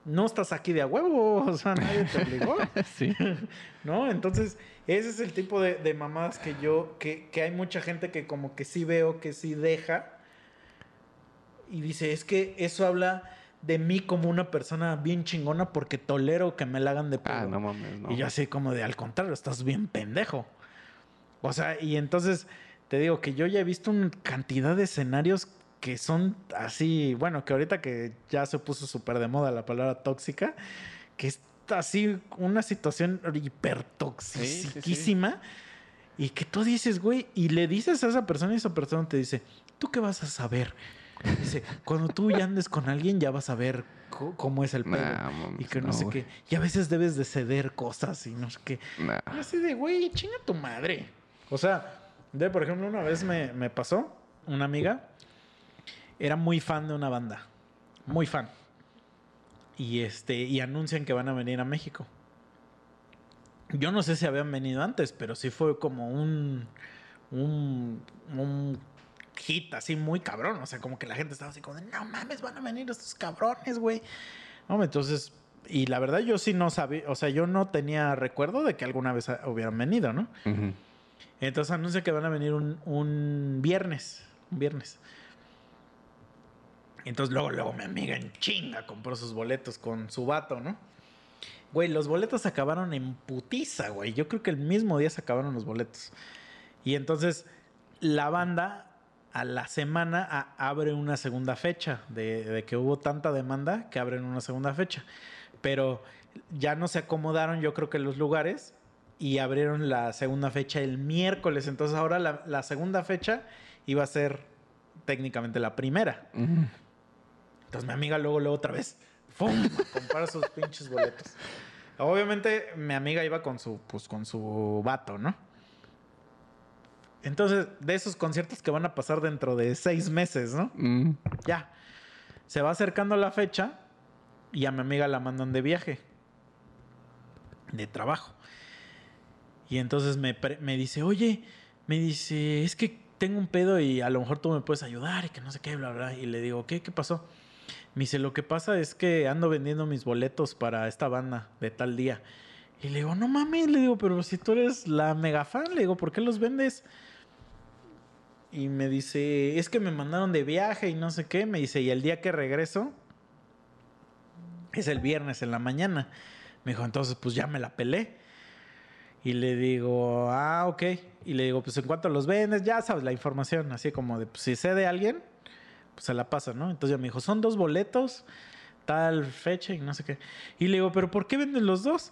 no estás aquí de a huevo. O sea, nadie te obligó. Sí. ¿No? Entonces, ese es el tipo de, de mamadas que yo, que, que hay mucha gente que como que sí veo que sí deja. Y dice, es que eso habla de mí como una persona bien chingona porque tolero que me la hagan de pedo. Ah, no mames, no. Y yo así como de, al contrario, estás bien pendejo. O sea, y entonces te digo que yo ya he visto una cantidad de escenarios que son así, bueno, que ahorita que ya se puso súper de moda la palabra tóxica, que es así una situación hipertoxiquísima y que tú dices, güey, y le dices a esa persona y esa persona te dice, ¿tú qué vas a saber? Dice, cuando tú ya andes con alguien ya vas a ver cómo es el pedo. Nah, y que no, no, sé qué. Y a veces debes de ceder cosas y no sé qué. Nah. Y así de, güey, chinga tu madre. O sea, de, por ejemplo, una vez me, me pasó, una amiga era muy fan de una banda. Muy fan. Y este, y anuncian que van a venir a México. Yo no sé si habían venido antes, pero sí fue como un, un, un hit así muy cabrón. O sea, como que la gente estaba así como de, no mames, van a venir estos cabrones, güey. No, entonces, y la verdad yo sí no sabía, o sea, yo no tenía recuerdo de que alguna vez hubieran venido, ¿no? Entonces anuncia que van a venir un, un viernes. Un viernes. Entonces luego, luego mi amiga en chinga compró sus boletos con su vato, ¿no? Güey, los boletos acabaron en putiza, güey. Yo creo que el mismo día se acabaron los boletos. Y entonces la banda a la semana a- abre una segunda fecha. De, de que hubo tanta demanda que abren una segunda fecha. Pero ya no se acomodaron, yo creo que los lugares. Y abrieron la segunda fecha el miércoles. Entonces ahora la, la segunda fecha iba a ser técnicamente la primera. Entonces mi amiga luego, luego otra vez, ¡fum! comprar sus pinches boletos. Obviamente mi amiga iba con su, pues, con su vato, ¿no? Entonces, de esos conciertos que van a pasar dentro de seis meses, ¿no? Mm. Ya. Se va acercando la fecha y a mi amiga la mandan de viaje. De trabajo. Y entonces me, me dice, oye, me dice, es que tengo un pedo y a lo mejor tú me puedes ayudar y que no sé qué, bla, bla. Y le digo, ¿qué? ¿Qué pasó? Me dice, lo que pasa es que ando vendiendo mis boletos para esta banda de tal día. Y le digo, no mames, le digo, pero si tú eres la mega fan, le digo, ¿por qué los vendes? Y me dice, es que me mandaron de viaje y no sé qué. Me dice, y el día que regreso es el viernes en la mañana. Me dijo, entonces pues ya me la pelé. Y le digo, ah, ok. Y le digo, pues en cuanto los vendes, ya sabes la información. Así como de, pues si sé de alguien, pues se la pasa, ¿no? Entonces ya me dijo, son dos boletos, tal fecha y no sé qué. Y le digo, pero ¿por qué vendes los dos?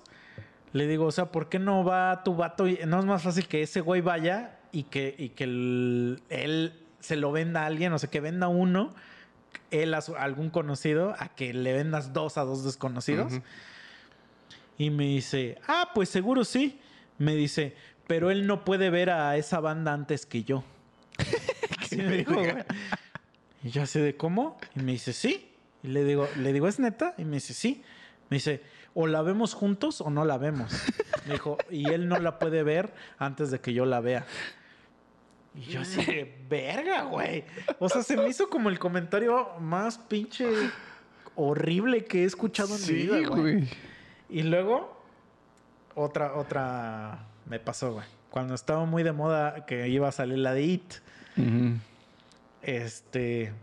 Le digo, o sea, ¿por qué no va tu vato? No es más fácil que ese güey vaya y que, y que el- él se lo venda a alguien, o sea, que venda uno, él a, su- a algún conocido, a que le vendas dos a dos desconocidos. Y me dice, ah, pues seguro sí. Me dice, pero él no puede ver a esa banda antes que yo. Así me dijo, güey. Y yo así de, ¿cómo? Y me dice, sí. Y le digo, le digo, ¿es neta? Y me dice, sí. Me dice, o la vemos juntos o no la vemos. Me dijo, y él no la puede ver antes de que yo la vea. Y yo así de, verga, güey. O sea, se me hizo como el comentario más pinche horrible que he escuchado en mi vida, güey. Y luego, otra, otra me pasó, güey. Cuando estaba muy de moda que iba a salir la de It, este.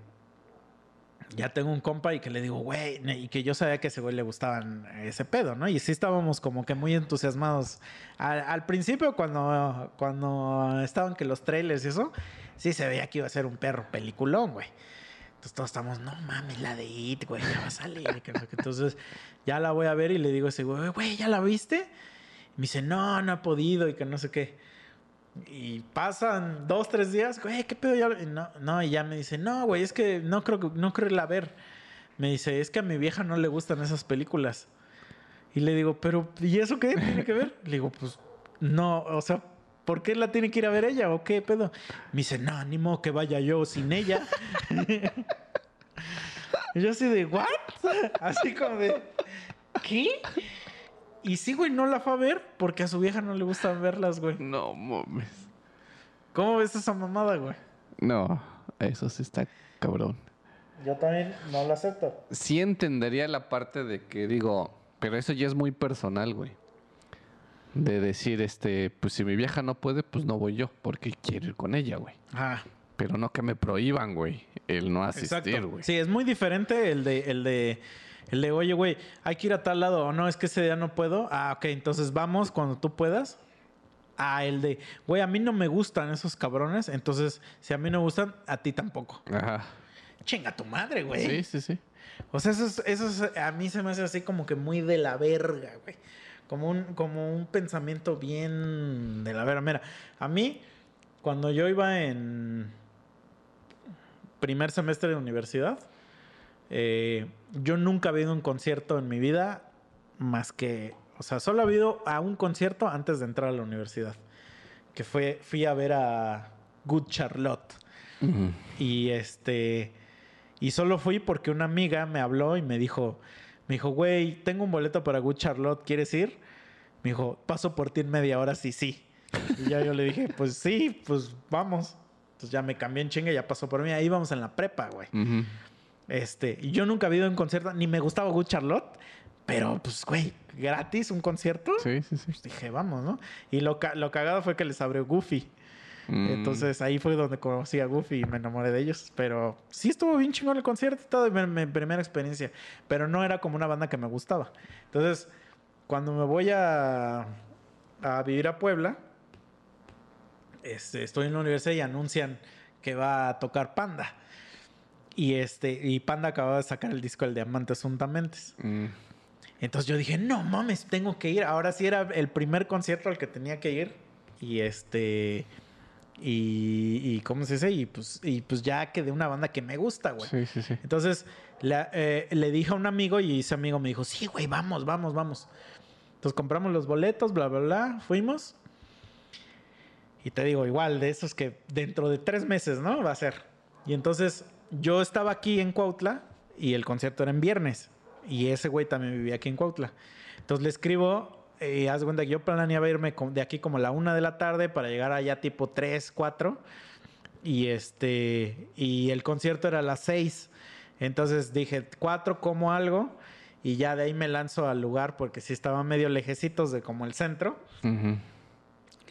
Ya tengo un compa y que le digo, güey, y que yo sabía que a ese güey le gustaban ese pedo, ¿no? Y sí estábamos como que muy entusiasmados. Al, principio, cuando, cuando estaban que los trailers y eso, sí se veía que iba a ser un perro peliculón, güey. Entonces todos estamos, no mames, la de It, güey, ya va a salir. Entonces ya la voy a ver y le digo a ese güey, güey, ¿ya la viste? Y me dice, no, no he podido y que no sé qué. Y pasan dos, tres días, güey, ¿qué pedo? Ya? No, no, y ya me dice, no, güey, es que no creo, que- no creo irla a ver. Me dice, es que a mi vieja no le gustan esas películas. Y le digo, pero, ¿y eso qué tiene que ver? Le digo, pues, no, o sea, ¿por qué la tiene que ir a ver ella o qué pedo? Me dice, no, ni modo que vaya yo sin ella. y yo así de, ¿what? Así como de, ¿qué? Y sí, güey, no la fue a ver porque a su vieja no le gustan verlas, güey. No mames. ¿Cómo ves esa mamada, güey? No, eso sí está cabrón. Yo también no lo acepto. Sí entendería la parte de que digo, pero eso ya es muy personal, güey. De decir, este, pues si mi vieja no puede, pues no voy yo, porque quiero ir con ella, güey. Ah, Pero no que me prohíban, güey, el no asistir, exacto. güey. Sí, es muy diferente el de, el de, el de, oye, güey, hay que ir a tal lado o no, es que ese día no puedo. Ah, ok, entonces vamos cuando tú puedas. Ah, el de, güey, a mí no me gustan esos cabrones, entonces si a mí no gustan, a ti tampoco. Ajá. chinga tu madre, güey. Sí, sí, sí. O sea, eso, es- eso es- a mí se me hace así como que muy de la verga, güey. Como un, como un pensamiento bien de la verga. Mira, a mí, cuando yo iba en primer semestre de universidad, eh, yo nunca había ido a un concierto en mi vida más que, o sea, solo ha habido a un concierto antes de entrar a la universidad, que fue, fui a ver a Good Charlotte. Y este. Y solo fui porque una amiga me habló y me dijo: Me dijo, güey, tengo un boleto para Good Charlotte, ¿quieres ir? Me dijo, paso por ti en media hora, sí, sí. Y ya yo le dije, pues sí, pues vamos. Entonces ya me cambié en chinga ya pasó por mí. Ahí vamos en la prepa, güey. Este, y yo nunca había ido a un concierto, ni me gustaba Good Charlotte, pero pues, güey, gratis un concierto. Sí, sí, sí. Pues dije, vamos, ¿no? Y lo, lo cagado fue que les abrió Goofy. Mm. Entonces ahí fue donde conocí a Goofy y me enamoré de ellos. Pero sí estuvo bien chingón el concierto y todo, mi, mi primera experiencia. Pero no era como una banda que me gustaba. Entonces, cuando me voy a, a vivir a Puebla, este, estoy en la universidad y anuncian que va a tocar Panda. Y este, y Panda acababa de sacar el disco El Diamantes Juntamentes. Mm. Entonces yo dije, no mames, tengo que ir. Ahora sí era el primer concierto al que tenía que ir. Y este. Y, y ¿cómo se dice? Y pues, y pues ya quedé una banda que me gusta, güey. Sí, sí, sí. Entonces la- eh, le dije a un amigo y ese amigo me dijo, sí, güey, vamos, vamos, vamos. Entonces compramos los boletos, bla, bla, bla, fuimos. Y te digo, igual, de esos que dentro de tres meses, ¿no? Va a ser. Y entonces yo estaba aquí en Cuautla y el concierto era en viernes. Y ese güey también vivía aquí en Cuautla. Entonces le escribo, eh, haz cuenta que yo planeaba irme de aquí como a la una de la tarde para llegar allá tipo 3, 4. Y este, y el concierto era a las 6. Entonces dije, 4 como algo. Y ya de ahí me lanzo al lugar porque sí estaba medio lejecitos de como el centro. Y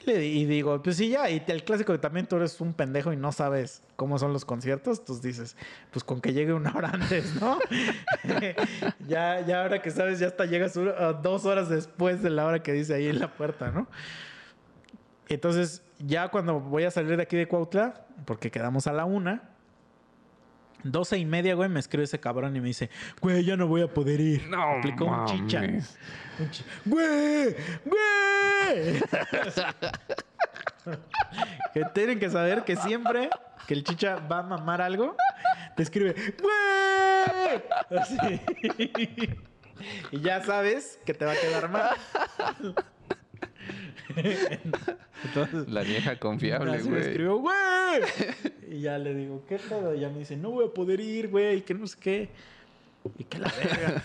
Y digo, pues sí, ya. Y el clásico que también tú eres un pendejo y no sabes cómo son los conciertos. Entonces dices, pues con que llegue una hora antes, ¿no? ya, ya ahora que sabes, ya hasta llegas dos horas después de la hora que dice ahí en la puerta, ¿no? Entonces, ya cuando voy a salir de aquí de Cuautla, porque quedamos a la una, doce y media, güey, me escribe ese cabrón y me dice, güey, ya no voy a poder ir. No Aplicó un chicha. Un chi- ¡Güey! ¡Güey! que tienen que saber que siempre que el chicha va a mamar algo, te escribe ¡Güey! Así. y ya sabes que te va a quedar mal. Entonces, La vieja confiable, me güey. escribió ¡Güey! Y ya le digo, ¿qué pedo? Y ya me dice, no voy a poder ir, güey, que no sé qué. Y que la verga.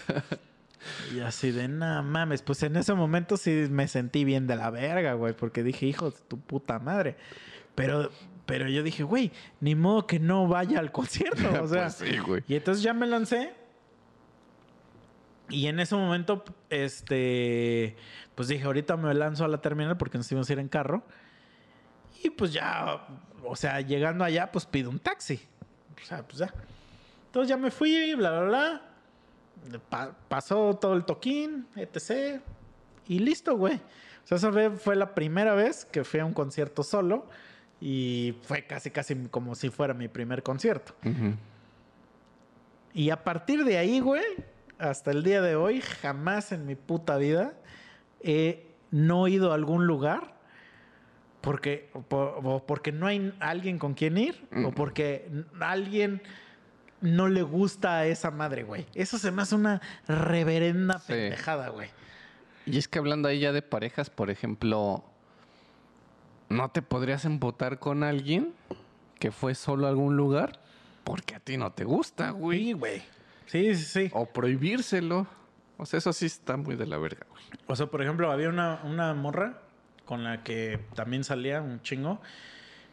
Y así de, nada mames. Pues en ese momento sí me sentí bien de la verga, güey. Porque dije, hijo de tu puta madre. Pero, pero yo dije, güey, ni modo que no vaya al concierto. O sea, Pues sí, güey. y entonces ya me lancé. Y en ese momento, este, pues dije, ahorita me lanzo a la terminal porque nos íbamos a ir en carro. Y pues ya, o sea, llegando allá, pues pido un taxi. O sea, pues ya. Entonces ya me fui, bla, bla, bla. Pa- pasó todo el toquín, etc. Y listo, güey. O sea, esa fue, fue la primera vez que fui a un concierto solo. Y fue casi, casi como si fuera mi primer concierto. Y a partir de ahí, güey, hasta el día de hoy, jamás en mi puta vida he no ido a algún lugar porque, o por- o porque no hay alguien con quien ir o porque alguien no le gusta a esa madre, güey. Eso se me hace una reverenda Sí. pendejada, güey. Y es que hablando ahí ya de parejas, por ejemplo, ¿no te podrías embotar con alguien que fue solo a algún lugar porque a ti no te gusta, güey? Sí, güey. Sí, sí, sí. O prohibírselo. O sea, eso sí está muy de la verga, güey. O sea, por ejemplo, había una, una morra con la que también salía un chingo.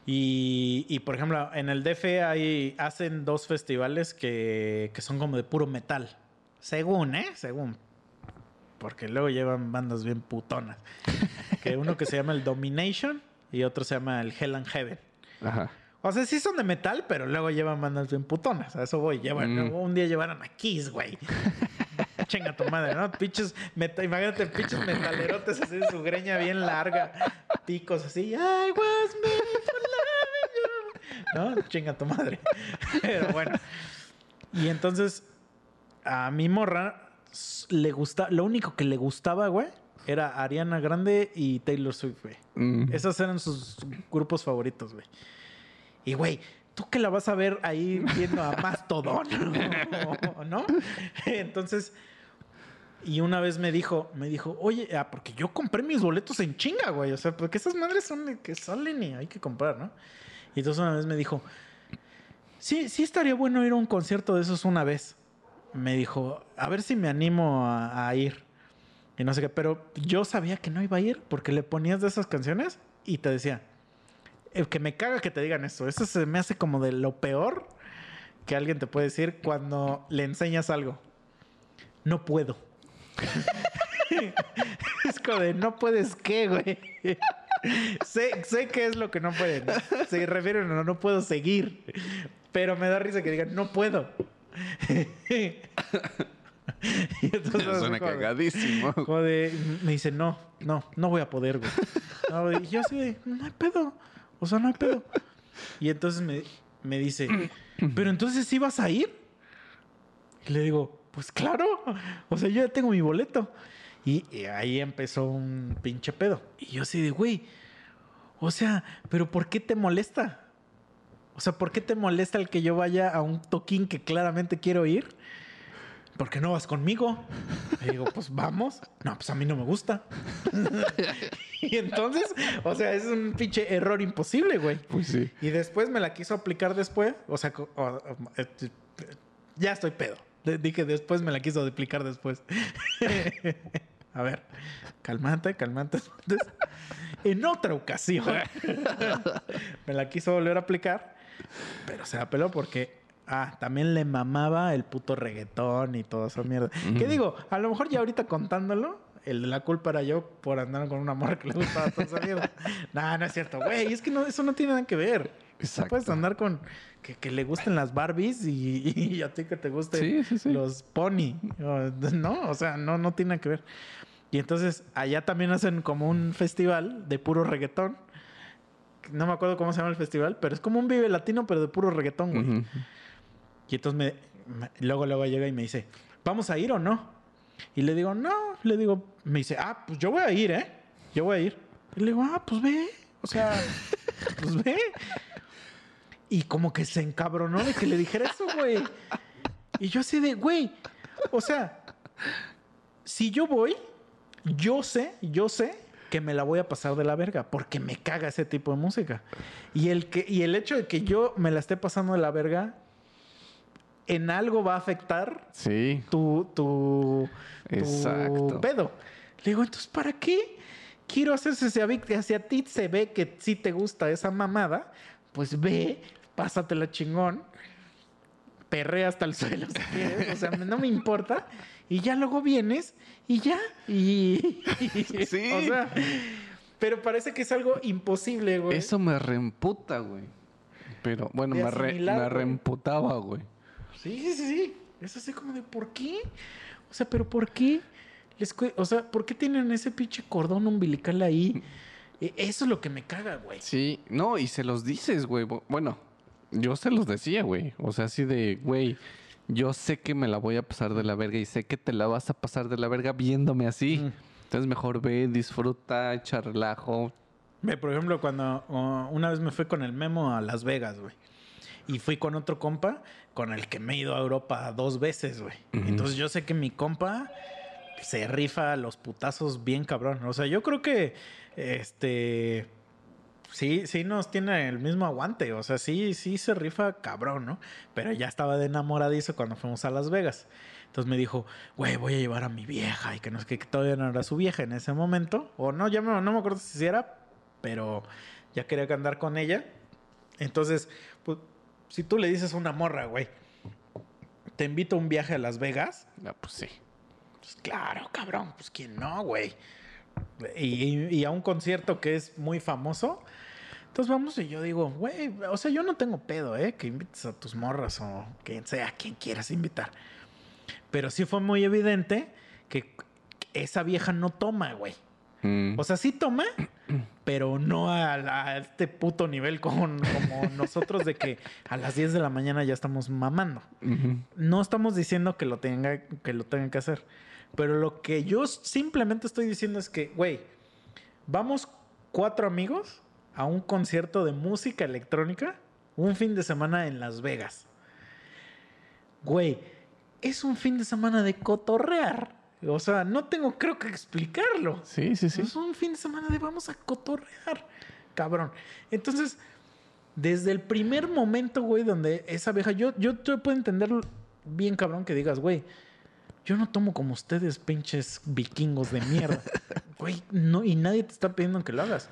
Y, y, por ejemplo, en el DF hay, hacen dos festivales que, que son como de puro metal. Según, ¿eh? Según. Porque luego llevan bandas bien putonas. que uno que se llama el Domination y otro se llama el Hell and Heaven. Ajá. O sea, sí son de metal, pero luego llevan bandas bien putonas. A eso voy. Llevan, Mm. Un día llevaron a Kiss, güey. Chinga tu madre, ¿no? Pinches, meta- imagínate, pinches metalerotes así, su greña bien larga, picos así. I was made for loving you. ¿No? Chinga tu madre. Pero bueno. Y entonces, a mi morra le gusta, lo único que le gustaba, güey, era Ariana Grande y Taylor Swift, güey. Mm. Esos eran sus grupos favoritos, güey. Y, güey, ¿tú que la vas a ver ahí viendo a Mastodon? ¿No? Entonces, y una vez me dijo, me dijo, oye, ah, porque yo compré mis boletos en chinga, güey. O sea, porque esas madres son que salen y hay que comprar, ¿no? Y entonces una vez me dijo, sí, sí estaría bueno ir a un concierto de esos una vez. Me dijo, a ver si me animo a, a ir. Y no sé qué, pero yo sabía que no iba a ir porque le ponías de esas canciones y te decía, "Eh, que me caga que te digan eso. Eso se me hace como de lo peor que alguien te puede decir cuando le enseñas algo. No puedo. es como de, no puedes qué, güey. sé, sé qué es lo que no pueden. Se refieren a no, no puedo seguir. Pero me da risa que digan, no puedo. Y entonces, Suena como de- cagadísimo. como de, me dice, no, no, no voy a poder, güey. No, y yo así de, no hay pedo. O sea, no hay pedo. Y entonces me, me dice, pero entonces sí vas a ir. Y le digo, pues claro. O sea, yo ya tengo mi boleto. Y, ahí empezó un pinche pedo. Y yo así de, güey, o sea, pero ¿por qué te molesta? O sea, ¿por qué te molesta el que yo vaya a un toquín que claramente quiero ir? ¿Por qué no vas conmigo? Le digo, pues vamos. No, pues a mí no me gusta. y entonces, o sea, es un pinche error imposible, güey. Pues sí. Y después me la quiso aplicar después. O sea, o- eh, ya estoy pedo. Dije después me la quiso aplicar después. A ver, calmante, calmante. En otra ocasión me la quiso volver a aplicar, pero se la peló porque ah, también le mamaba el puto reggaetón y toda esa mierda. ¿Qué digo? A lo mejor ya ahorita contándolo, el de la culpa era yo por andar con una morra que le gustaba toda esa mierda. no, no es cierto, güey. Es que no, eso no tiene nada que ver. Exacto. No puedes andar con que, que le gusten las Barbies y, y a ti que te gusten Sí, sí, sí. los Pony. No, o sea, no, no tiene nada que ver. Y entonces allá también hacen como un festival de puro reggaetón. No me acuerdo cómo se llama el festival, pero es como un vive latino, pero de puro reggaetón, güey. Y entonces me, luego, luego llega y me dice, ¿vamos a ir o no? Y le digo, no. Le digo, me dice, ah, pues yo voy a ir, ¿eh? Yo voy a ir. Y le digo, ah, pues ve. O sea, pues ve. Y como que se encabronó de que le dijera eso, güey. Y yo así de, güey, o sea, si yo voy, yo sé, yo sé que me la voy a pasar de la verga porque me caga ese tipo de música. Y el, que, y el hecho de que yo me la esté pasando de la verga en algo va a afectar Sí. tu, tu, tu Exacto. pedo. Le digo, entonces, ¿para qué quiero hacerse si a, vi- si a ti se ve que sí te gusta esa mamada? Pues ve, pásatela chingón, perrea hasta el suelo si quieres, o sea, no me importa. Y ya luego vienes y ya. Y, y- Sí. O sea, pero parece que es algo imposible, güey. Eso me reemputa, güey. Pero bueno, me, re- me reemputaba, güey. Sí, sí, sí. Es así como de, ¿por qué? O sea, pero ¿por qué? Les o sea, ¿por qué tienen ese pinche cordón umbilical ahí? E- Eso es lo que me caga, güey. Sí, no, y se los dices, güey. Bu- Bueno, yo se los decía, güey. O sea, así de, güey, yo sé que me la voy a pasar de la verga y sé que te la vas a pasar de la verga viéndome así. Mm. Entonces mejor ve, disfruta, echa relajo. Ve, por ejemplo, cuando oh, una vez me fui con el Memo a Las Vegas, güey. Y fui con otro compa con el que me he ido a Europa dos veces, güey. Entonces yo sé que mi compa se rifa los putazos bien cabrón. O sea, yo creo que este sí, sí nos tiene el mismo aguante. O sea, sí, sí se rifa cabrón, ¿no? Pero ya estaba de enamoradizo cuando fuimos a Las Vegas. Entonces me dijo, güey, voy a llevar a mi vieja. Y que no es que todavía no era su vieja en ese momento. O no, ya me- no me acuerdo si era, pero ya quería que andar con ella. Entonces, pues, si tú le dices a una morra, güey, te invito a un viaje a Las Vegas, Ah, pues sí. pues claro, cabrón, pues quién no, güey. Y, y a un concierto que es muy famoso. Entonces vamos y yo digo, güey, o sea, yo no tengo pedo, ¿eh? Que invites a tus morras o quien sea, quien quieras invitar. Pero sí fue muy evidente que esa vieja no toma, güey. Mm, O sea, sí toma, pero no a, este puto nivel con, como nosotros de que a las 10 de la mañana ya estamos mamando. No estamos diciendo que lo tenga que lo tengan que hacer, pero lo que yo simplemente estoy diciendo es que, güey, vamos cuatro amigos a un concierto de música electrónica un fin de semana en Las Vegas. Güey, es un fin de semana de cotorrear. O sea, no tengo creo que explicarlo. Sí, sí, sí. Es un fin de semana de vamos a cotorrear, cabrón. Entonces, desde el primer momento, güey, donde esa vieja, yo, yo te puedo entender bien, cabrón, que digas, güey, yo no tomo como ustedes, pinches vikingos de mierda. Güey, no, y nadie te está pidiendo que lo hagas.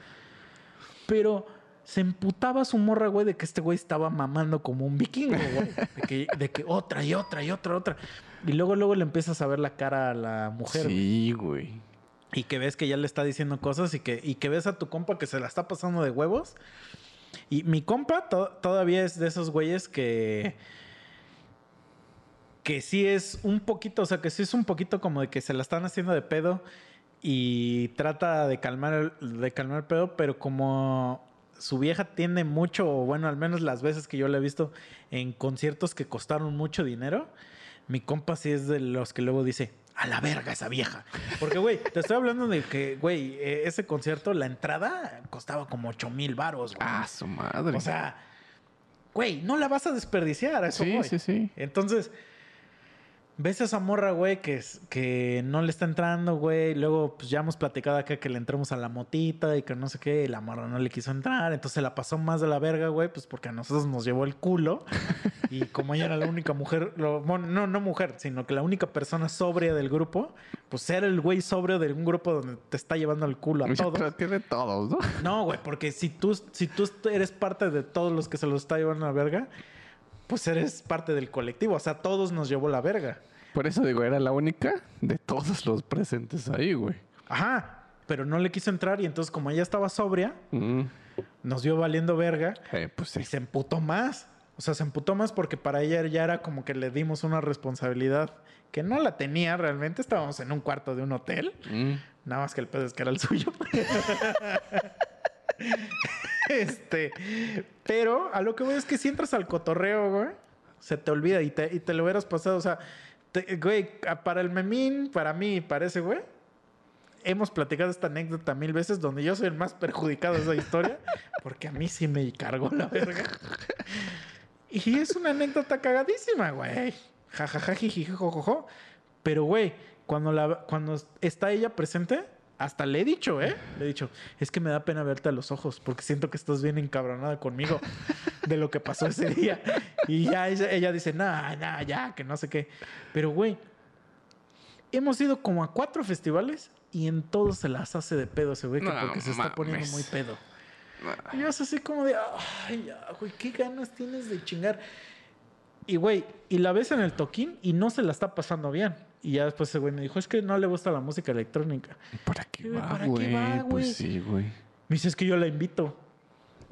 Pero se emputaba su morra, güey, de que este güey estaba mamando como un vikingo, güey. De que, de que otra y otra y otra, otra. Y luego, luego le empiezas a ver la cara a la mujer. Sí, güey. Y que ves que ya le está diciendo cosas y que, y que ves a tu compa que se la está pasando de huevos. Y mi compa to- todavía es de esos güeyes que. Que sí es un poquito, o sea, que sí es un poquito como de que se la están haciendo de pedo y trata de calmar el, de calmar el pedo, pero como su vieja tiene mucho, o bueno, al menos las veces que yo la he visto en conciertos que costaron mucho dinero, mi compa sí es de los que luego dice, a la verga esa vieja. Porque, güey, te estoy hablando de que, güey, eh, ese concierto, la entrada costaba como 8 mil varos, güey. Ah, su madre. o sea, güey, no la vas a desperdiciar, a eso sí, sí, sí. Entonces, ves a esa morra, güey, que, es- que no le está entrando, güey. Luego, pues ya hemos platicado acá que le entremos a la motita y que no sé qué, y la morra no le quiso entrar. Entonces la pasó más de la verga, güey, pues porque a nosotros nos llevó el culo. Y como ella era la única mujer, lo- bueno, no, no mujer, sino que la única persona sobria del grupo, pues era el güey sobrio de un grupo donde te está llevando el culo a todos. Pero tiene todos, ¿no? No, güey, porque si tú, si tú eres parte de todos los que se los está llevando a la verga, pues eres parte del colectivo. O sea, todos nos llevó la verga. Por eso digo, era la única de todos los presentes ahí, güey. Ajá. Pero no le quiso entrar y entonces como ella estaba sobria, Mm. nos vio valiendo verga Eh, pues sí. y se emputó más. O sea, se emputó más porque para ella ya era como que le dimos una responsabilidad que no la tenía realmente. Estábamos en un cuarto de un hotel. Mm. Nada más que el pedo es que era el suyo. este. Pero a lo que voy es que si entras al cotorreo, güey, se te olvida y te, y te lo hubieras pasado. O sea, te- güey, para el memín, para mí, parece, güey. Hemos platicado esta anécdota mil veces donde yo soy el más perjudicado de esa historia porque a mí sí me cargó la verga. Y es una anécdota cagadísima, güey. Jajaja, jiji, jojojo. Pero, güey, cuando, la, cuando está ella presente, hasta le he dicho, ¿eh? Le he dicho, es que me da pena verte a los ojos porque siento que estás bien encabronada conmigo de lo que pasó ese día. Y ya ella, ella dice, nah, nah, ya, que no sé qué. Pero, güey, hemos ido como a cuatro festivales y en todos se las hace de pedo ese güey No porque se está poniendo muy pedo. Y yo es así como de, ay, ya, güey, qué ganas tienes de chingar. Y, güey, y la ves en el toquín y no se la está pasando bien. Y ya después ese güey me dijo, es que no le gusta la música electrónica. ¿Para qué va, ¿para qué güey? va, güey? Pues sí, güey. Me dice, es que yo la invito.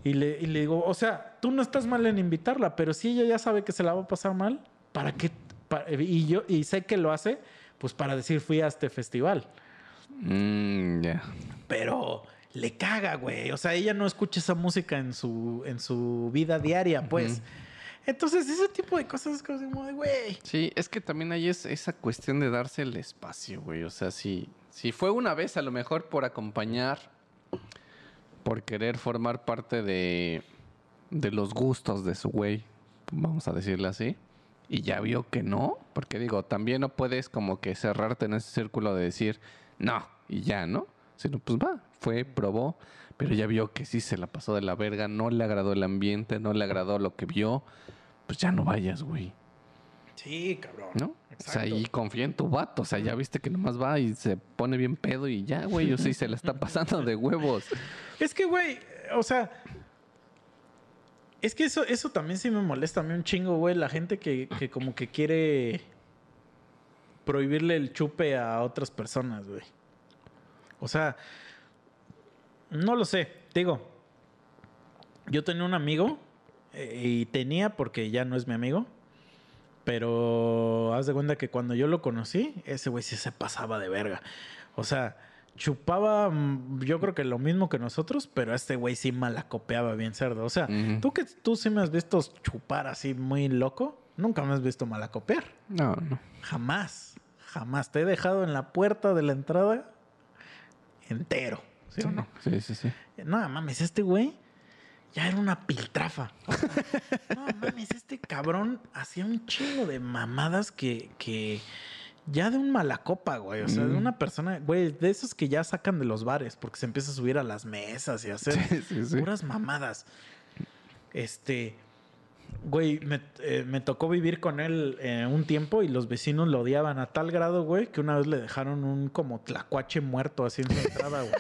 Y le, y le digo, o sea, tú no estás mal en invitarla, pero si ella ya sabe que se la va a pasar mal, ¿para qué? Pa- y yo, y sé que lo hace, pues para decir, fui a este festival. Mm, ya. Pero le caga, güey. O sea, ella no escucha esa música en su, en su vida diaria, pues. Entonces, ese tipo de cosas es como de, güey. Sí, es que también hay es, esa cuestión de darse el espacio, güey. O sea, si, si fue una vez a lo mejor por acompañar, por querer formar parte de, de los gustos de su güey, vamos a decirle así, y ya vio que no, porque digo, también no puedes como que cerrarte en ese círculo de decir, no, y ya, ¿no? Sino, pues va, fue, probó, pero ya vio que sí se la pasó de la verga, no le agradó el ambiente, no le agradó lo que vio, pues ya no vayas, güey. Sí, cabrón. ¿No? O sea, ahí confía en tu vato. O sea, ya viste que nomás va y se pone bien pedo y ya, güey. O sí se la está pasando de huevos. Es que, güey, o sea. Es que eso, eso también sí me molesta a mí un chingo, güey. La gente que, que como que quiere prohibirle el chupe a otras personas, güey. O sea, no lo sé. Digo, yo tenía un amigo eh, y tenía porque ya no es mi amigo. Pero haz de cuenta que cuando yo lo conocí, ese güey sí se pasaba de verga. O sea, chupaba, mm, yo creo que lo mismo que nosotros, pero este güey sí malacopeaba bien cerdo. O sea, tú que tú sí me has visto chupar así muy loco, nunca me has visto malacopear. No, no. Jamás, jamás. Te he dejado en la puerta de la entrada entero. ¿Sí, o no? Sí, sí, sí. No mames, este güey ya era una piltrafa. O sea, no mames, este cabrón hacía un chingo de mamadas que, que ya de un malacopa, güey. O sea, de Mm. una persona, güey, de esos que ya sacan de los bares porque se empieza a subir a las mesas y a hacer Sí, sí, sí. puras mamadas. Este, güey, me, eh, me tocó vivir con él eh, un tiempo y los vecinos lo odiaban a tal grado, güey, que una vez le dejaron un como tlacuache muerto así en su entrada, güey.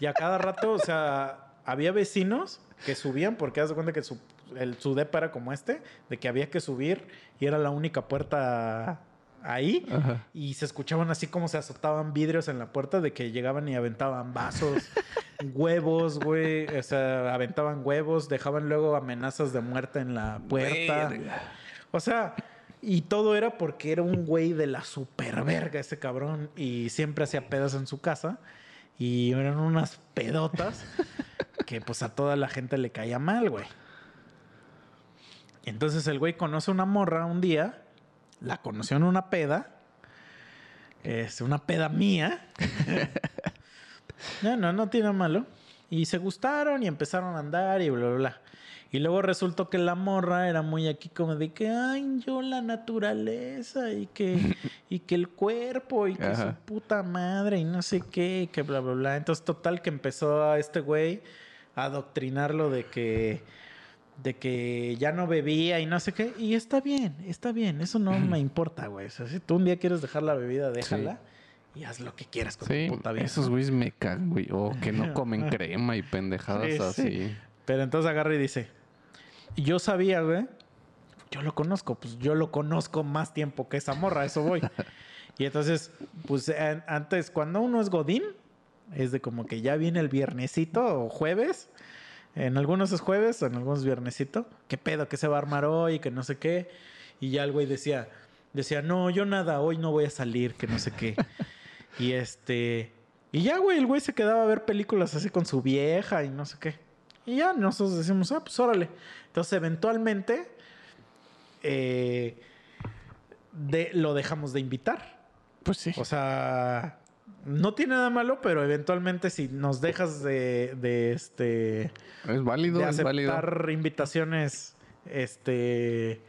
Y a cada rato, o sea, había vecinos que subían porque haz de cuenta que su, el, su depa era como este, de que había que subir y era la única puerta ahí. Ajá. Y se escuchaban así como se azotaban vidrios en la puerta de que llegaban y aventaban vasos, huevos, güey. O sea, aventaban huevos, dejaban luego amenazas de muerte en la puerta. Verga. O sea, y todo era porque era un güey de la super verga ese cabrón. Y siempre hacía pedas en su casa. Y eran unas pedotas que pues a toda la gente le caía mal, güey. Entonces el güey conoce una morra un día, la conoció en una peda, es una peda mía. no, no, no tiene malo. Y se gustaron y empezaron a andar y bla, bla, bla. Y luego resultó que la morra era muy aquí como de que, ay, yo la naturaleza y que, y que el cuerpo y que Ajá. su puta madre y no sé qué, y que bla, bla, bla. Entonces, total que empezó a este güey a adoctrinarlo de que, de que ya no bebía y no sé qué. Y está bien, está bien, eso no me importa, güey. O sea, si tú un día quieres dejar la bebida, déjala y haz lo que quieras con Sí, tu puta vida. esos güeyes me cagan, güey. O que no comen crema y pendejadas Sí, sí. así. Pero entonces agarra y dice, yo sabía, güey, yo lo conozco, pues yo lo conozco más tiempo que esa morra, eso voy. y entonces, pues an- antes, cuando uno es Godín, es de como que ya viene el viernesito o jueves. En algunos es jueves, en algunos es viernesito. ¿Qué pedo? ¿Qué se va a armar hoy? Que no sé qué. Y ya el güey decía, decía, no, yo nada, hoy no voy a salir, que no sé qué. y este... Y ya, güey, el güey se quedaba a ver películas así con su vieja y no sé qué. Y ya nosotros decimos, ah, pues órale. Entonces, eventualmente, eh, de, lo dejamos de invitar. Pues sí. O sea, no tiene nada malo, pero eventualmente si nos dejas de, de este es válido, de es válido. aceptar invitaciones este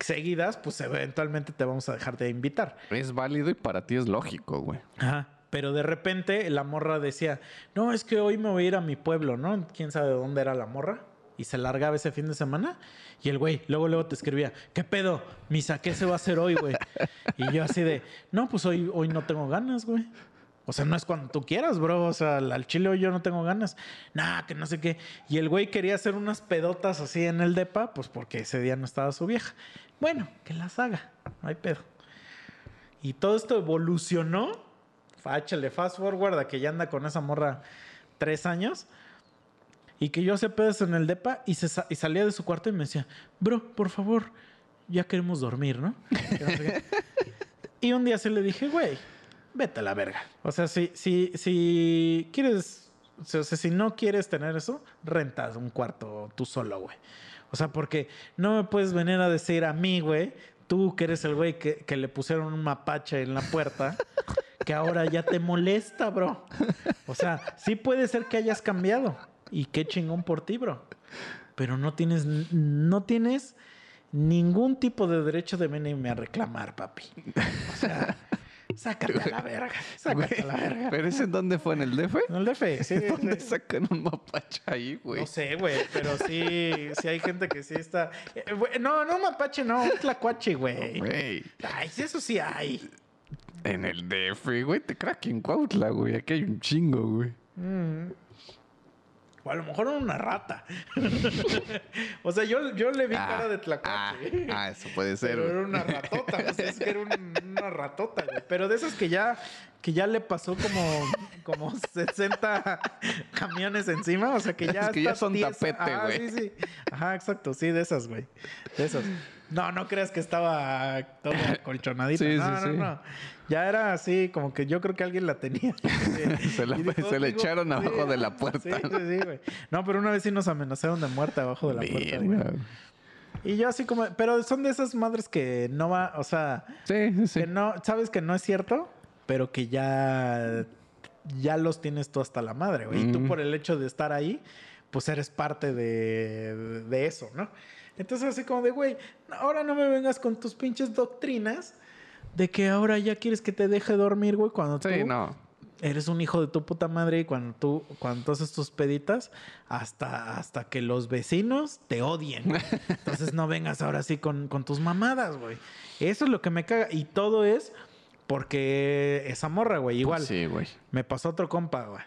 seguidas, pues eventualmente te vamos a dejar de invitar. Es válido y para ti es lógico, güey. Ajá. Pero de repente la morra decía, no, es que hoy me voy a ir a mi pueblo, ¿no? ¿Quién sabe de dónde era la morra? Y se largaba ese fin de semana. Y el güey, luego, luego te escribía, ¿qué pedo? Misa, ¿qué se va a hacer hoy, güey? Y yo así de, no, pues hoy, hoy no tengo ganas, güey. O sea, no es cuando tú quieras, bro. O sea, al chile hoy yo no tengo ganas. Nah, que no sé qué. Y el güey quería hacer unas pedotas así en el depa, pues porque ese día no estaba su vieja. Bueno, que las haga. No hay pedo. Y todo esto evolucionó. Fáchale, fast forward a que ya anda con esa morra tres años. Y que yo hacía pedos en el depa y, se sa- y salía de su cuarto y me decía, bro, por favor, ya queremos dormir, ¿no? Y un día se le dije, güey, vete a la verga. O sea, si, si, si quieres, o sea, si no quieres tener eso, rentas un cuarto tú solo, güey. O sea, porque no me puedes venir a decir a mí, güey, tú que eres el güey que, que le pusieron un mapache en la puerta, que ahora ya te molesta, bro. O sea, sí puede ser que hayas cambiado. Y qué chingón por ti, bro. Pero no tienes, no tienes ningún tipo de derecho de venirme a reclamar, papi. O sea, sácate a la verga. Sácate a la verga. ¿Pero ese en dónde fue? ¿En el DF? En el DF, sí. ¿Dónde sí. sacan un mapache ahí, güey? No sé, güey, pero sí, sí hay gente que sí está. Eh, güey, no, no un mapache, no, un tlacuache, güey. Güey, Ay, eso sí hay. En el DF, güey, te crack en Cuautla, güey. Aquí hay un chingo, güey. Mm. O a lo mejor una rata. o sea, yo, yo le vi cara de ah, tlacuache. ah, eso puede ser. Pero era una ratota, o sea, es que era un- una ratota, güey. Pero de esas que ya, que ya le pasó como, como 60 camiones encima, o sea que ya. Es que ya son tiesa. tapete, Ajá, güey. Sí, sí. Ajá, exacto, sí, de esas, güey. De esas. No, no creas que estaba toda colchonadita. Sí, no, sí, no, sí. no. Ya era así, como que yo creo que alguien la tenía. Se la- dijo, se le echaron abajo de la puerta. sí, sí, güey. No, pero una vez sí nos amenazaron de muerte abajo de la puerta, güey. Y yo así como... Pero son de esas madres que no va... O sea, Sí, sí, sí. que no... Sabes que no es cierto, pero que ya... Ya los tienes tú hasta la madre, güey. Y tú por el hecho de estar ahí, pues eres parte de, de eso, ¿no? Entonces así como de, güey, ahora no me vengas con tus pinches doctrinas de que ahora ya quieres que te deje dormir, güey, cuando Sí, tú no. eres un hijo de tu puta madre y cuando tú, cuando tú haces tus peditas, hasta, hasta que los vecinos te odien. güey. Entonces no vengas ahora sí con, con tus mamadas, güey. Eso es lo que me caga. Y todo es porque esa morra, güey, igual. Sí, güey. Me pasó otro compa, güey.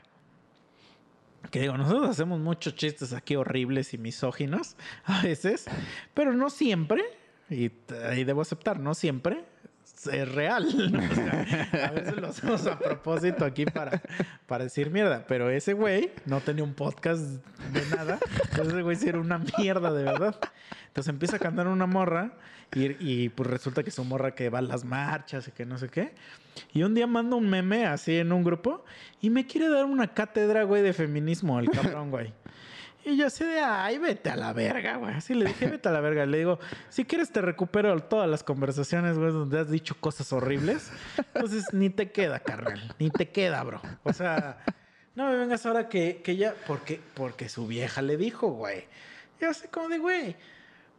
Que digo, nosotros hacemos muchos chistes aquí horribles y misóginos a veces, pero no siempre, y, y debo aceptar, no siempre es real. ¿no? O sea, a veces lo hacemos a propósito aquí para, para decir mierda, pero ese güey no tenía un podcast de nada, entonces ese güey sí era una mierda de verdad. Entonces empieza a cantar una morra y, y, pues resulta que es una morra que va a las marchas y que no sé qué. Y un día manda un meme así en un grupo y me quiere dar una cátedra, güey, de feminismo, el cabrón, güey. Y yo así de, ay, vete a la verga, güey. Así le dije, vete a la verga. Le digo, si quieres te recupero todas las conversaciones, güey, donde has dicho cosas horribles. Entonces, ni te queda, carnal. Ni te queda, bro. O sea, no me vengas ahora que, que ya... Porque, porque su vieja le dijo, güey. Y así como de, güey.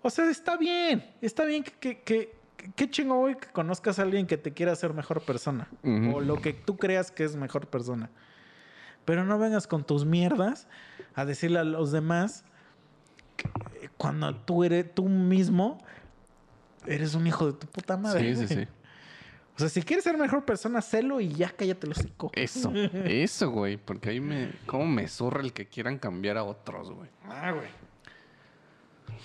O sea, está bien. Está bien que... que, que Qué chingo, güey, que conozcas a alguien que te quiera hacer mejor persona. O lo que tú creas que es mejor persona. Pero no vengas con tus mierdas a decirle a los demás que cuando tú eres tú mismo eres un hijo de tu puta madre. Sí, sí, sí. O sea, si quieres ser mejor persona, celo y ya cállate los hocico. Eso, eso, güey. Porque ahí me. ¿Cómo me zurra el que quieran cambiar a otros, güey? Ah, güey.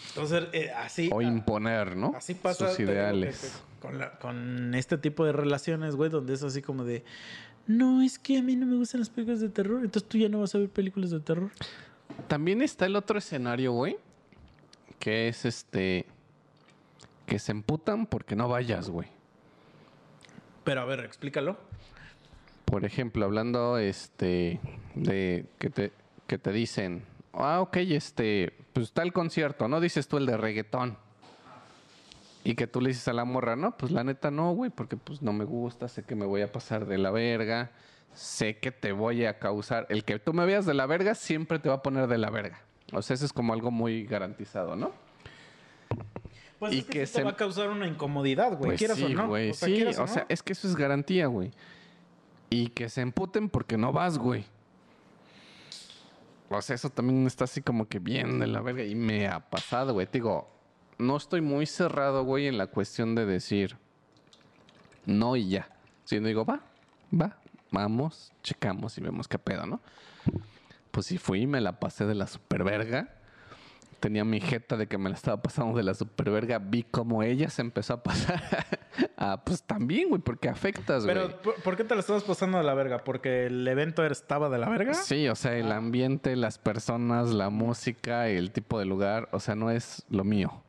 Entonces, eh, así. O imponer, ¿no? Así pasa Sus que- ideales. que con, la- con este tipo de relaciones, güey, donde es así como de. No, es que a mí no me gustan las películas de terror, entonces tú ya no vas a ver películas de terror. También está el otro escenario, güey. Que es este. Que se emputan porque no vayas, güey. Pero a ver, explícalo. Por ejemplo, hablando este de que te, que te dicen, ah, ok, este, pues está el concierto, ¿no? Dices tú el de reggaetón. Y que tú le dices a la morra, no, pues la neta no, güey, porque pues no me gusta, sé que me voy a pasar de la verga, sé que te voy a causar, el que tú me veas de la verga siempre te va a poner de la verga. O sea, eso es como algo muy garantizado, ¿no? Pues Y es que, que sí te se- va a causar una incomodidad, güey. Pues quieras sí, o no. güey, o sea, sí, o sea, no. es que eso es garantía, güey. Y que se emputen porque no vas, güey. O sea, eso también está así como que bien de la verga. Y me ha pasado, güey. Te Digo, no estoy muy cerrado, güey, en la cuestión de decir no y ya. Sino digo, va, va, vamos, checamos y vemos qué pedo, ¿no? Pues sí fui y me la pasé de la super verga. Tenía mi jeta de que me la estaba pasando de la super verga. Vi cómo ella se empezó a pasar. ah, pues también, güey, porque afectas, güey. Pero, ¿por, por qué te la estabas pasando de la verga? ¿Porque el evento estaba de la verga? Sí, o sea, Ah. el ambiente, las personas, la música, el tipo de lugar, o sea, no es lo mío.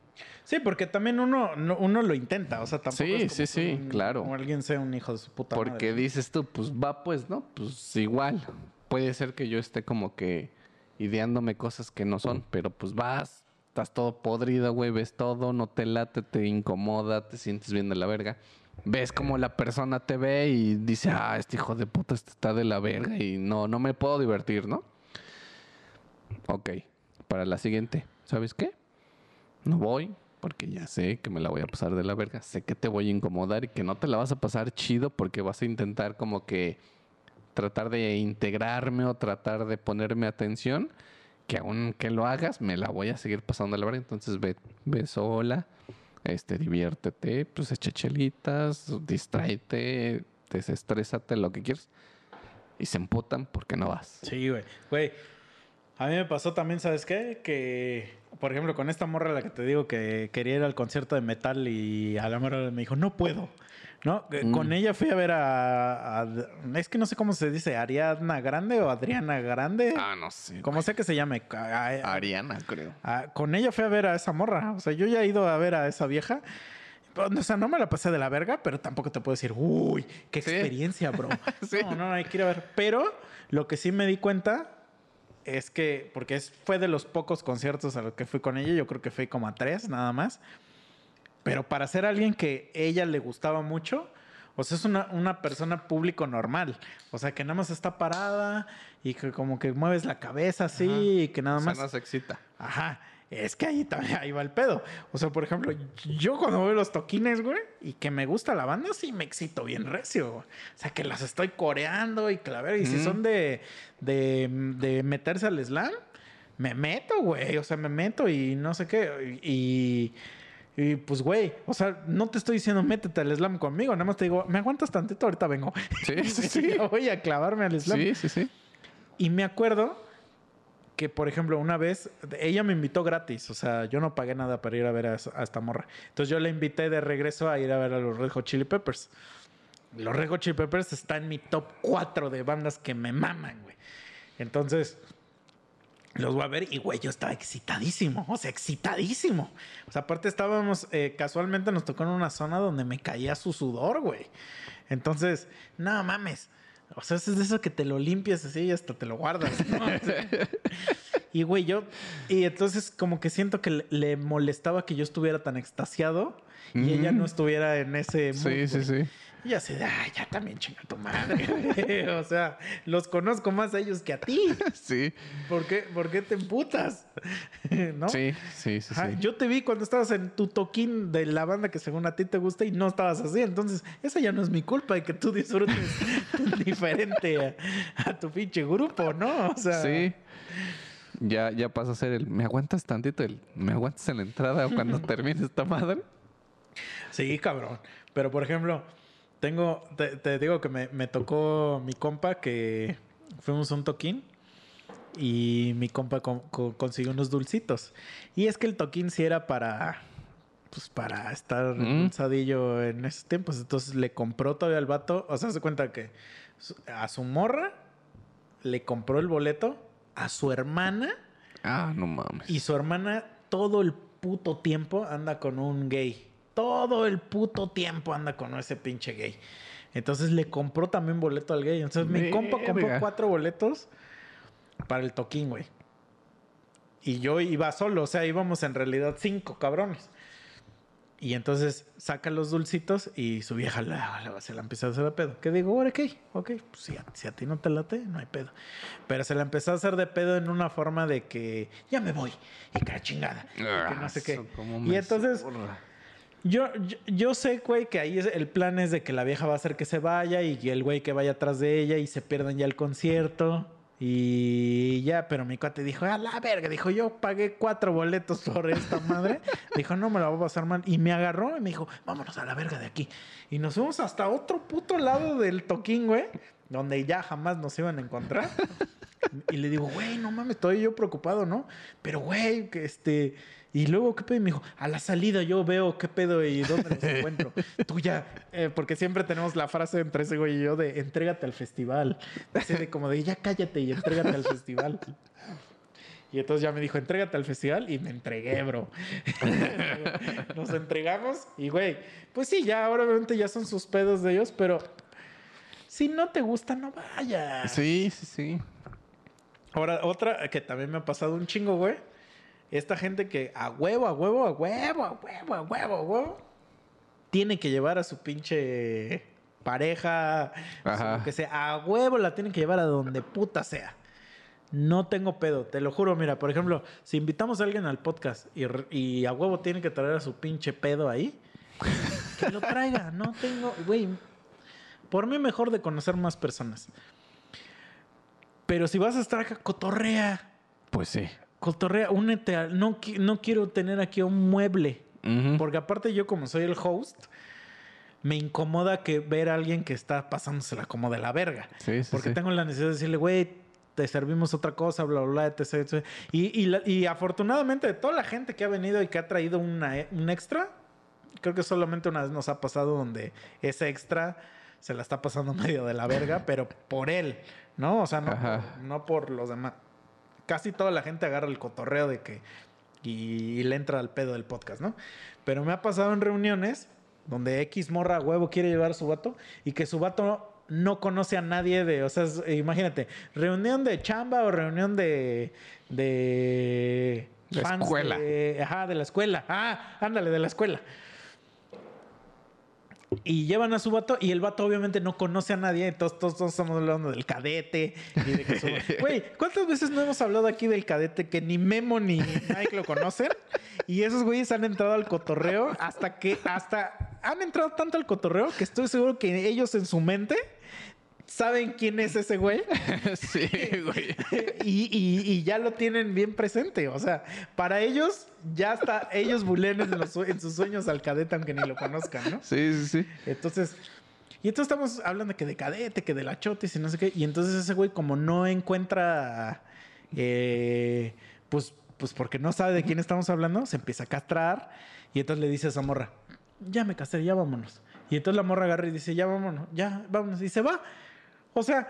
Sí, porque también uno, no- uno lo intenta. O sea, tampoco Sí, es como sí, sí, un- claro. como alguien sea un hijo de su puta Porque madre. dices tú, pues va, pues, ¿no? Pues igual. Puede ser que yo esté como que ideándome cosas que no son, pero pues vas, estás todo podrido, güey, ves todo, no te late, te incomoda, te sientes bien de la verga. Ves como la persona te ve y dice, ah, este hijo de puta este está de la verga y no, no me puedo divertir, ¿no? Ok, para la siguiente, ¿sabes qué? No voy porque ya sé que me la voy a pasar de la verga. Sé que te voy a incomodar y que no te la vas a pasar chido porque vas a intentar como que tratar de integrarme o tratar de ponerme atención. Que aun que lo hagas, me la voy a seguir pasando de la verga. Entonces ve, ve sola, este, diviértete, pues echa chelitas, distráete, desestrésate, lo que quieras. Y se emputan porque no vas. Sí, güey. Güey, A mí me pasó también, ¿sabes qué? Que, por ejemplo, con esta morra la que te digo que quería ir al concierto de metal y a la morra me dijo, no puedo. ¿No? Que Mm. Con ella fui a ver a, a- Es que no sé cómo se dice, Ariadna Grande o Adriana Grande. Ah, no sé. Como sé que se llame. A- Ariana, creo. con ella fui a ver a esa morra. O sea, yo ya he ido a ver a esa vieja. O sea, no me la pasé de la verga, pero tampoco te puedo decir, uy, qué Sí. experiencia, bro. Sí. No, no, hay que ir a ver. Pero lo que sí me di cuenta es que, porque es, fue de los pocos conciertos a los que fui con ella, yo creo que fui como a tres nada más. Pero para ser alguien que ella le gustaba mucho, o sea, es una, una persona público normal. O sea, que nada más está parada y que como que mueves la cabeza así Ajá. y que nada O sea, más... no se excita. Ajá. Es que ahí también ahí va el pedo. O sea, por ejemplo, yo cuando veo los toquines, güey, y que me gusta la banda, sí me excito bien recio. güey. O sea, que las estoy coreando y claro, y si son de, de, de meterse al slam, me meto, güey. O sea, me meto y no sé qué. Y, y, pues, güey, o sea, no te estoy diciendo métete al slam conmigo, nada más te digo, me aguantas tantito, ahorita vengo. Sí, sí, sí. Voy a clavarme al slam. Sí, sí, sí. Y me acuerdo que, por ejemplo, una vez ella me invitó gratis. O sea, yo no pagué nada para ir a ver a, esta morra. Entonces yo la invité de regreso a ir a ver a los Red Hot Chili Peppers. Los Red Hot Chili Peppers está en mi top 4 de bandas que me maman, güey. Entonces, los voy a ver y, güey, yo estaba excitadísimo. O sea, excitadísimo. O sea, aparte estábamos, eh, casualmente nos tocó en una zona donde me caía su sudor, güey. Entonces, no mames. O sea, es de eso que te lo limpias así y hasta te lo guardas. ¿no? Y güey, yo. Y entonces, como que siento que le, le molestaba que yo estuviera tan extasiado y ella no estuviera en ese. mood, Sí, sí, sí. Y así de, ay, ya también chinga tu madre. güey". o sea, los conozco más a ellos que a ti. Sí. ¿Por qué, por qué te emputas? ¿No? Sí, sí, sí, Ajá, sí. Yo te vi cuando estabas en tu toquín de la banda que según a ti te gusta y no estabas así. Entonces, esa ya no es mi culpa de que tú disfrutes diferente a, a tu pinche grupo, ¿no? O sea, Sí. Ya, ya pasa a ser el. ¿Me aguantas tantito? El. ¿Me aguantas en la entrada o cuando termine esta madre? Sí, cabrón. Pero, por ejemplo, tengo, te, te digo que me, me tocó mi compa que fuimos a un toquín y mi compa con- con- consiguió unos dulcitos. Y es que el toquín sí era para, pues, para estar Mm. endulzadillo en esos tiempos. Entonces le compró todavía al vato, o sea, se cuenta que a su morra le compró el boleto, a su hermana Ah, no mames. y su hermana todo el puto tiempo anda con un gay. Todo el puto tiempo anda con ese pinche gay. Entonces le compró también boleto al gay. Entonces mi compa compró cuatro boletos para el toquín, güey. Y yo iba solo, o sea, íbamos en realidad cinco cabrones. Y entonces saca los dulcitos y su vieja la- la- se la empieza a hacer de pedo. ¿Qué digo? ¿Ahora qué? Ok, pues si a, si a ti no te late, no hay pedo. Pero se la empezó a hacer de pedo en una forma de que ya me voy y que la chingada. y que no sé qué. Y entonces. Yo, yo, yo sé, güey, que ahí es- el plan es de que la vieja va a hacer que se vaya y el güey que vaya atrás de ella y se pierdan ya el concierto. Y ya, pero mi cuate dijo, a la verga, dijo, yo pagué cuatro boletos por esta madre. dijo, no me la voy a pasar mal. Y me agarró y me dijo, vámonos a la verga de aquí. Y nos fuimos hasta otro puto lado del toquín, güey, donde ya jamás nos iban a encontrar. Y le digo, güey, no mames, estoy yo preocupado, ¿no? Pero, güey, que este. Y luego, ¿qué pedo? Y me dijo, a la salida yo veo qué pedo y dónde los encuentro. Tú ya, eh, porque siempre tenemos la frase entre ese güey y yo de entrégate al festival. Así de como de ya cállate y entrégate al festival. Y entonces ya me dijo, entrégate al festival y me entregué, bro. Nos entregamos y, güey, pues sí, ya ahora obviamente ya son sus pedos de ellos, pero si no te gusta, no vayas. Sí, sí, sí. Ahora, otra que también me ha pasado un chingo, güey. Esta gente que a huevo, a huevo, a huevo, a huevo, a huevo, a huevo, tiene que llevar a su pinche pareja, Ajá. que sea, a huevo la tienen que llevar a donde puta sea. No tengo pedo, te lo juro. Mira, por ejemplo, si invitamos a alguien al podcast y, y a huevo tiene que traer a su pinche pedo ahí, que lo traiga. No tengo, güey. Por mí mejor de conocer más personas. Pero si vas a estar acá, cotorrea. Pues sí. Cotorrea, únete a... No, no quiero tener aquí un mueble. Porque aparte yo como soy el host, me incomoda que ver a alguien que está pasándosela como de la verga. Sí, sí, Porque sí. tengo la necesidad de decirle, güey, te servimos otra cosa, bla, bla, bla, etc. etc. Y, y, la- y afortunadamente de toda la gente que ha venido y que ha traído una, un extra, creo que solamente una vez nos ha pasado donde ese extra se la está pasando medio de la verga, pero por él, ¿no? O sea, no, Ajá. por, no por los demás. Casi toda la gente agarra el cotorreo de que... Y, le entra al pedo del podcast, ¿no? Pero me ha pasado en reuniones donde X morra a huevo quiere llevar a su vato y que su vato no conoce a nadie de, o sea, es- imagínate, reunión de chamba o reunión de de De escuela. de- ajá, de la escuela. Ah, ándale, de la escuela. Y llevan a su vato y el vato obviamente no conoce a nadie. Entonces todos, todos estamos hablando del cadete. Y de que su- Güey, ¿cuántas veces no hemos hablado aquí del cadete que ni Memo ni Mike lo conocen? Y esos güeyes han entrado al cotorreo hasta que, hasta, han entrado tanto al cotorreo que estoy seguro que ellos en su mente saben quién es ese güey sí, güey. y, y- y ya lo tienen bien presente. O sea, para ellos ya está, ellos bulean en, los sue- en sus sueños al cadete aunque ni lo conozcan, ¿no? Sí, sí, sí. Entonces, y entonces estamos hablando que de cadete, que de la chotis y no sé qué. Y entonces ese güey, como no encuentra, eh, pues, pues porque no sabe de quién estamos hablando, se empieza a castrar. Y entonces le dice a esa morra, ya me castré, ya vámonos. Y entonces la morra agarra y dice, ya vámonos, ya vámonos. Y se va. O sea,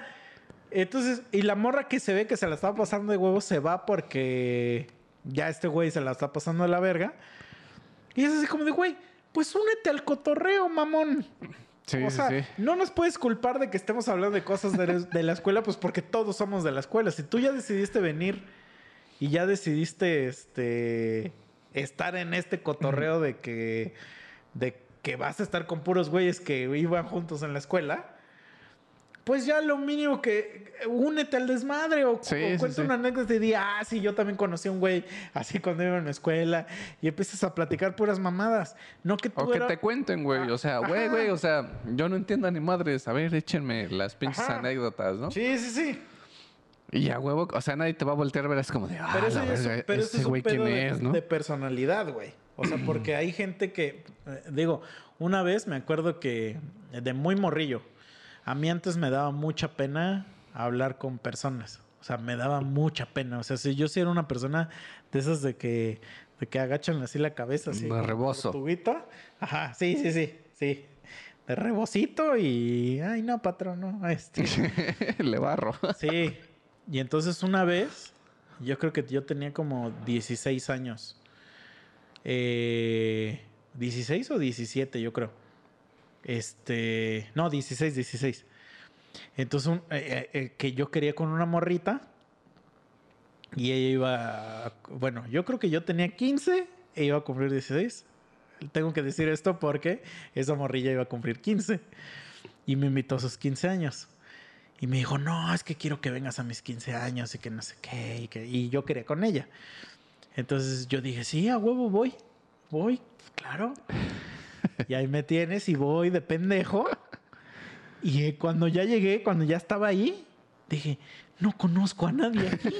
entonces, y la morra que se ve que se la estaba pasando de huevos se va porque ya este güey se la está pasando de la verga. Y es así como de, güey, pues únete al cotorreo, mamón. Sí, o sí, sea, sí. no nos puedes culpar de que estemos hablando de cosas de, de la escuela, pues porque todos somos de la escuela. Si tú ya decidiste venir y ya decidiste este estar en este cotorreo de que de que vas a estar con puros güeyes que iban juntos en la escuela, pues ya lo mínimo que únete al desmadre o, Sí, o cuenta sí. una anécdota y di, ah, sí, yo también conocí a un güey así cuando iba en la escuela y empiezas a platicar puras mamadas. No que tú O que te cuenten, güey. O sea, güey, güey, o sea, yo no entiendo ni madres. A ver, échenme las pinches Ajá. anécdotas, ¿no? Sí, sí, sí. Y ya, huevo, o sea, nadie te va a voltear a ver, es como de, ah, Pero eso, la ya es, verga, pero ese güey quién de, es, ¿no? de personalidad, güey. O sea, porque hay gente que, eh, digo, una vez me acuerdo que de muy morrillo, a mí antes me daba mucha pena hablar con personas. O sea, me daba mucha pena. O sea, si yo sí era una persona de esas de que, de que agachan así la cabeza, así. De rebozo. tortuguita. Ajá, sí, sí, sí, sí. De rebocito y, ay, no, patrón, no, este. Le barro. Sí. Y entonces una vez, yo creo que yo tenía como 16 años. Eh, 16 o 17, yo creo. Este, no, 16, 16. Entonces, un- eh, eh, eh, que yo quería con una morrita y ella iba, bueno, yo creo que yo tenía 15 e iba a cumplir 16. Tengo que decir esto porque esa morrilla iba a cumplir 15 y me invitó a sus 15 años. Y me dijo, no, es que quiero que vengas a mis 15 años y que no sé qué. Y, que, y yo quería con ella. Entonces yo dije, sí, a huevo voy. Voy, claro. Y ahí me tienes y voy de pendejo. Y eh, cuando ya llegué, cuando ya estaba ahí, dije, no conozco a nadie aquí.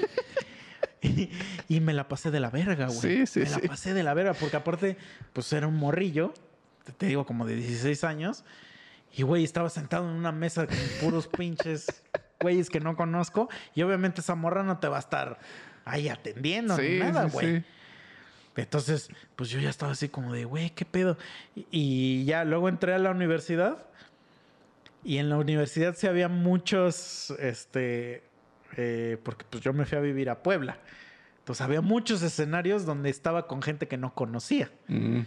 y, y me la pasé de la verga, güey. Sí, sí, me la pasé de la verga, porque aparte, pues era un morrillo, te, te digo, como de 16 años. Y, güey, estaba sentado en una mesa con puros pinches güeyes que no conozco. Y obviamente esa morra no te va a estar ahí atendiendo ni nada, sí, güey. Entonces, pues yo ya estaba así como de, güey, ¿qué pedo? Y, y ya luego entré a la universidad. Y en la universidad sí había muchos, este, eh, porque pues yo me fui a vivir a Puebla. Entonces había muchos escenarios donde estaba con gente que no conocía. Mm.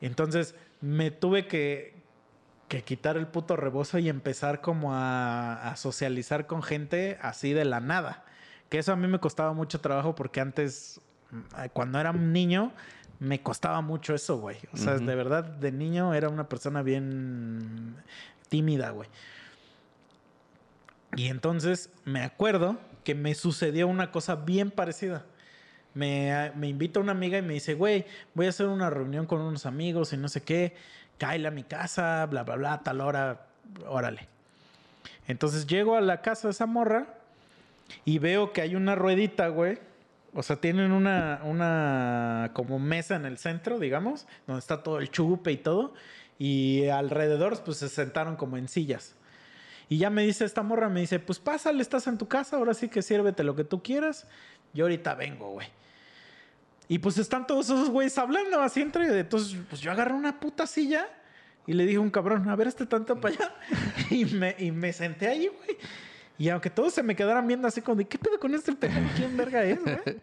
Entonces me tuve que, que quitar el puto rebozo y empezar como a, a socializar con gente así de la nada. Que eso a mí me costaba mucho trabajo porque antes, cuando era un niño, me costaba mucho eso, güey. O sea, de verdad, de niño era una persona bien tímida, güey. Y entonces me acuerdo que me sucedió una cosa bien parecida. Me, me invita una amiga y me dice, güey, voy a hacer una reunión con unos amigos y no sé qué. Cáele a mi casa, bla, bla, bla, tal hora, órale. Entonces llego a la casa de esa morra y veo que hay una ruedita, güey. O sea, tienen una, una como mesa en el centro, digamos, donde está todo el chupe y todo. Y alrededor, pues se sentaron como en sillas. Y ya me dice esta morra, me dice, pues pásale, estás en tu casa, ahora sí que sírvete lo que tú quieras. Yo ahorita vengo, güey. Y pues están todos esos güeyes hablando así entre. Entonces, pues yo agarré una puta silla y le dije a un cabrón, a ver, este tanto para allá. Y me, y me senté ahí, güey. Y aunque todos se me quedaran viendo así como de, ¿qué pedo con este pendejo? ¿Quién verga es, güey?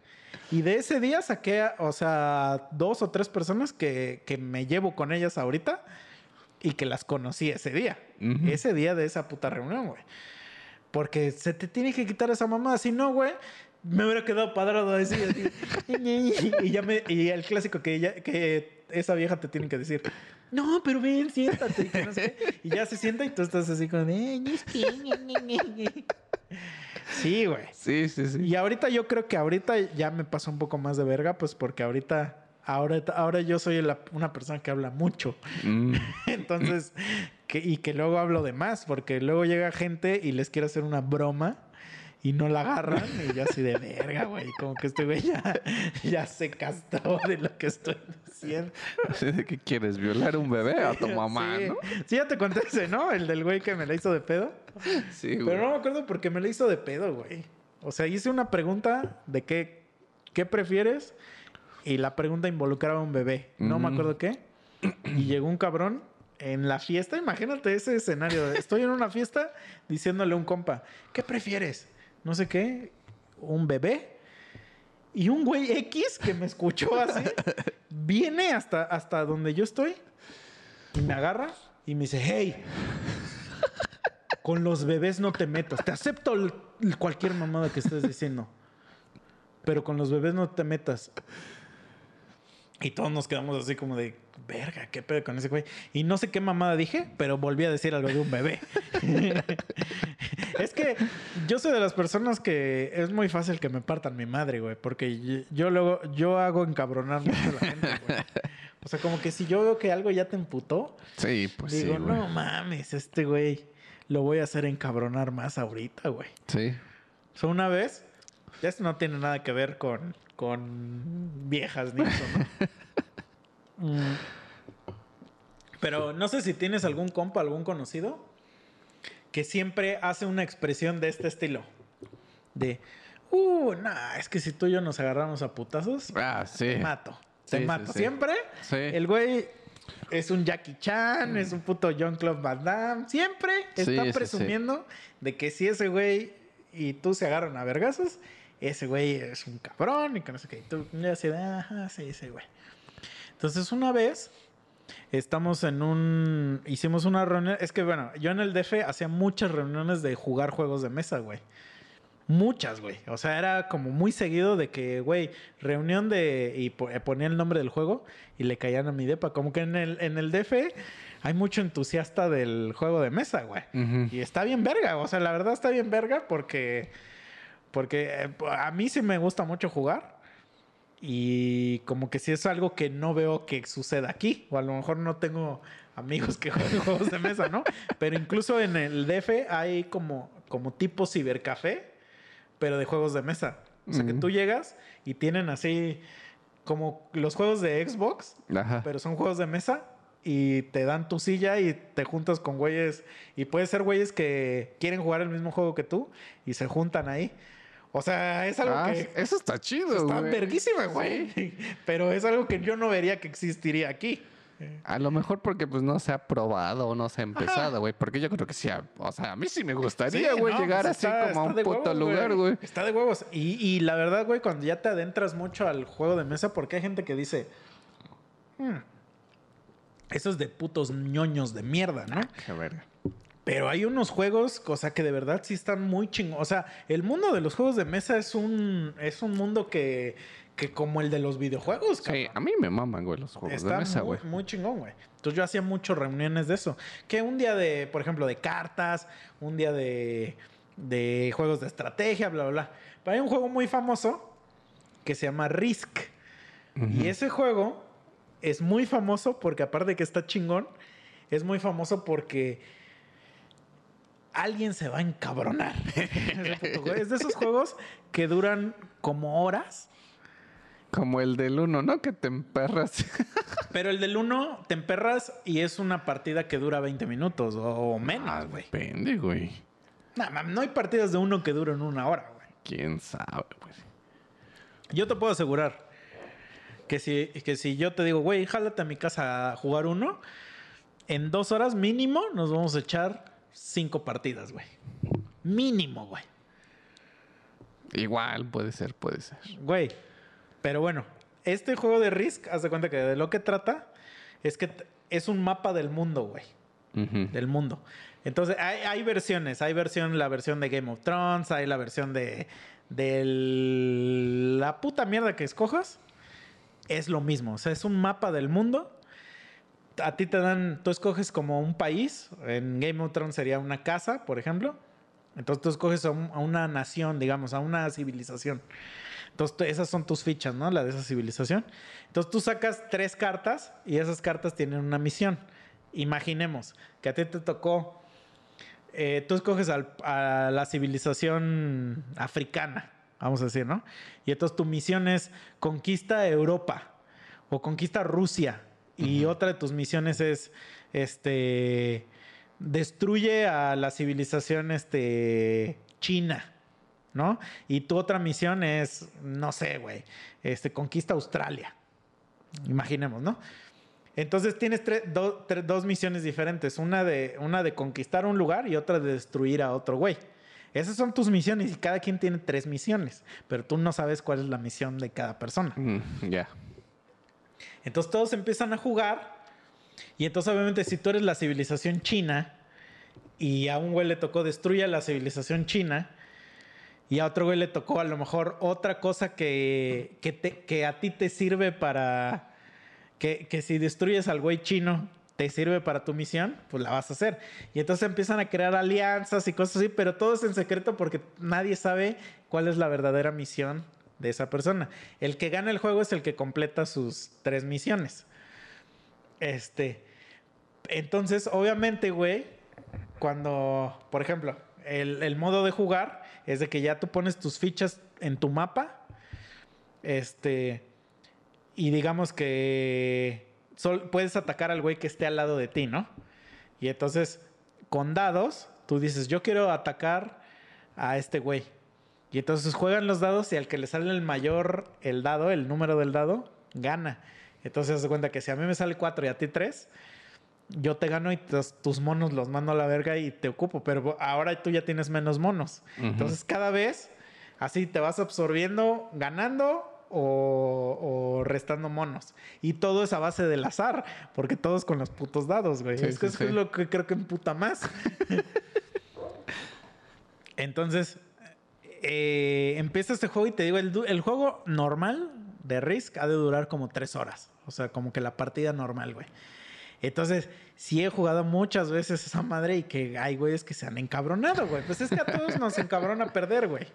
Y de ese día saqué, a- o sea, dos o tres personas que, que me llevo con ellas ahorita y que las conocí ese día. Ese día de esa puta reunión, güey. Porque se te tiene que quitar esa mamada. Si no, güey, me hubiera quedado padrado así. así. y ya me... Y el clásico que, ya, que esa vieja te tiene que decir... No, pero ven, siéntate. Y, que no sé qué. Y ya se sienta y tú estás así como de... "Ay, es que, ñe, ñe, ñe, ñe". Sí, güey. Sí, sí, sí. Y ahorita yo creo que ahorita ya me pasó un poco más de verga, pues porque ahorita... Ahora, ahora yo soy la- una persona que habla mucho. Mm. Entonces, que, y que luego hablo de más, porque luego llega gente y les quiere hacer una broma y no la agarran. Y yo así de verga, güey. Como que este güey ya, ya se castró de lo que estoy diciendo. Así de que quieres violar un bebé a tu mamá, sí. ¿no? Sí, ya te conté ese, ¿no? El del güey que me la hizo de pedo. Sí, güey. Pero no me acuerdo por qué me la hizo de pedo, güey. O sea, hice una pregunta de qué, qué prefieres y la pregunta involucraba a un bebé. No me acuerdo qué. Y llegó un cabrón en la fiesta. Imagínate ese escenario. Estoy en una fiesta diciéndole a un compa, ¿qué prefieres? No sé qué, un bebé. Y un güey X que me escuchó así, viene hasta, hasta donde yo estoy y me agarra y me dice, hey, con los bebés no te metas. Te acepto el- el cualquier mamada que estés diciendo. Pero con los bebés no te metas. Y todos nos quedamos así como de, verga, qué pedo con ese güey. Y no sé qué mamada dije, pero volví a decir algo de un bebé. es que yo soy de las personas que es muy fácil que me partan mi madre, güey. Porque yo, luego, yo hago encabronar mucho a la gente, güey. O sea, como que si yo veo que algo ya te emputó, Sí, pues Digo, no mames, este güey lo voy a hacer encabronar más ahorita, güey. Sí. O sea, una vez, ya esto no tiene nada que ver con, con viejas ni eso, ¿no? Mm. Pero no sé si tienes algún compa, algún conocido que siempre hace una expresión de este estilo. De, uh, nah, es que si tú y yo nos agarramos a putazos, Ah, sí. te mato. Te Sí, mato. sí. Siempre Sí. el güey es un Jackie Chan, es un puto John Claude Van Damme. Siempre Sí, está sí, sí. presumiendo de que si ese güey y tú se agarran a vergazos, ese güey es un cabrón y que no sé qué. Y tú ya así de, ajá, sí, ese güey. Entonces una vez estamos en un... Hicimos una reunión. Es que bueno, yo en el DF hacía muchas reuniones de jugar juegos de mesa, güey. Muchas, güey. O sea, era como muy seguido de que, güey, reunión de... Y eh, ponía el nombre del juego y le caían a mi depa. Como que en el, en el DF hay mucho entusiasta del juego de mesa, güey. Y está bien verga. O sea, la verdad está bien verga porque... Porque eh, a mí sí me gusta mucho jugar. Y como que sí es algo que no veo que suceda aquí. O a lo mejor no tengo amigos que jueguen juegos de mesa, ¿no? Pero incluso en el DF hay como, como tipo cibercafé, pero de juegos de mesa. O sea, que Ujú. tú llegas y tienen así como los juegos de Xbox, Ajá. pero son juegos de mesa y te dan tu silla y te juntas con güeyes. Y puede ser güeyes que quieren jugar el mismo juego que tú y se juntan ahí. O sea, es algo Ah, que eso está chido, está güey. verguísima, güey. Pero es algo que yo no vería que existiría aquí. A lo mejor porque pues no se ha probado o no se ha empezado, güey. Porque yo creo que sí, o sea, a mí sí me gustaría, Sí, güey, no, llegar pues así está- como a está un puto huevos, lugar, güey. Está de huevos. Y, y la verdad, güey, cuando ya te adentras mucho al juego de mesa, porque hay gente que dice, "Hmm, eso es de putos ñoños de mierda, ¿no? Qué verga. Pero hay unos juegos, o sea, que de verdad sí están muy chingón. O sea, el mundo de los juegos de mesa es un, es un mundo que, que como el de los videojuegos, Sí, cabrón. a mí me maman, güey, los juegos de mesa, muy, güey. muy chingón, güey. Entonces yo hacía muchas reuniones de eso. Que un día de, por ejemplo, de cartas, un día de, de juegos de estrategia, bla, bla, bla. Pero hay un juego muy famoso que se llama Risk. Y ese juego es muy famoso porque aparte de que está chingón, es muy famoso porque alguien se va a encabronar. Es de esos juegos que duran como horas Como el del uno, ¿no? Que te emperras. Pero el del 1 te emperras y es una partida que dura 20 minutos o menos, Ah, güey. depende, güey. Nah, no hay partidas de uno que duren una hora, güey. ¿Quién sabe, güey? Yo te puedo asegurar que si, que si yo te digo, güey, jálate a mi casa a jugar uno, en dos horas mínimo nos vamos a echar cinco partidas, güey. Mínimo, güey. Igual, puede ser, puede ser. Güey. Pero bueno, este juego de Risk, haz de cuenta que de lo que trata es que es un mapa del mundo, güey. Del mundo. Entonces, hay, hay versiones. Hay versión, la versión de Game of Thrones, hay la versión de. de la puta mierda que escojas. Es lo mismo. O sea, es un mapa del mundo. A ti te dan. Tú escoges como un país. En Game of Thrones sería una casa, por ejemplo. Entonces tú escoges a, a una nación, digamos, a una civilización. Entonces, esas son tus fichas, ¿no? La de esa civilización. Entonces, tú sacas tres cartas y esas cartas tienen una misión. Imaginemos que a ti te tocó. eh, tú escoges a la civilización africana, vamos a decir, ¿no? Y entonces tu misión es conquista Europa o conquista Rusia. Y otra de tus misiones es este destruye a la civilización este China. ¿no? Y tu otra misión es, no sé, güey, este, conquista Australia. Imaginemos, ¿no? Entonces tienes tre- do- tre- dos misiones diferentes, una de, una de conquistar un lugar y otra de destruir a otro güey. Esas son tus misiones y cada quien tiene tres misiones, pero tú no sabes cuál es la misión de cada persona. Mm, ya. Entonces todos empiezan a jugar. Y entonces, obviamente, si tú eres la civilización china y a un güey le tocó destruir a la civilización china y a otro güey le tocó a lo mejor otra cosa que, que a ti te sirve para. Que, que si destruyes al güey chino te sirve para tu misión, pues la vas a hacer. Y entonces empiezan a crear alianzas y cosas así, pero todo es en secreto porque nadie sabe cuál es la verdadera misión de esa persona. El que gana el juego es el que completa sus tres misiones. Este. Entonces, obviamente, güey, cuando, por ejemplo, el, el modo de jugar es de que ya tú pones tus fichas en tu mapa. Este. Y digamos que sol- puedes atacar al güey que esté al lado de ti, ¿no? Y entonces, con dados, tú dices, yo quiero atacar a este güey. Y entonces juegan los dados y al que le sale el mayor el dado, el número del dado, gana. Entonces se cuenta que si a mí me sale 4 y a ti 3, yo te gano y tus, monos los mando a la verga y te ocupo. Pero ahora tú ya tienes menos monos. Entonces cada vez así te vas absorbiendo, ganando o, o restando monos. Y todo es a base del azar, porque todos con los putos dados, güey. Sí, es que sí, es que es sí. lo que creo que emputa más. Entonces, eh, empieza este juego y te digo, el, juego normal de Risk ha de durar como tres horas. O sea, como que la partida normal, güey. Entonces, sí he jugado muchas veces esa madre y que hay güeyes que se han encabronado, güey. Pues es que a todos nos encabrona perder, güey.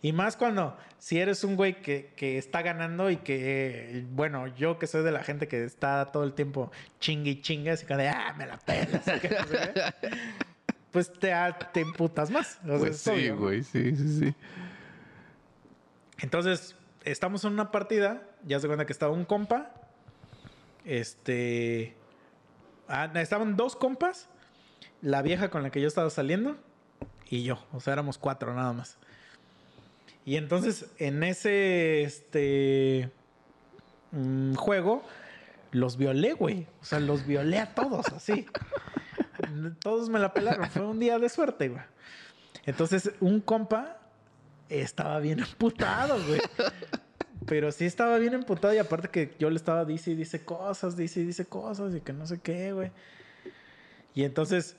Y más cuando si eres un güey que, está ganando y que, bueno, yo que soy de la gente que está todo el tiempo chingue y chingue, así que de, ah, me la pelas. pues te, te emputas más. O sea, Pues es sí, güey, sí, sí, sí. Entonces, estamos en una partida, ya se cuenta que estaba un compa, este, ah, estaban dos compas, la vieja con la que yo estaba saliendo y yo, o sea, éramos cuatro nada más. Y entonces, en ese, este, mm, juego, los violé, güey. O sea, los violé a todos, así. Todos me la pelaron. Fue un día de suerte, güey. Entonces, un compa estaba bien emputado, güey. Pero sí estaba bien emputado y aparte que yo le estaba dice y dice cosas, dice y dice cosas y que no sé qué, güey. Y entonces,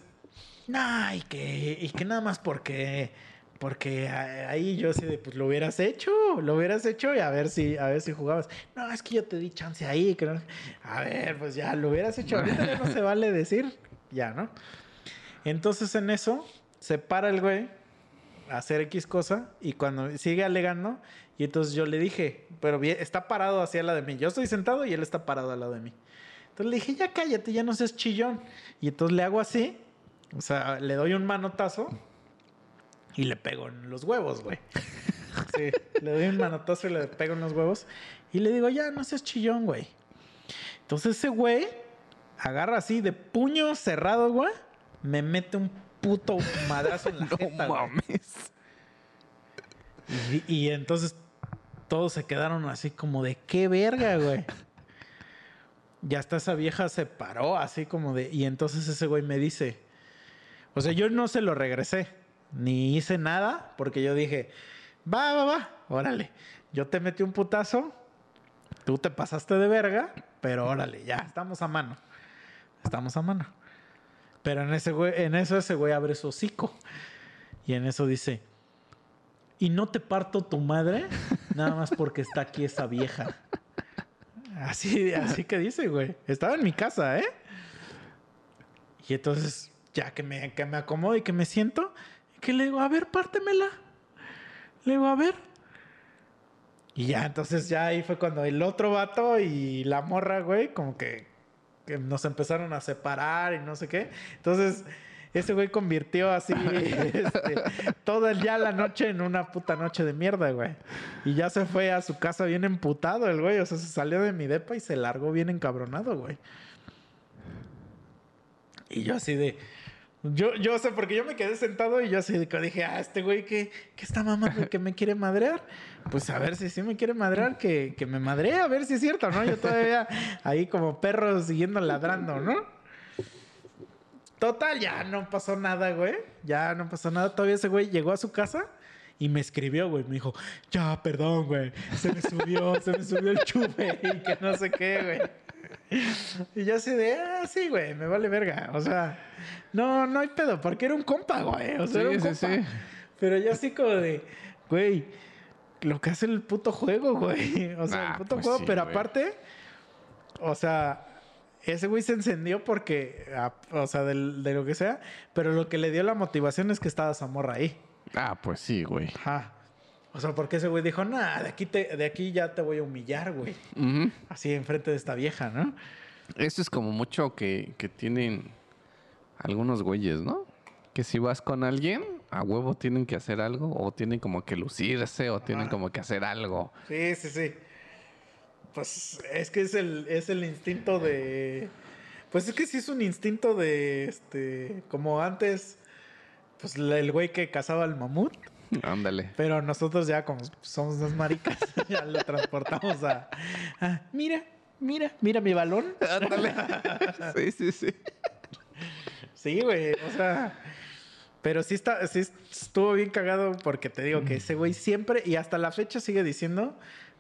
no, y que, y que nada más porque, porque ahí yo así de, pues lo hubieras hecho, lo hubieras hecho y a ver si, a ver si jugabas. No, es que yo te di chance ahí, que no- A ver, pues ya lo hubieras hecho. Ahorita ya no se vale decir, ya, ¿no? Entonces en eso se para el güey a hacer X cosa y cuando sigue alegando y entonces yo le dije, pero está parado hacia la de mí. Yo estoy sentado y él está parado al lado de mí. Entonces le dije, ya cállate, ya no seas chillón. Y entonces le hago así, o sea, le doy un manotazo y le pego en los huevos, güey. Sí, le doy un manotazo y le pego en los huevos. Y le digo, ya, no seas chillón, güey. Entonces ese güey agarra así de puño cerrado, güey. Me mete un puto madrazo en la No jeta, mames. Y, y entonces todos se quedaron así como de qué verga, güey. Y hasta esa vieja se paró así como de... Y entonces ese güey me dice... O sea, yo no se lo regresé. Ni hice nada porque yo dije... Va, va, va. Órale. Yo te metí un putazo. Tú te pasaste de verga. Pero órale, ya. Estamos a mano. Estamos a mano. Pero en, ese en eso ese güey abre su hocico. Y en eso dice... Y no te parto tu madre nada más porque está aquí esa vieja. Así, así que dice, güey. Estaba en mi casa, ¿eh? Y entonces, ya que me, que me acomodo y que me siento, que le digo, a ver, pártemela. Le digo, a ver. Y ya, entonces ya ahí fue cuando el otro vato y la morra, güey, como que, que nos empezaron a separar y no sé qué. Entonces, ese güey convirtió así este, toda ya la noche en una puta noche de mierda, güey. Y ya se fue a su casa bien emputado el güey. O sea, se salió de mi depa y se largó bien encabronado, güey. Y yo así de... Yo, yo sé, porque yo me quedé sentado y yo así dije, ah, este güey que, que está mamando que me quiere madrear. Pues a ver si sí me quiere madrear, que, que me madree, a ver si es cierto, ¿no? Yo todavía ahí como perro siguiendo ladrando, ¿no? Total, ya no pasó nada, güey. Ya no pasó nada. Todavía ese güey llegó a su casa y me escribió, güey. Me dijo, ya, perdón, güey. Se me subió, se me subió el chupe y que no sé qué, güey. Y yo así de, ah, sí, güey, me vale verga. O sea, no, no hay pedo, porque era un compa, güey. O sea, era un Sí, compa. sí. Pero yo así como de, güey, lo que hace el puto juego, güey. O sea, Ah, el puto pues juego, pero güey. aparte, o sea, ese güey se encendió porque, ah, o sea, del- de lo que sea, pero lo que le dio la motivación es que estaba Zamorra ahí. Ah, pues sí, güey. Ajá. O sea, porque ese güey dijo, nah, de aquí, te, de aquí ya te voy a humillar, güey. Así enfrente de esta vieja, ¿no? Eso es como mucho que, que tienen algunos güeyes, ¿no? Que si vas con alguien, a huevo tienen que hacer algo, o tienen como que lucirse, o tienen Ajá. como que hacer algo. Sí, sí, sí. Pues es que es el, es el instinto de. Pues es que sí es un instinto de. Este. Como antes. Pues el güey que cazaba al mamut. Ándale. Pero nosotros ya, como somos dos maricas, ya lo transportamos a. a, mira, mira, mira mi balón. Ándale. sí, sí, sí. Sí, güey. O sea. Pero sí, está, sí estuvo bien cagado porque te digo que ese güey siempre, y hasta la fecha sigue diciendo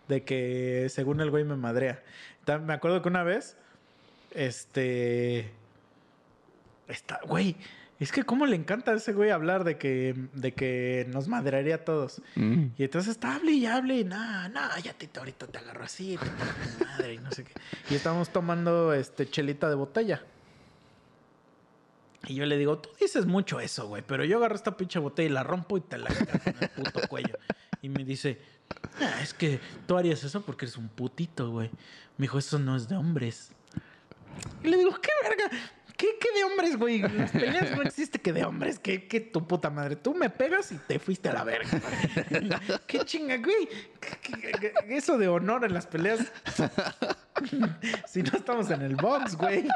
de que según el güey me madrea. Me acuerdo que una vez, este... Está, güey, es que cómo le encanta a ese güey hablar de que, de que nos madrearía a todos. Mm. Y entonces está hable y hable y nada, nada, ya te, ahorita te agarro así, te madre y no sé qué. Y estábamos tomando este chelita de botella. Y yo le digo, tú dices mucho eso, güey, pero yo agarro esta pinche botella y la rompo y te la en el puto cuello. Y me dice, "Ah, es que tú harías eso porque eres un putito, güey. Me dijo, eso no es de hombres. Y le digo, ¿qué verga? ¿Qué, qué de hombres, güey? Las peleas no existe que de hombres. ¿Qué, qué tu puta madre? Tú me pegas y te fuiste a la verga. ¿Qué chinga, güey? ¿Qué- qué- qué- Eso de honor en las peleas. si no estamos en el box, güey.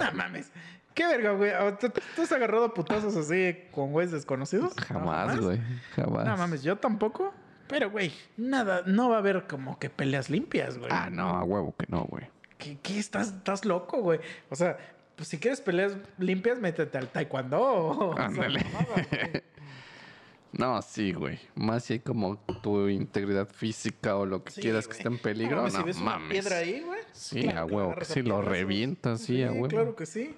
No mames. ¿Qué verga, güey? ¿Tú, tú has agarrado putazos así con güeyes desconocidos? No, Jamás, güey. Jamás. No mames, yo tampoco. Pero, güey, nada, no va a haber como que peleas limpias, güey. Ah, no, a huevo que no, güey. ¿Qué, qué estás, estás loco, güey? O sea, pues si quieres peleas limpias, métete al taekwondo. Ándale. No, sí, güey. Más si hay como tu integridad física o lo que Sí, quieras que esté en peligro. No mames, No, si ves una mames. piedra ahí, güey. Sí, claro a huevo. Que sí, lo revientas, sí, a huevo. claro que sí.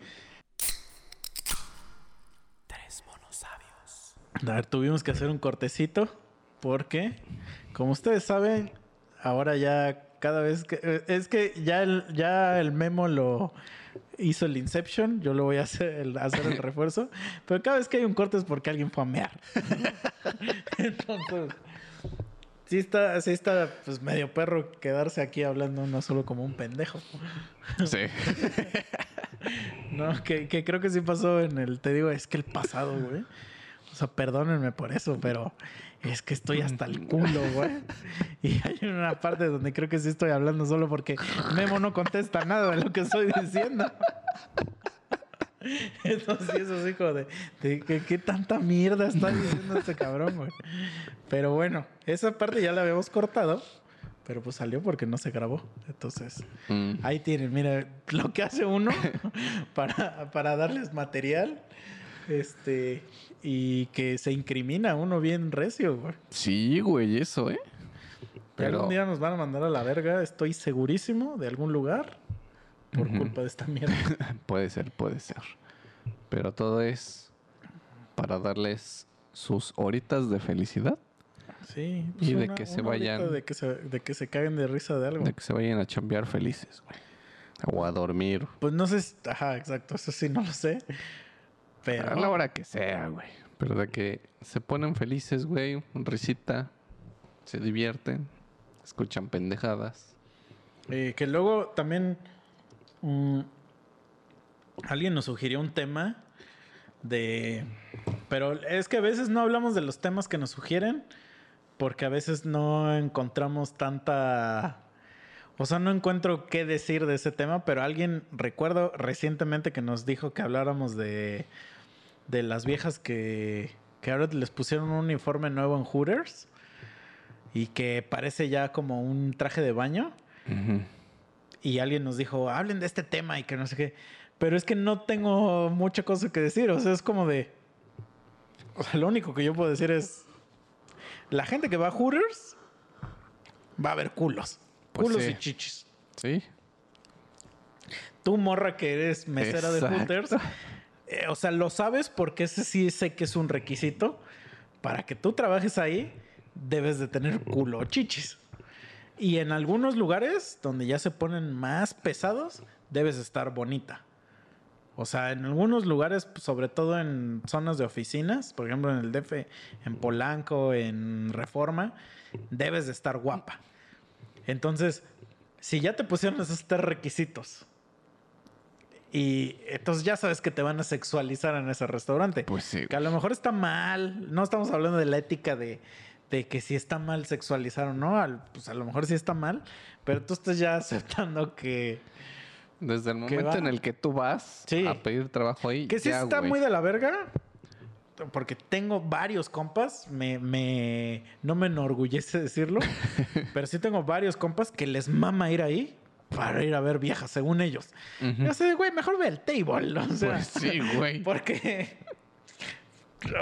Tres monos sabios. A ver, tuvimos que hacer un cortecito porque, como ustedes saben, ahora ya cada vez que... eh, Es que ya el, ya el memo lo hizo el Inception, yo lo voy a hacer el, hacer el refuerzo, pero cada vez que hay un corte es porque alguien fue a mear. Entonces, sí está, sí está pues medio perro quedarse aquí hablando no solo como un pendejo. Sí. No, que, que creo que sí pasó en el, te digo, es que el pasado, güey. O sea, perdónenme por eso, pero es que estoy hasta el culo, güey. Y hay una parte donde creo que sí estoy hablando solo porque Memo no contesta nada de lo que estoy diciendo. Entonces, eso sí, como de, qué tanta mierda está diciendo este cabrón, güey. Pero bueno, esa parte ya la habíamos cortado, pero pues salió porque no se grabó. Entonces, Mm. ahí tienen, mira, lo que hace uno para, para darles material. Este, y que se incrimina uno bien recio, güey. Sí, güey, eso, ¿eh? Pero algún día nos van a mandar a la verga, estoy segurísimo, de algún lugar, por culpa de esta mierda. puede ser, puede ser. Pero todo es para darles sus horitas de felicidad, Sí. Y de que se vayan- De que se, de que se caguen de risa de algo. de que se vayan a chambear felices, güey. O a dormir. Pues no sé. si- Ajá, exacto. Eso sí no lo sé. Pero. A la hora que sea, güey. Pero de que se ponen felices, güey, risita, se divierten, escuchan pendejadas. Eh, que luego también. mm, alguien nos sugirió un tema de. Pero es que a veces no hablamos de los temas que nos sugieren. Porque a veces no encontramos tanta. O sea, no encuentro qué decir de ese tema, pero alguien, recuerdo recientemente que nos dijo que habláramos de, de las viejas que, que ahora les pusieron un uniforme nuevo en Hooters y que parece ya como un traje de baño. Y alguien nos dijo, hablen de este tema y que no sé qué. Pero es que no tengo mucha cosa que decir. O sea, es como de. O sea, lo único que yo puedo decir es. La gente que va a Hooters va a ver culos. Pues culos sí. y chichis. Sí. Tú, morra, que eres mesera de. Hooters. Eh, o sea, lo sabes porque ese sí sé que es un requisito. Para que tú trabajes ahí, debes de tener culo chichis. Y en algunos lugares donde ya se ponen más pesados, debes estar bonita. O sea, en algunos lugares, pues, sobre todo en zonas de oficinas, por ejemplo en el DF, en Polanco, en Reforma, debes de estar guapa. Entonces, si ya te pusieron esos tres requisitos y entonces ya sabes que te van a sexualizar en ese restaurante. Pues sí. Que a lo mejor está mal. No estamos hablando de la ética de, de que si está mal sexualizar o no. al- pues a lo mejor sí está mal. Pero tú estás ya aceptando que... Desde el momento en el que tú vas Sí. a pedir trabajo ahí. Que sí ya, está muy de la verga. Porque tengo varios compas. Me, me, no me enorgullece decirlo. pero sí tengo varios compas que les mama ir ahí para ir a ver viejas, según ellos. Yo sé, güey, mejor ve el table. O sea, Pues sí, güey. Porque.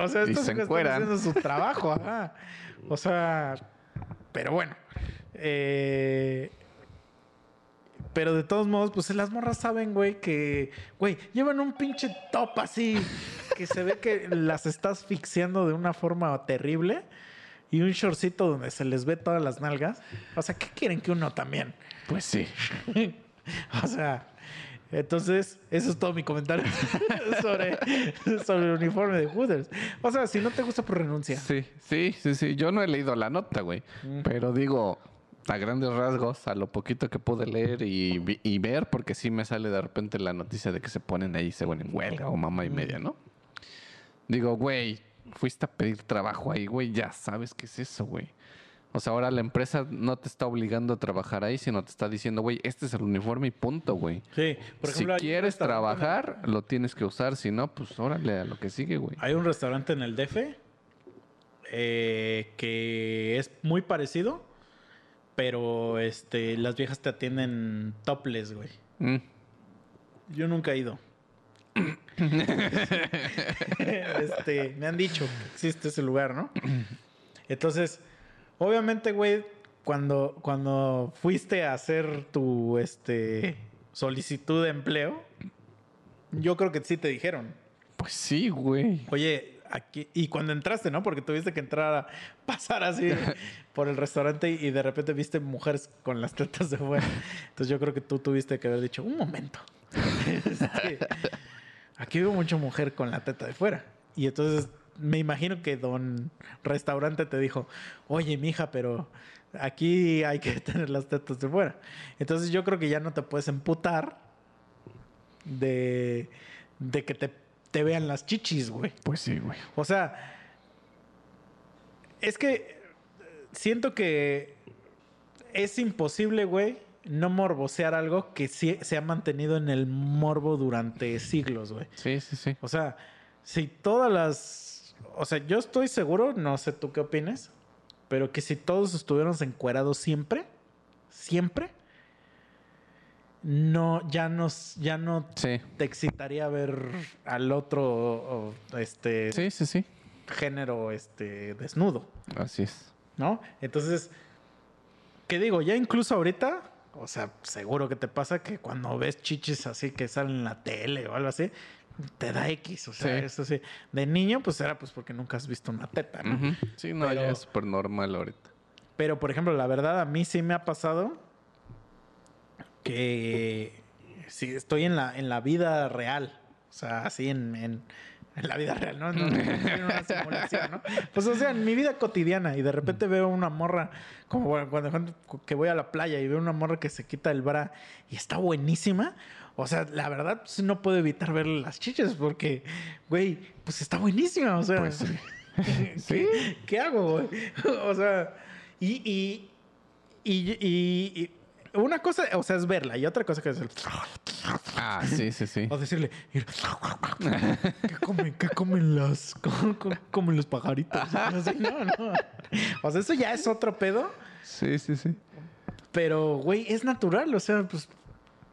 O sea, estos se están haciendo su trabajo, ajá. O sea. Pero bueno. Eh, pero de todos modos, pues las morras saben, güey, que. Güey, llevan un pinche top así. Que se ve que las está asfixiando de una forma terrible. Y un shortcito donde se les ve todas las nalgas. O sea, ¿qué quieren que uno también? Pues sí. o sea, entonces, eso es todo mi comentario sobre, sobre el uniforme de Hooters. O sea, si no te gusta, pues renuncia. Sí, sí, sí, sí. Yo no he leído la nota, güey. Pero digo, a grandes rasgos, a lo poquito que pude leer y, y ver, porque sí me sale de repente la noticia de que se ponen ahí, se ponen en huelga o mamá y media, ¿no? Digo, güey, fuiste a pedir trabajo ahí, güey, ya sabes qué es eso, güey. O sea, ahora la empresa no te está obligando a trabajar ahí, sino te está diciendo, güey, este es el uniforme y punto, güey. Sí, por Si ejemplo, un quieres en trabajar, lo tienes que usar. Si no, pues órale a lo que sigue, güey. Hay un restaurante en el DF eh, que es muy parecido, pero este, las viejas te atienden topless, güey. Mm. Yo nunca he ido. este, me han dicho que existe ese lugar, ¿no? Entonces, obviamente, güey, cuando, cuando fuiste a hacer tu este, solicitud de empleo, yo creo que sí te dijeron. Pues sí, güey. Oye, aquí. Y cuando entraste, ¿no? Porque tuviste que entrar a pasar así por el restaurante y de repente viste mujeres con las tetas de fuera. Entonces yo creo que tú tuviste que haber dicho, un momento. Este, aquí veo mucha mujer con la teta de fuera. Y entonces me imagino que don restaurante te dijo, oye, mija, pero aquí hay que tener las tetas de fuera. Entonces yo creo que ya no te puedes emputar de, de que te, te vean las chichis, güey. Pues sí, güey. O sea, Es que siento que es imposible, güey, no morbosear algo que sí se ha mantenido en el morbo durante siglos, güey. Sí, sí, sí. O sea, si todas las. O sea, yo estoy seguro, no sé tú qué opinas, pero que si todos estuviéramos encuerados siempre, siempre, no, ya nos, ya no Sí. te excitaría ver al otro o, este Sí, sí, sí. género este desnudo, Así es. ¿no? Entonces, ¿qué digo? Ya incluso ahorita, o sea, seguro que te pasa que cuando ves chichis así que salen en la tele o algo así, te da X, o sea, Sí. eso sí. De niño, pues era pues porque nunca has visto una teta, ¿no? Sí, no, Pero- ya es súper normal ahorita. Pero, por ejemplo, la verdad, a mí sí me ha pasado que sí, estoy en la, en la vida real. O sea, así en, en, en la vida real, ¿no? No, no, en una simulación, ¿no? Pues, o sea, en mi vida cotidiana y de repente veo una morra, como bueno, cuando, que voy a la playa y veo una morra que se quita el bra y está buenísima. O sea, la verdad, pues, no puedo evitar verle las chiches porque, güey, pues está buenísima. O sea, Pues, ¿qué, qué hago, güey? O sea, y, y, y, y- y una cosa, o sea, es verla y otra cosa que es el... Ah, sí, sí, sí. O decirle, ¿qué comen, qué comen cómo comen los pajaritos? Así, no, no. O sea, eso ya es otro pedo, Sí, sí, sí. pero, güey, es natural, o sea, pues,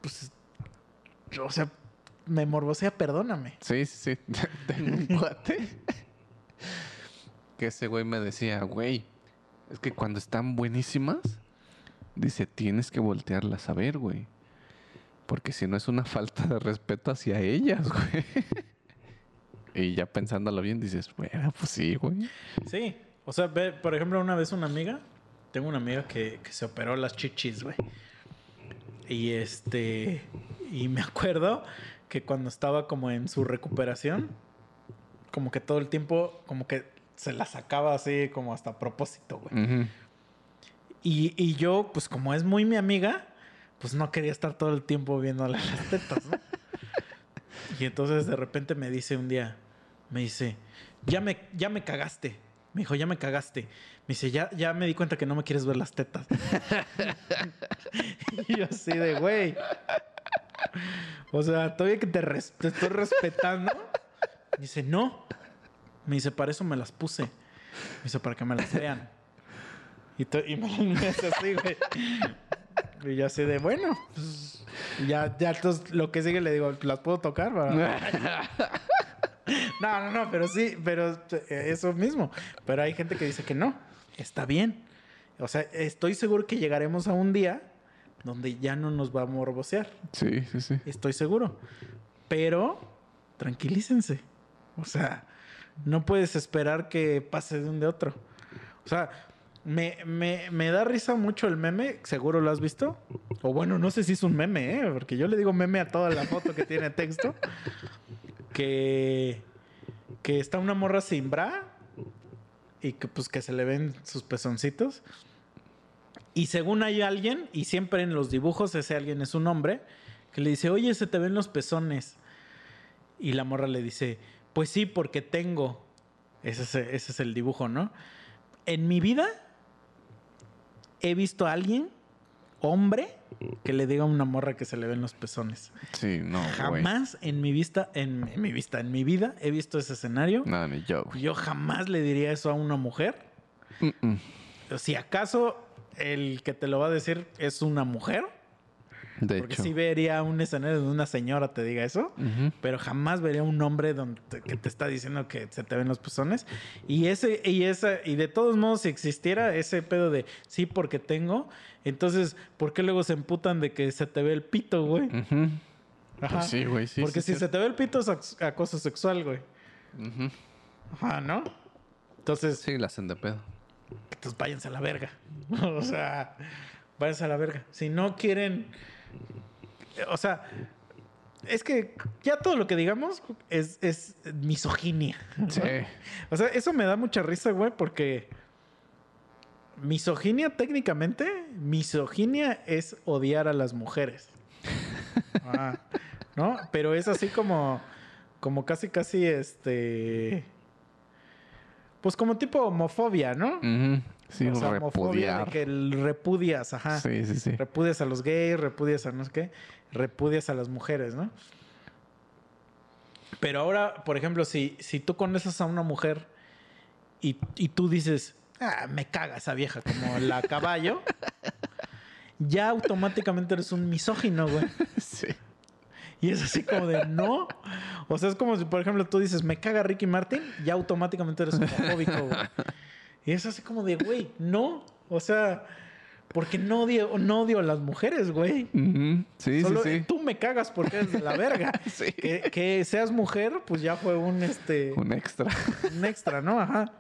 pues, o sea, me morbosea, perdóname. Sí, sí, sí. Tengo un cuate que ese güey me decía, güey, es que cuando están buenísimas, dice, tienes que voltearlas a ver, güey. Porque si no es una falta de respeto hacia ellas, güey. Y ya pensándolo bien, dices, bueno, pues sí, güey. Sí, o sea, ve, por ejemplo, una vez una amiga, tengo una amiga que, que se operó las chichis, güey. Y este, y me acuerdo que cuando estaba como en su recuperación, como que todo el tiempo, como que se la sacaba así como hasta a propósito, güey. Ujú. Y, yo, pues como es muy mi amiga, pues no quería estar todo el tiempo viéndole las tetas, ¿no? y entonces de repente me dice un día, me dice, ya me, ya me cagaste. Me dijo, ya me cagaste. Me dice, ya, ya me di cuenta que no me quieres ver las tetas. y yo así de, güey. O sea, todavía que te, te estoy respetando. Me dice, no. Me dice, para eso me las puse. Me dice, para que me las vean. Y, y me hace así, güey. Y yo así de, bueno, pues, ya, ya, entonces lo que sigue le digo, ¿las puedo tocar? para-?" No, no, no, pero sí, pero eh, eso mismo. Pero hay gente que dice que no, está bien. O sea, estoy seguro que llegaremos a un día donde ya no nos va a morbosear. Sí, sí, sí. Estoy seguro. Pero tranquilícense. O sea, no puedes esperar que pase de un de otro. O sea, me, da risa mucho el meme. Seguro lo has visto. O bueno, no sé si es un meme, ¿eh? Porque yo le digo meme a toda la foto que tiene texto. Que, está una morra sin bra. Y que pues que se le ven sus pezoncitos. Y según hay alguien, y siempre en los dibujos ese alguien es un hombre, que le dice, oye, se te ven los pezones. Y la morra le dice, pues sí, porque tengo. Ese es, ese es el dibujo, ¿no? En mi vida he visto a alguien, hombre, que le diga a una morra que se le ven los pezones. Sí, no. Jamás en mi vista, en, en mi vista, en mi vida he visto ese escenario. No, ni yo. Yo jamás le diría eso a una mujer. Mm, mm. Si acaso el que te lo va a decir es una mujer, De porque hecho. sí vería un escenario donde una señora te diga eso, pero jamás vería un hombre donde te- que te está diciendo que se te ven los pezones. Y ese, y esa, y de todos modos, si existiera ese pedo de sí, porque tengo, entonces, ¿por qué luego se emputan de que se te ve el pito, güey? Ajá. Pues sí, güey, sí. porque sí, si se te ve el pito es ac- acoso sexual, güey. Ajá, ¿no? Entonces, Sí, la hacen de pedo. Entonces váyanse a la verga. o sea, váyanse a la verga. Si no quieren. O sea, es que ya todo lo que digamos es, es misoginia. Sí. O sea, eso me da mucha risa, güey, porque misoginia técnicamente, misoginia es odiar a las mujeres. Ah, ¿No? Pero es así como, como casi, casi este... Pues como tipo homofobia, ¿no? Sí, o sea, homofobia de repudiar. que repudias, ajá. Sí, sí, sí. Repudias a los gays, repudias a no sé qué, repudias a las mujeres, ¿no? Pero ahora, por ejemplo, si, si tú conoces a una mujer y, y tú dices, ah, me caga esa vieja, como la caballo, ya automáticamente eres un misógino, güey. Sí. Y es así como de, no. O sea, es como si, por ejemplo, tú dices, me caga Ricky Martin, ya automáticamente eres homofóbico, güey. Y es así como de, güey, no. O sea, porque no odio, no odio a las mujeres, güey. Ujú. Sí, Solo sí, sí. tú me cagas porque eres de la verga. Sí. que, que seas mujer, pues ya fue un este Un extra. un extra, ¿no? Ajá.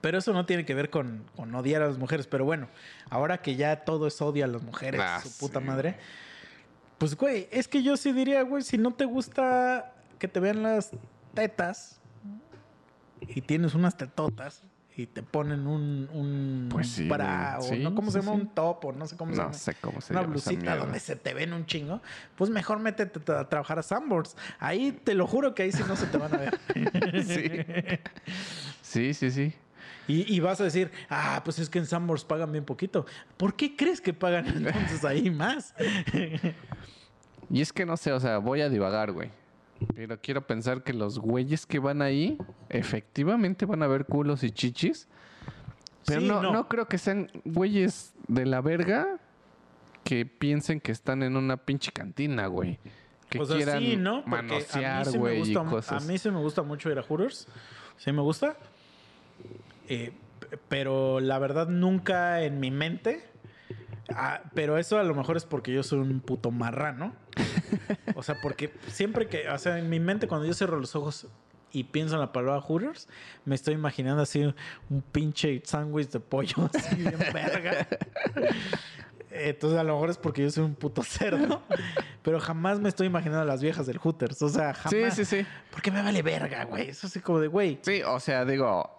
Pero eso no tiene que ver con, con odiar a las mujeres. Pero bueno, ahora que ya todo es odio a las mujeres, Ah, su puta sí. madre. Pues, güey, es que yo sí diría, güey, si no te gusta que te vean las tetas y tienes unas tetotas y te ponen un, un Pues sí, bra o Sí, no, ¿cómo se llama? Un top o no sé cómo se llama sé cómo se una llama blusita donde se te ven un chingo, pues mejor métete a trabajar a Sanborns. Ahí te lo juro que ahí sí no se te van a ver. Sí. Sí, sí, sí. Y, y vas a decir, ah, pues es que en Sanborns pagan bien poquito. ¿Por qué crees que pagan entonces ahí más? Y es que no sé, o sea, voy a divagar, güey. Pero quiero pensar que los güeyes que van ahí efectivamente van a ver culos y chichis. Pero Sí, no, no. no. creo que sean güeyes de la verga que piensen que están en una pinche cantina, güey. Que o sea, quieran sí, ¿no? Porque manosear, sí güey, y gusta, a cosas. mí sí me gusta mucho ir a Hooters. Sí me gusta. Eh, pero la verdad nunca en mi mente. ah, pero eso a lo mejor es porque yo soy un puto marrano. O sea, porque siempre que, o sea, en mi mente cuando yo cierro los ojos y pienso en la palabra Hooters, me estoy imaginando así un pinche sándwich de pollo así bien verga. Entonces a lo mejor es porque yo soy un puto cerdo, pero jamás me estoy imaginando a las viejas del Hooters. O sea, Sí, jamás. sí, sí. Porque me vale verga, güey. Eso así como de, güey. Sí, o sea, digo,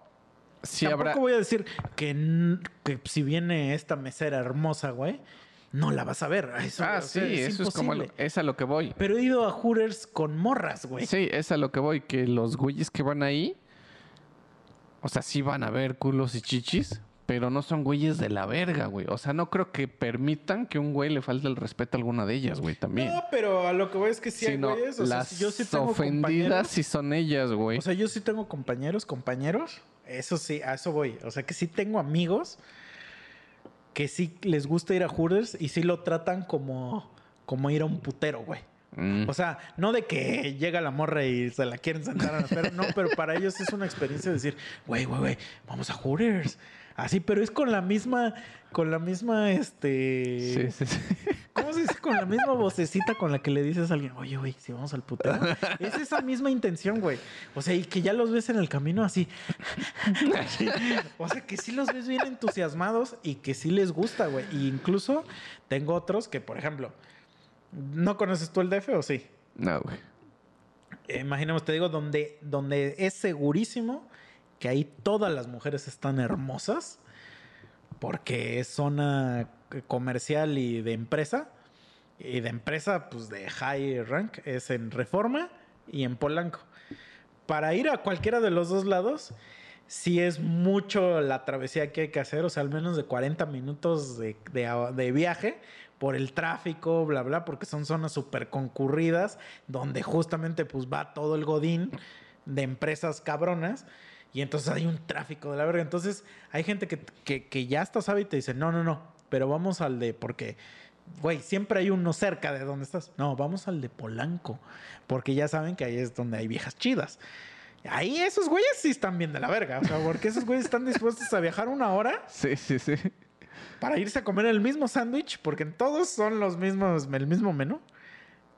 sí tampoco habrá... voy a decir que si viene esta mesera hermosa, güey, no la vas a ver. Eso, Ah, sí, sea, eso es como... Es a lo que voy. Pero he ido a Hooters con morras, güey. Sí, es a lo que voy, que los güeyes que van ahí, o sea, sí van a ver culos y chichis, pero no son güeyes de la verga, güey. O sea, no creo que permitan que un güey le falte el respeto a alguna de ellas, güey, también. No, pero a lo que voy es que sí hay Sino güeyes. O sea, las yo sí tengo ofendidas sí son ellas, güey. O sea, yo sí tengo compañeros, compañeros. Eso sí, a eso voy. O sea, que sí tengo amigos que sí les gusta ir a Hooters y sí lo tratan como, como ir a un putero, güey. Mm. O sea, no de que llega la morra y se la quieren sentar a la perra, no, pero para ellos es una experiencia decir, güey, güey, güey, vamos a Hooters. Así, pero es con la misma, con la misma, este... sí, sí, sí. ¿Cómo se dice? Con la misma vocecita con la que le dices a alguien, oye, güey, si vamos al putero. Es esa misma intención, güey. O sea, y que ya los ves en el camino así. Sí. O sea, que sí los ves bien entusiasmados y que sí les gusta, güey. Y incluso tengo otros que, por ejemplo, ¿no conoces tú el DF o sí? No, güey. Eh, imaginemos, te digo, donde, donde es segurísimo que ahí todas las mujeres están hermosas porque es zona comercial y de empresa. Y de empresa, pues de high rank, es en Reforma y en Polanco. Para ir a cualquiera de los dos lados, sí es mucho la travesía que hay que hacer, o sea, al menos de 40 minutos de, de- viaje por el tráfico, bla, bla, porque son zonas súper concurridas, donde justamente pues va todo el godín de empresas cabronas. Y entonces hay un tráfico de la verga. Entonces hay gente que, que, que ya está sabe y te dice, no, no, no, pero vamos al de, porque, güey, siempre hay uno cerca de donde estás. No, vamos al de Polanco, porque ya saben que ahí es donde hay viejas chidas. Ahí esos güeyes sí están bien de la verga, o sea, porque esos güeyes están dispuestos a viajar una hora Sí, sí, sí. para irse a comer el mismo sándwich, porque todos son los mismos, el mismo menú.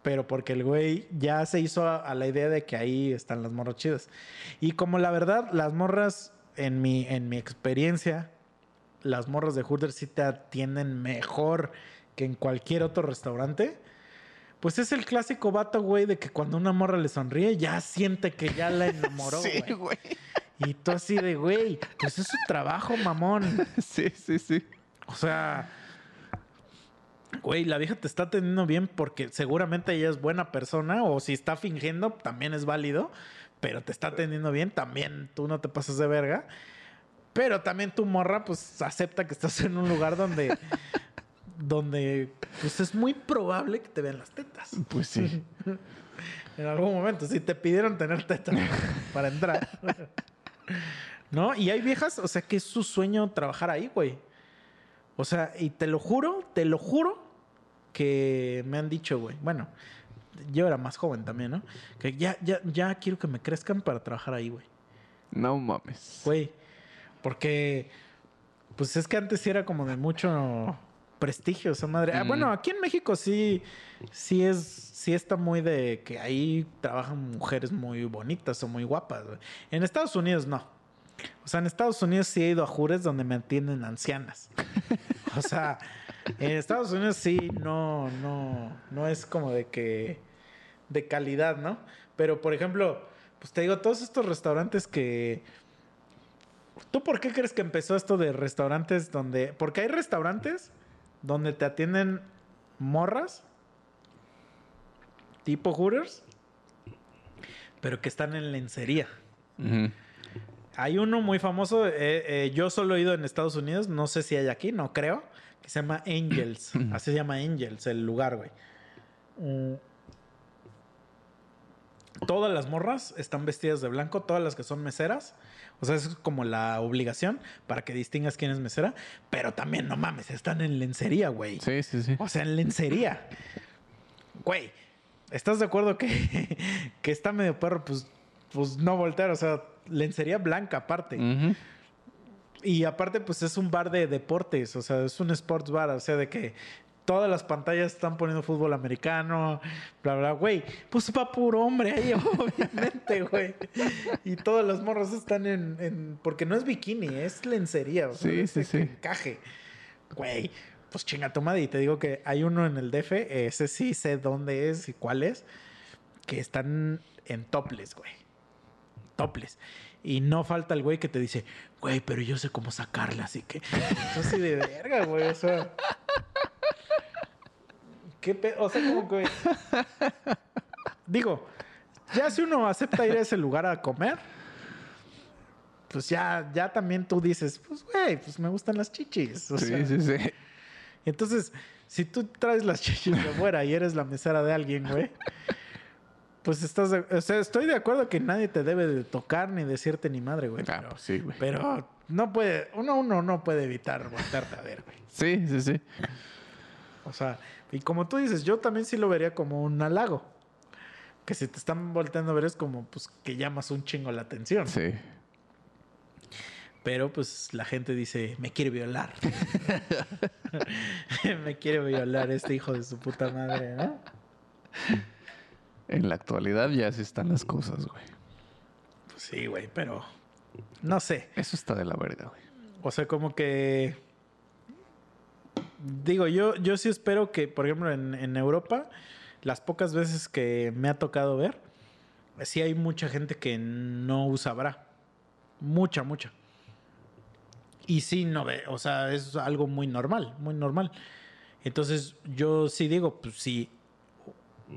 Pero porque el güey ya se hizo a, a la idea de que ahí están las morras chidas. Y como la verdad, las morras, en mi, en mi experiencia, las morras de Hooters sí te atienden mejor que en cualquier otro restaurante. Pues es el clásico vato, güey, de que cuando una morra le sonríe, ya siente que ya la enamoró, Sí, güey. güey. Y tú así de, güey, pues es su trabajo, mamón. Sí, sí, sí. O sea, Güey, la vieja te está atendiendo bien porque seguramente ella es buena persona o si está fingiendo también es válido, pero te está atendiendo bien, también tú no te pasas de verga. Pero también tu morra pues acepta que estás en un lugar donde donde pues es muy probable que te vean las tetas. Pues sí. En algún momento, si te pidieron tener tetas para entrar. ¿No? Y hay viejas, o sea, que es su sueño trabajar ahí, güey. O sea, y te lo juro, te lo juro que me han dicho, güey. Bueno, yo era más joven también, ¿no? Que ya, ya, ya quiero que me crezcan para trabajar ahí, güey. No mames. Güey. Porque, pues es que antes sí era como de mucho prestigio esa madre. Ah, bueno, aquí en México sí, sí es, sí está muy de que ahí trabajan mujeres muy bonitas o muy guapas. güey. En Estados Unidos no. O sea, en Estados Unidos sí he ido a jures donde me atienden ancianas. O sea, en Estados Unidos sí no, no, no es como de que de calidad, ¿no? Pero por ejemplo, pues te digo, todos estos restaurantes que ¿Tú por qué crees que empezó esto de restaurantes donde porque hay restaurantes donde te atienden morras tipo Hooters, pero que están en lencería? Ujú. Hay uno muy famoso, eh, eh, yo solo he ido en Estados Unidos, no sé si hay aquí, no creo, que se llama Angels. Así se llama Angels, el lugar, güey. Mm. Todas las morras están vestidas de blanco, todas las que son meseras. O sea, es como la obligación para que distingas quién es mesera. Pero también, no mames, están en lencería, güey. Sí, sí, sí. O sea, en lencería. Güey, ¿estás de acuerdo que, que está medio perro? Pues, pues no voltear, o sea, lencería blanca aparte. Y aparte, pues es un bar de deportes, o sea, es un sports bar, o sea, de que todas las pantallas están poniendo fútbol americano, bla, bla, güey. Pues va puro hombre ahí, obviamente, güey. Y todas las morras están en, en- Porque no es bikini, es lencería, o sea, Sí, es sí, sí. encaje. Güey, pues chinga tu madre. Y te digo que hay uno en el DF, ese sí sé dónde es y cuál es, que están en topless, güey. Topless. Y no falta el güey que te dice, güey, pero yo sé cómo sacarla, así que. Yo así de verga, güey. O sea. ¿Qué pe- O sea, como que. Digo, ya si uno acepta ir a ese lugar a comer, pues ya, ya también tú dices, pues güey, pues me gustan las chichis. O Sí, sea, sí, sí. entonces, si tú traes las chichis de fuera y eres la mesera de alguien, güey, pues estás. de- o sea, estoy de acuerdo que nadie te debe de tocar ni decirte ni madre, güey. Ah, pero, sí, güey. pero no puede. Uno, uno no puede evitar voltearte a ver, güey. Sí, sí, sí. O sea, y como tú dices, yo también sí lo vería como un halago. Que si te están volteando a ver es como, pues, que llamas un chingo la atención. Sí. Pero pues la gente dice, me quiere violar. me quiere violar este hijo de su puta madre, ¿no? En la actualidad ya así están las cosas, güey. Pues sí, güey, pero no sé. Eso está de la verga, güey. O sea, como que... Digo, yo, yo sí espero que, por ejemplo, en, en Europa, las pocas veces que me ha tocado ver, sí hay mucha gente que no usa bra. Mucha, mucha. Y sí, no ve, o sea, es algo muy normal, muy normal. Entonces, yo sí digo, pues sí,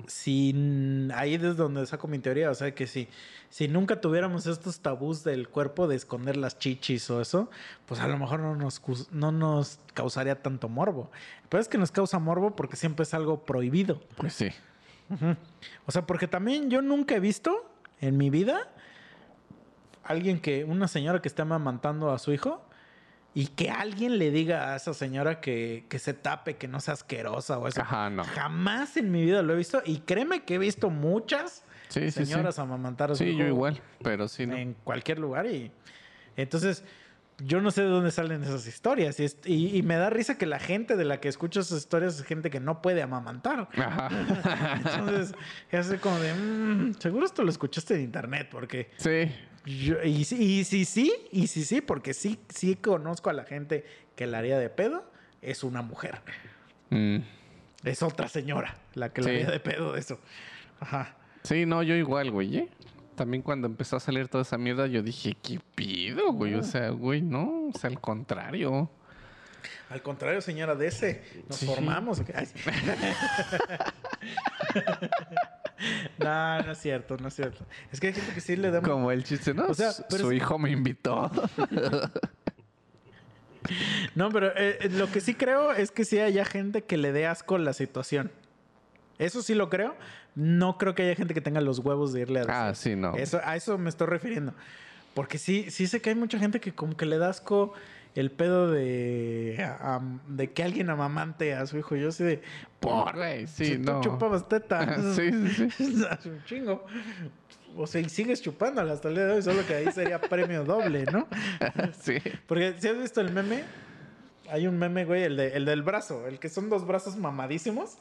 si ahí es donde saco mi teoría, o sea que si, si nunca tuviéramos estos tabús del cuerpo de esconder las chichis o eso, pues a lo mejor no nos, no nos causaría tanto morbo. Pero es que nos causa morbo porque siempre es algo prohibido. Pues sí. O sea, porque también yo nunca he visto en mi vida alguien que, una señora que esté amamantando a su hijo y que alguien le diga a esa señora que, que se tape, que no sea asquerosa o eso. Ajá, no. Jamás en mi vida lo he visto y créeme que he visto muchas Sí, señoras sí. amamantar a su Sí, hijo yo igual. Pero sí, ¿no? en cualquier lugar y entonces yo no sé de dónde salen esas historias y, es- y- y me da risa que la gente de la que escucho esas historias es gente que no puede amamantar. Ajá. Entonces, es así como de, "Mm, seguro esto lo escuchaste en internet, porque sí. Yo, y, sí- y sí, sí, y sí, sí, porque sí, sí conozco a la gente que la haría de pedo, es una mujer. Mm. Es otra señora la que la haría de pedo de eso. Ajá. Sí, no, yo igual, güey. ¿eh? También cuando empezó a salir toda esa mierda, yo dije, ¿qué pido, güey? O sea, güey, no, o sea, al contrario. Al contrario, señora DC, nos Sí. formamos. no, no es cierto, no es cierto. Es que hay gente que sí le da... Como el chiste, ¿no? O sea, Su- pero su es- hijo me invitó. No, pero eh, eh, lo que sí creo es que sí haya gente que le dé asco la situación. Eso sí lo creo. No creo que haya gente que tenga los huevos de irle a decir. ah, sí, no. Eso, a eso me estoy refiriendo. Porque sí, sí sé que hay mucha gente que como que le da asco el pedo de, de que alguien amamante a su hijo. Yo sé de, por, Güey, sí, si tú no. chupabas teta. sí, sí, sí. Hace un chingo. O sea, y sigues chupándola hasta el día de hoy, solo que ahí sería premio doble, ¿no? sí. Porque si has visto el meme, hay un meme, güey, el, de, el del brazo, el que son dos brazos mamadísimos,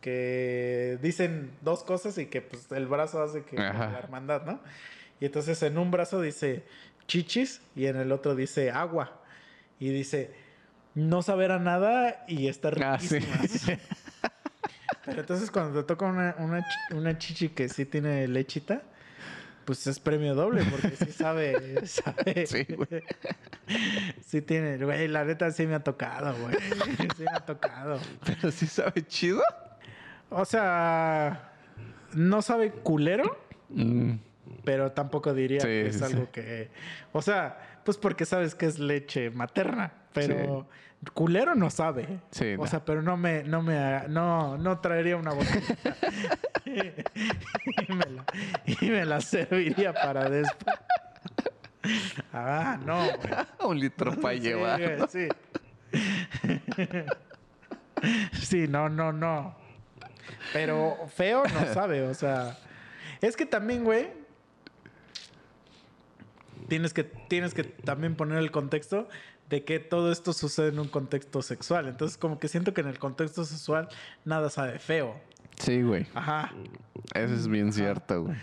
que dicen dos cosas y que pues el brazo hace que Ajá. la hermandad, ¿no? Y entonces en un brazo dice chichis y en el otro dice agua. Y dice no saber a nada y está Ah, sí. Pero entonces cuando te toca una, una, chi- una chichi que sí tiene lechita, pues es premio doble porque sí sabe, sabe. Sí, güey. Sí tiene, güey, la neta sí me ha tocado, güey. Sí me ha tocado. Pero sí sabe chido. O sea, no sabe culero, Mm, pero tampoco diría Sí, que es sí, algo sí. que... O sea, pues porque sabes que es leche materna, pero culero no sabe. O no. sea, pero no me, no me, no, no traería una botellita. y, me la, y me la serviría para después. Ah, no, güey. un litro para llevar. Sí. Sí, no, no, no. Pero feo no sabe, o sea. Es que también, güey. Tienes que, tienes que también poner el contexto de que todo esto sucede en un contexto sexual. Entonces, como que siento que en el contexto sexual nada sabe feo. Sí, güey. Ajá. Eso es bien cierto, güey.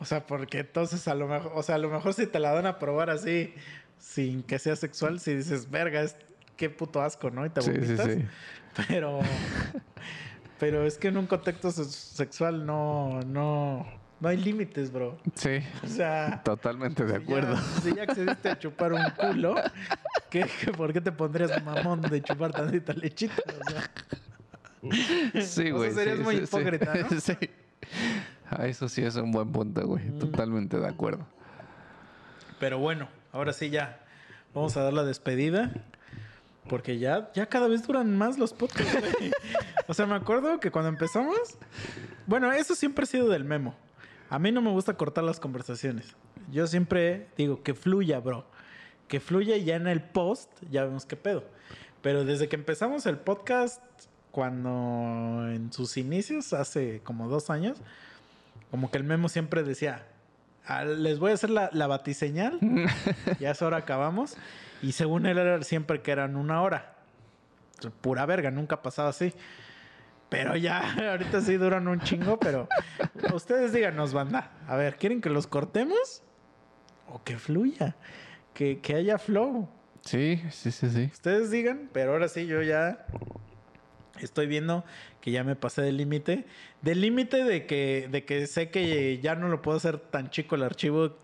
O sea, porque entonces a lo mejor, o sea, a lo mejor si te la dan a probar así, sin que sea sexual, si dices, verga, es qué puto asco, ¿no? Y te Sí, sí, vomitas. sí. Pero, pero es que en un contexto se- sexual no, no, no hay límites, bro. Sí, O sea, totalmente de si acuerdo. Ya, si ya accediste a chupar un culo, ¿qué, qué- por qué te pondrías mamón de chupar tantita lechita? O sea, Sí, o güey. sea, serías sí, muy sí, sí. hipócrita, ¿no? Sí. Ah, Eso sí es un buen punto, güey. Mm. Totalmente de acuerdo. Pero bueno, ahora sí ya vamos a dar la despedida. Porque ya, ya cada vez duran más los podcasts, güey. O sea, me acuerdo que cuando empezamos. Bueno, eso siempre ha sido del memo. A mí no me gusta cortar las conversaciones. Yo siempre digo que fluya, bro. Que fluya y ya en el post ya vemos qué pedo. Pero desde que empezamos el podcast, cuando en sus inicios, hace como dos años, como que el memo siempre decía, "Ah, les voy a hacer la, la batiseñal, ya es hora acabamos. Y según él era siempre que eran una hora. Pura verga, nunca ha pasado así. Pero ya, ahorita sí duran un chingo, pero ustedes díganos, banda. A ver, ¿quieren que los cortemos? O que fluya, que, que haya flow. Sí, sí, sí, sí. Ustedes digan, pero ahora sí yo ya estoy viendo que ya me pasé del límite. Del límite de que, de que sé que ya no lo puedo hacer tan chico el archivo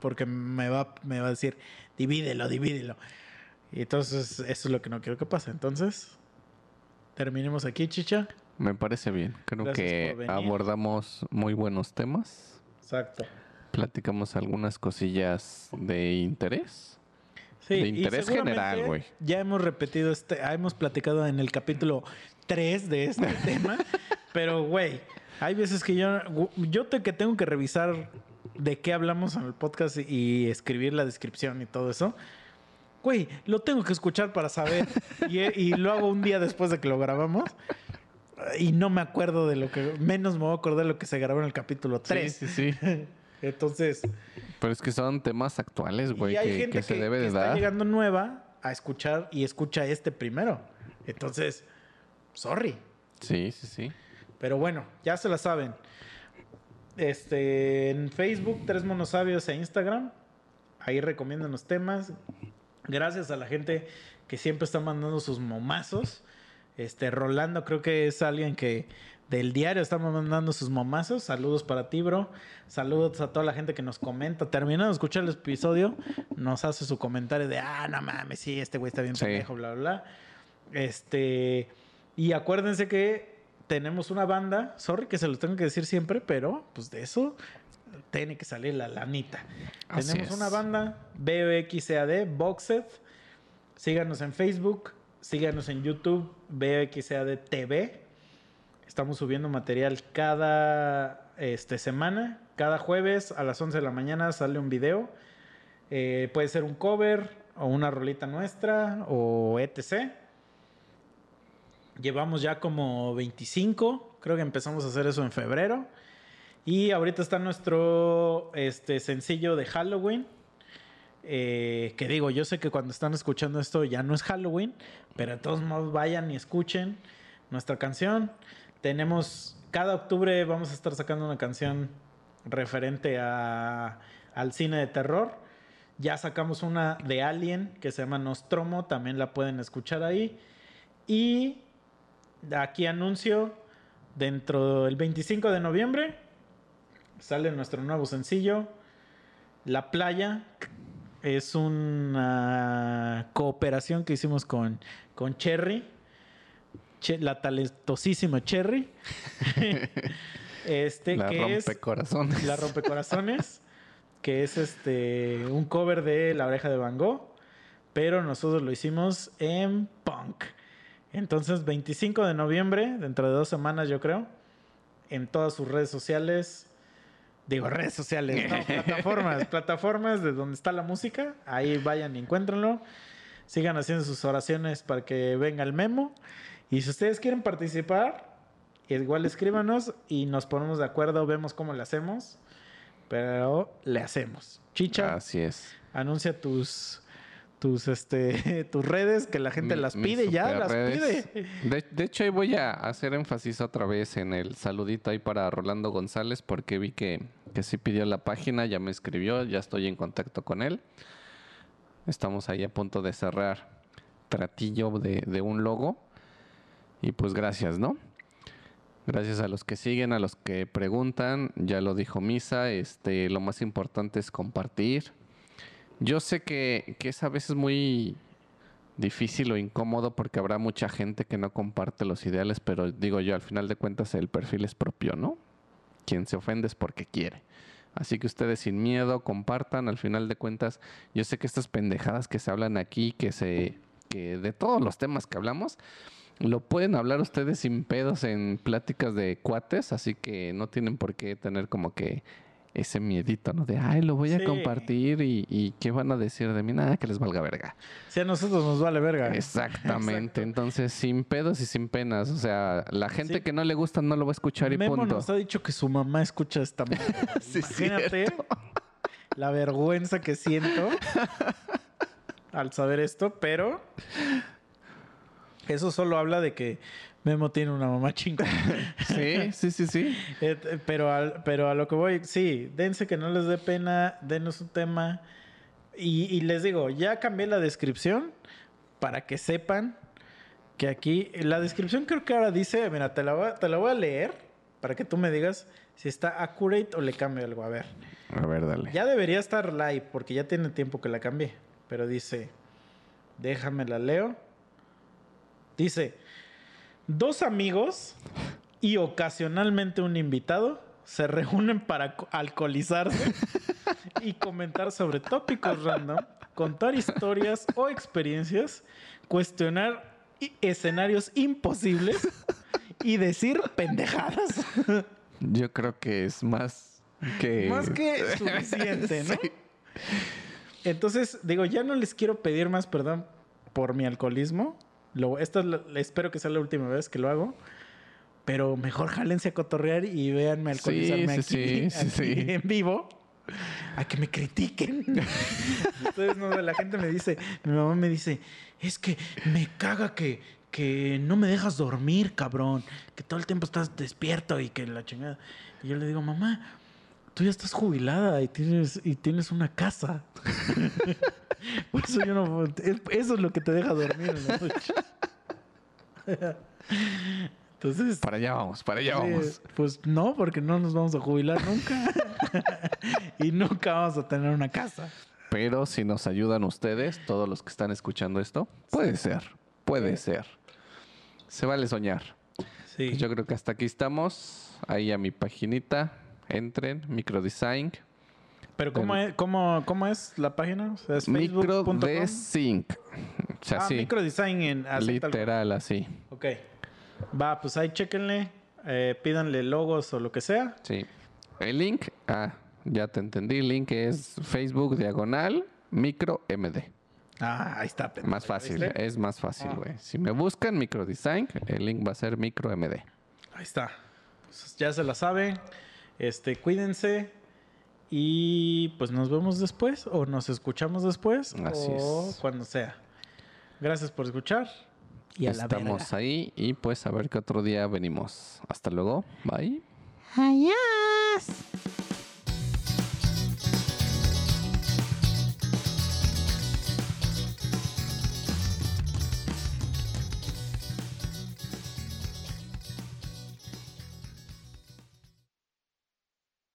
porque me va, me va a decir, divídelo, divídelo. Y entonces eso es lo que no quiero que pase. Entonces, terminemos aquí, chicha. Me parece bien. Creo Gracias que abordamos muy buenos temas. Exacto. Platicamos algunas cosillas de interés. Sí, De interés general, güey. Ya hemos repetido este, ah, hemos platicado en el capítulo 3 de este tema, pero güey, hay veces que yo yo te, que tengo que revisar de qué hablamos en el podcast y escribir la descripción y todo eso. Güey, lo tengo que escuchar para saber y, y lo hago un día después de que lo grabamos. Y no me acuerdo de lo que, menos me voy a acordar de lo que se grabó en el capítulo 3. Sí, sí, sí. Entonces, Pero es que son temas actuales, güey, y hay que, gente que se que, debe que de está dar. llegando nueva a escuchar y escucha este primero. Entonces, sorry. Sí, sí, sí. Pero bueno, ya se la saben. Este, en Facebook, Tres Monosabios e Instagram. Ahí recomiendan los temas. Gracias a la gente que siempre está mandando sus momazos. Este, Rolando creo que es alguien que del diario estamos mandando sus momazos. Saludos para ti, bro. Saludos a toda la gente que nos comenta. Terminando de escuchar el episodio, nos hace su comentario de, ah, no mames, sí, este güey está bien Sí. pendejo, bla, bla, bla. Este, y acuérdense que tenemos una banda, sorry que se lo tengo que decir siempre, pero pues de eso tiene que salir la lanita. Así tenemos es. una banda, BOXAD, Boxed. Síganos en Facebook, síganos en YouTube, BOXAD TV. Estamos subiendo material cada este, semana. Cada jueves a las 11 de la mañana sale un video. Eh, puede ser un cover o una rolita nuestra o etc. Llevamos ya como 25. Creo que empezamos a hacer eso en febrero. Y ahorita está nuestro este, sencillo de Halloween. Eh, que digo, yo sé que cuando están escuchando esto ya no es Halloween, pero de todos modos vayan y escuchen nuestra canción. Tenemos, cada octubre vamos a estar sacando una canción referente a, al cine de terror. Ya sacamos una de Alien que se llama Nostromo, también la pueden escuchar ahí. Y aquí anuncio, dentro del 25 de noviembre sale nuestro nuevo sencillo, La Playa. Es una cooperación que hicimos con, con Cherry, Che- la talentosísima Cherry. este La que es rompecorazones. La Rompecorazones, que es este un cover de La Oreja de Van Gogh, pero nosotros lo hicimos en punk. Entonces, 25 de noviembre, dentro de dos semanas yo creo, en todas sus redes sociales, digo redes sociales, no, plataformas, plataformas de donde está la música, ahí vayan y encuéntrenlo. Sigan haciendo sus oraciones para que venga el memo. Y si ustedes quieren participar, igual escríbanos y nos ponemos de acuerdo, vemos cómo le hacemos. Pero le hacemos. Chicha, Así es. anuncia tus tus este tus redes que la gente Mi- las pide ya, las pide. De, de hecho, ahí voy a hacer énfasis otra vez en el saludito ahí para Rolando González, porque vi que, que sí pidió la página, ya me escribió, ya estoy en contacto con él. Estamos ahí a punto de cerrar tratillo de, un logo. Y pues gracias, ¿no? Gracias a los que siguen, a los que preguntan. Ya lo dijo Misa, este, lo más importante es compartir. Yo sé que, que es a veces muy difícil o incómodo porque habrá mucha gente que no comparte los ideales, pero digo yo, al final de cuentas el perfil es propio, ¿no? Quien se ofende es porque quiere. Así que ustedes sin miedo compartan, al final de cuentas, yo sé que estas pendejadas que se hablan aquí, que se que de todos los temas que hablamos, lo pueden hablar ustedes sin pedos en pláticas de cuates, así que no tienen por qué tener como que ese miedito, ¿no? De, ay, lo voy a compartir y, y ¿qué van a decir de mí? Nada, que les valga verga. Si a nosotros nos vale verga. Exactamente. Exacto. Entonces, sin pedos y sin penas. O sea, la gente Sí. que no le gusta no lo va a escuchar y punto. nos ha dicho que su mamá escucha esta. Sí, Imagínate la vergüenza que siento al saber esto, pero eso solo habla de que Memo tiene una mamá chingona. Sí, sí, sí, sí. Pero, al- pero a lo que voy, sí, dense que no les dé pena, denos un tema. Y, y les digo, ya cambié la descripción para que sepan que aquí, la descripción creo que ahora dice, mira, te la, voy, a- te la voy a leer para que tú me digas si está accurate o le cambio algo. A ver, A ver, dale. ya debería estar live porque ya tiene tiempo que la cambié. Pero dice, déjame la leo. Dice, dos amigos y ocasionalmente un invitado se reúnen para co- alcoholizarse y comentar sobre tópicos random, contar historias o experiencias, cuestionar escenarios imposibles y decir pendejadas. Yo creo que es más que... Más que suficiente, ¿no? Sí. Entonces, digo, ya no les quiero pedir más perdón por mi alcoholismo. Lo, esta es espero que sea la última vez que lo hago. Pero mejor jálense a cotorrear y véanme alcoholizarme Sí, sí, aquí, sí, aquí en vivo. A que me critiquen. Entonces, no, la gente me dice, mi mamá me dice, es que me caga que, que no me dejas dormir, cabrón. Que todo el tiempo estás despierto y que la chingada. Y yo le digo, mamá, tú ya estás jubilada y tienes, y tienes una casa. Por eso yo no. Eso es lo que te deja dormir en la noche. Entonces, Para allá vamos, para allá vamos. pues no, porque no nos vamos a jubilar nunca. y nunca vamos a tener una casa. Pero si nos ayudan ustedes, todos los que están escuchando esto, puede ser, puede ser. Se vale soñar. Sí. Pues yo creo que hasta aquí estamos. Ahí a mi paginita. Entren, Microdesign. Pero ¿cómo es, cómo, cómo es la página? O sea, es facebook.com. Microdesign. O sea, Ah, sí. microdesign en así. Literal, así. Ok. Va, pues ahí chéquenle. eh, pídanle logos o lo que sea. Sí. El link, ah, ya te entendí. El link es Facebook diagonal micro MD. Ah, ahí está. pendejo, Más fácil, ¿viste? es más fácil, Ah. güey. Si me buscan microdesign, el link va a ser micro MD. Ahí está. Pues ya se la sabe. Este, cuídense. Y pues nos vemos después. O nos escuchamos después. Así o es. cuando sea. Gracias por escuchar. Y a la Estamos verga. ahí y pues a ver qué otro día venimos. Hasta luego. Bye. Adiós.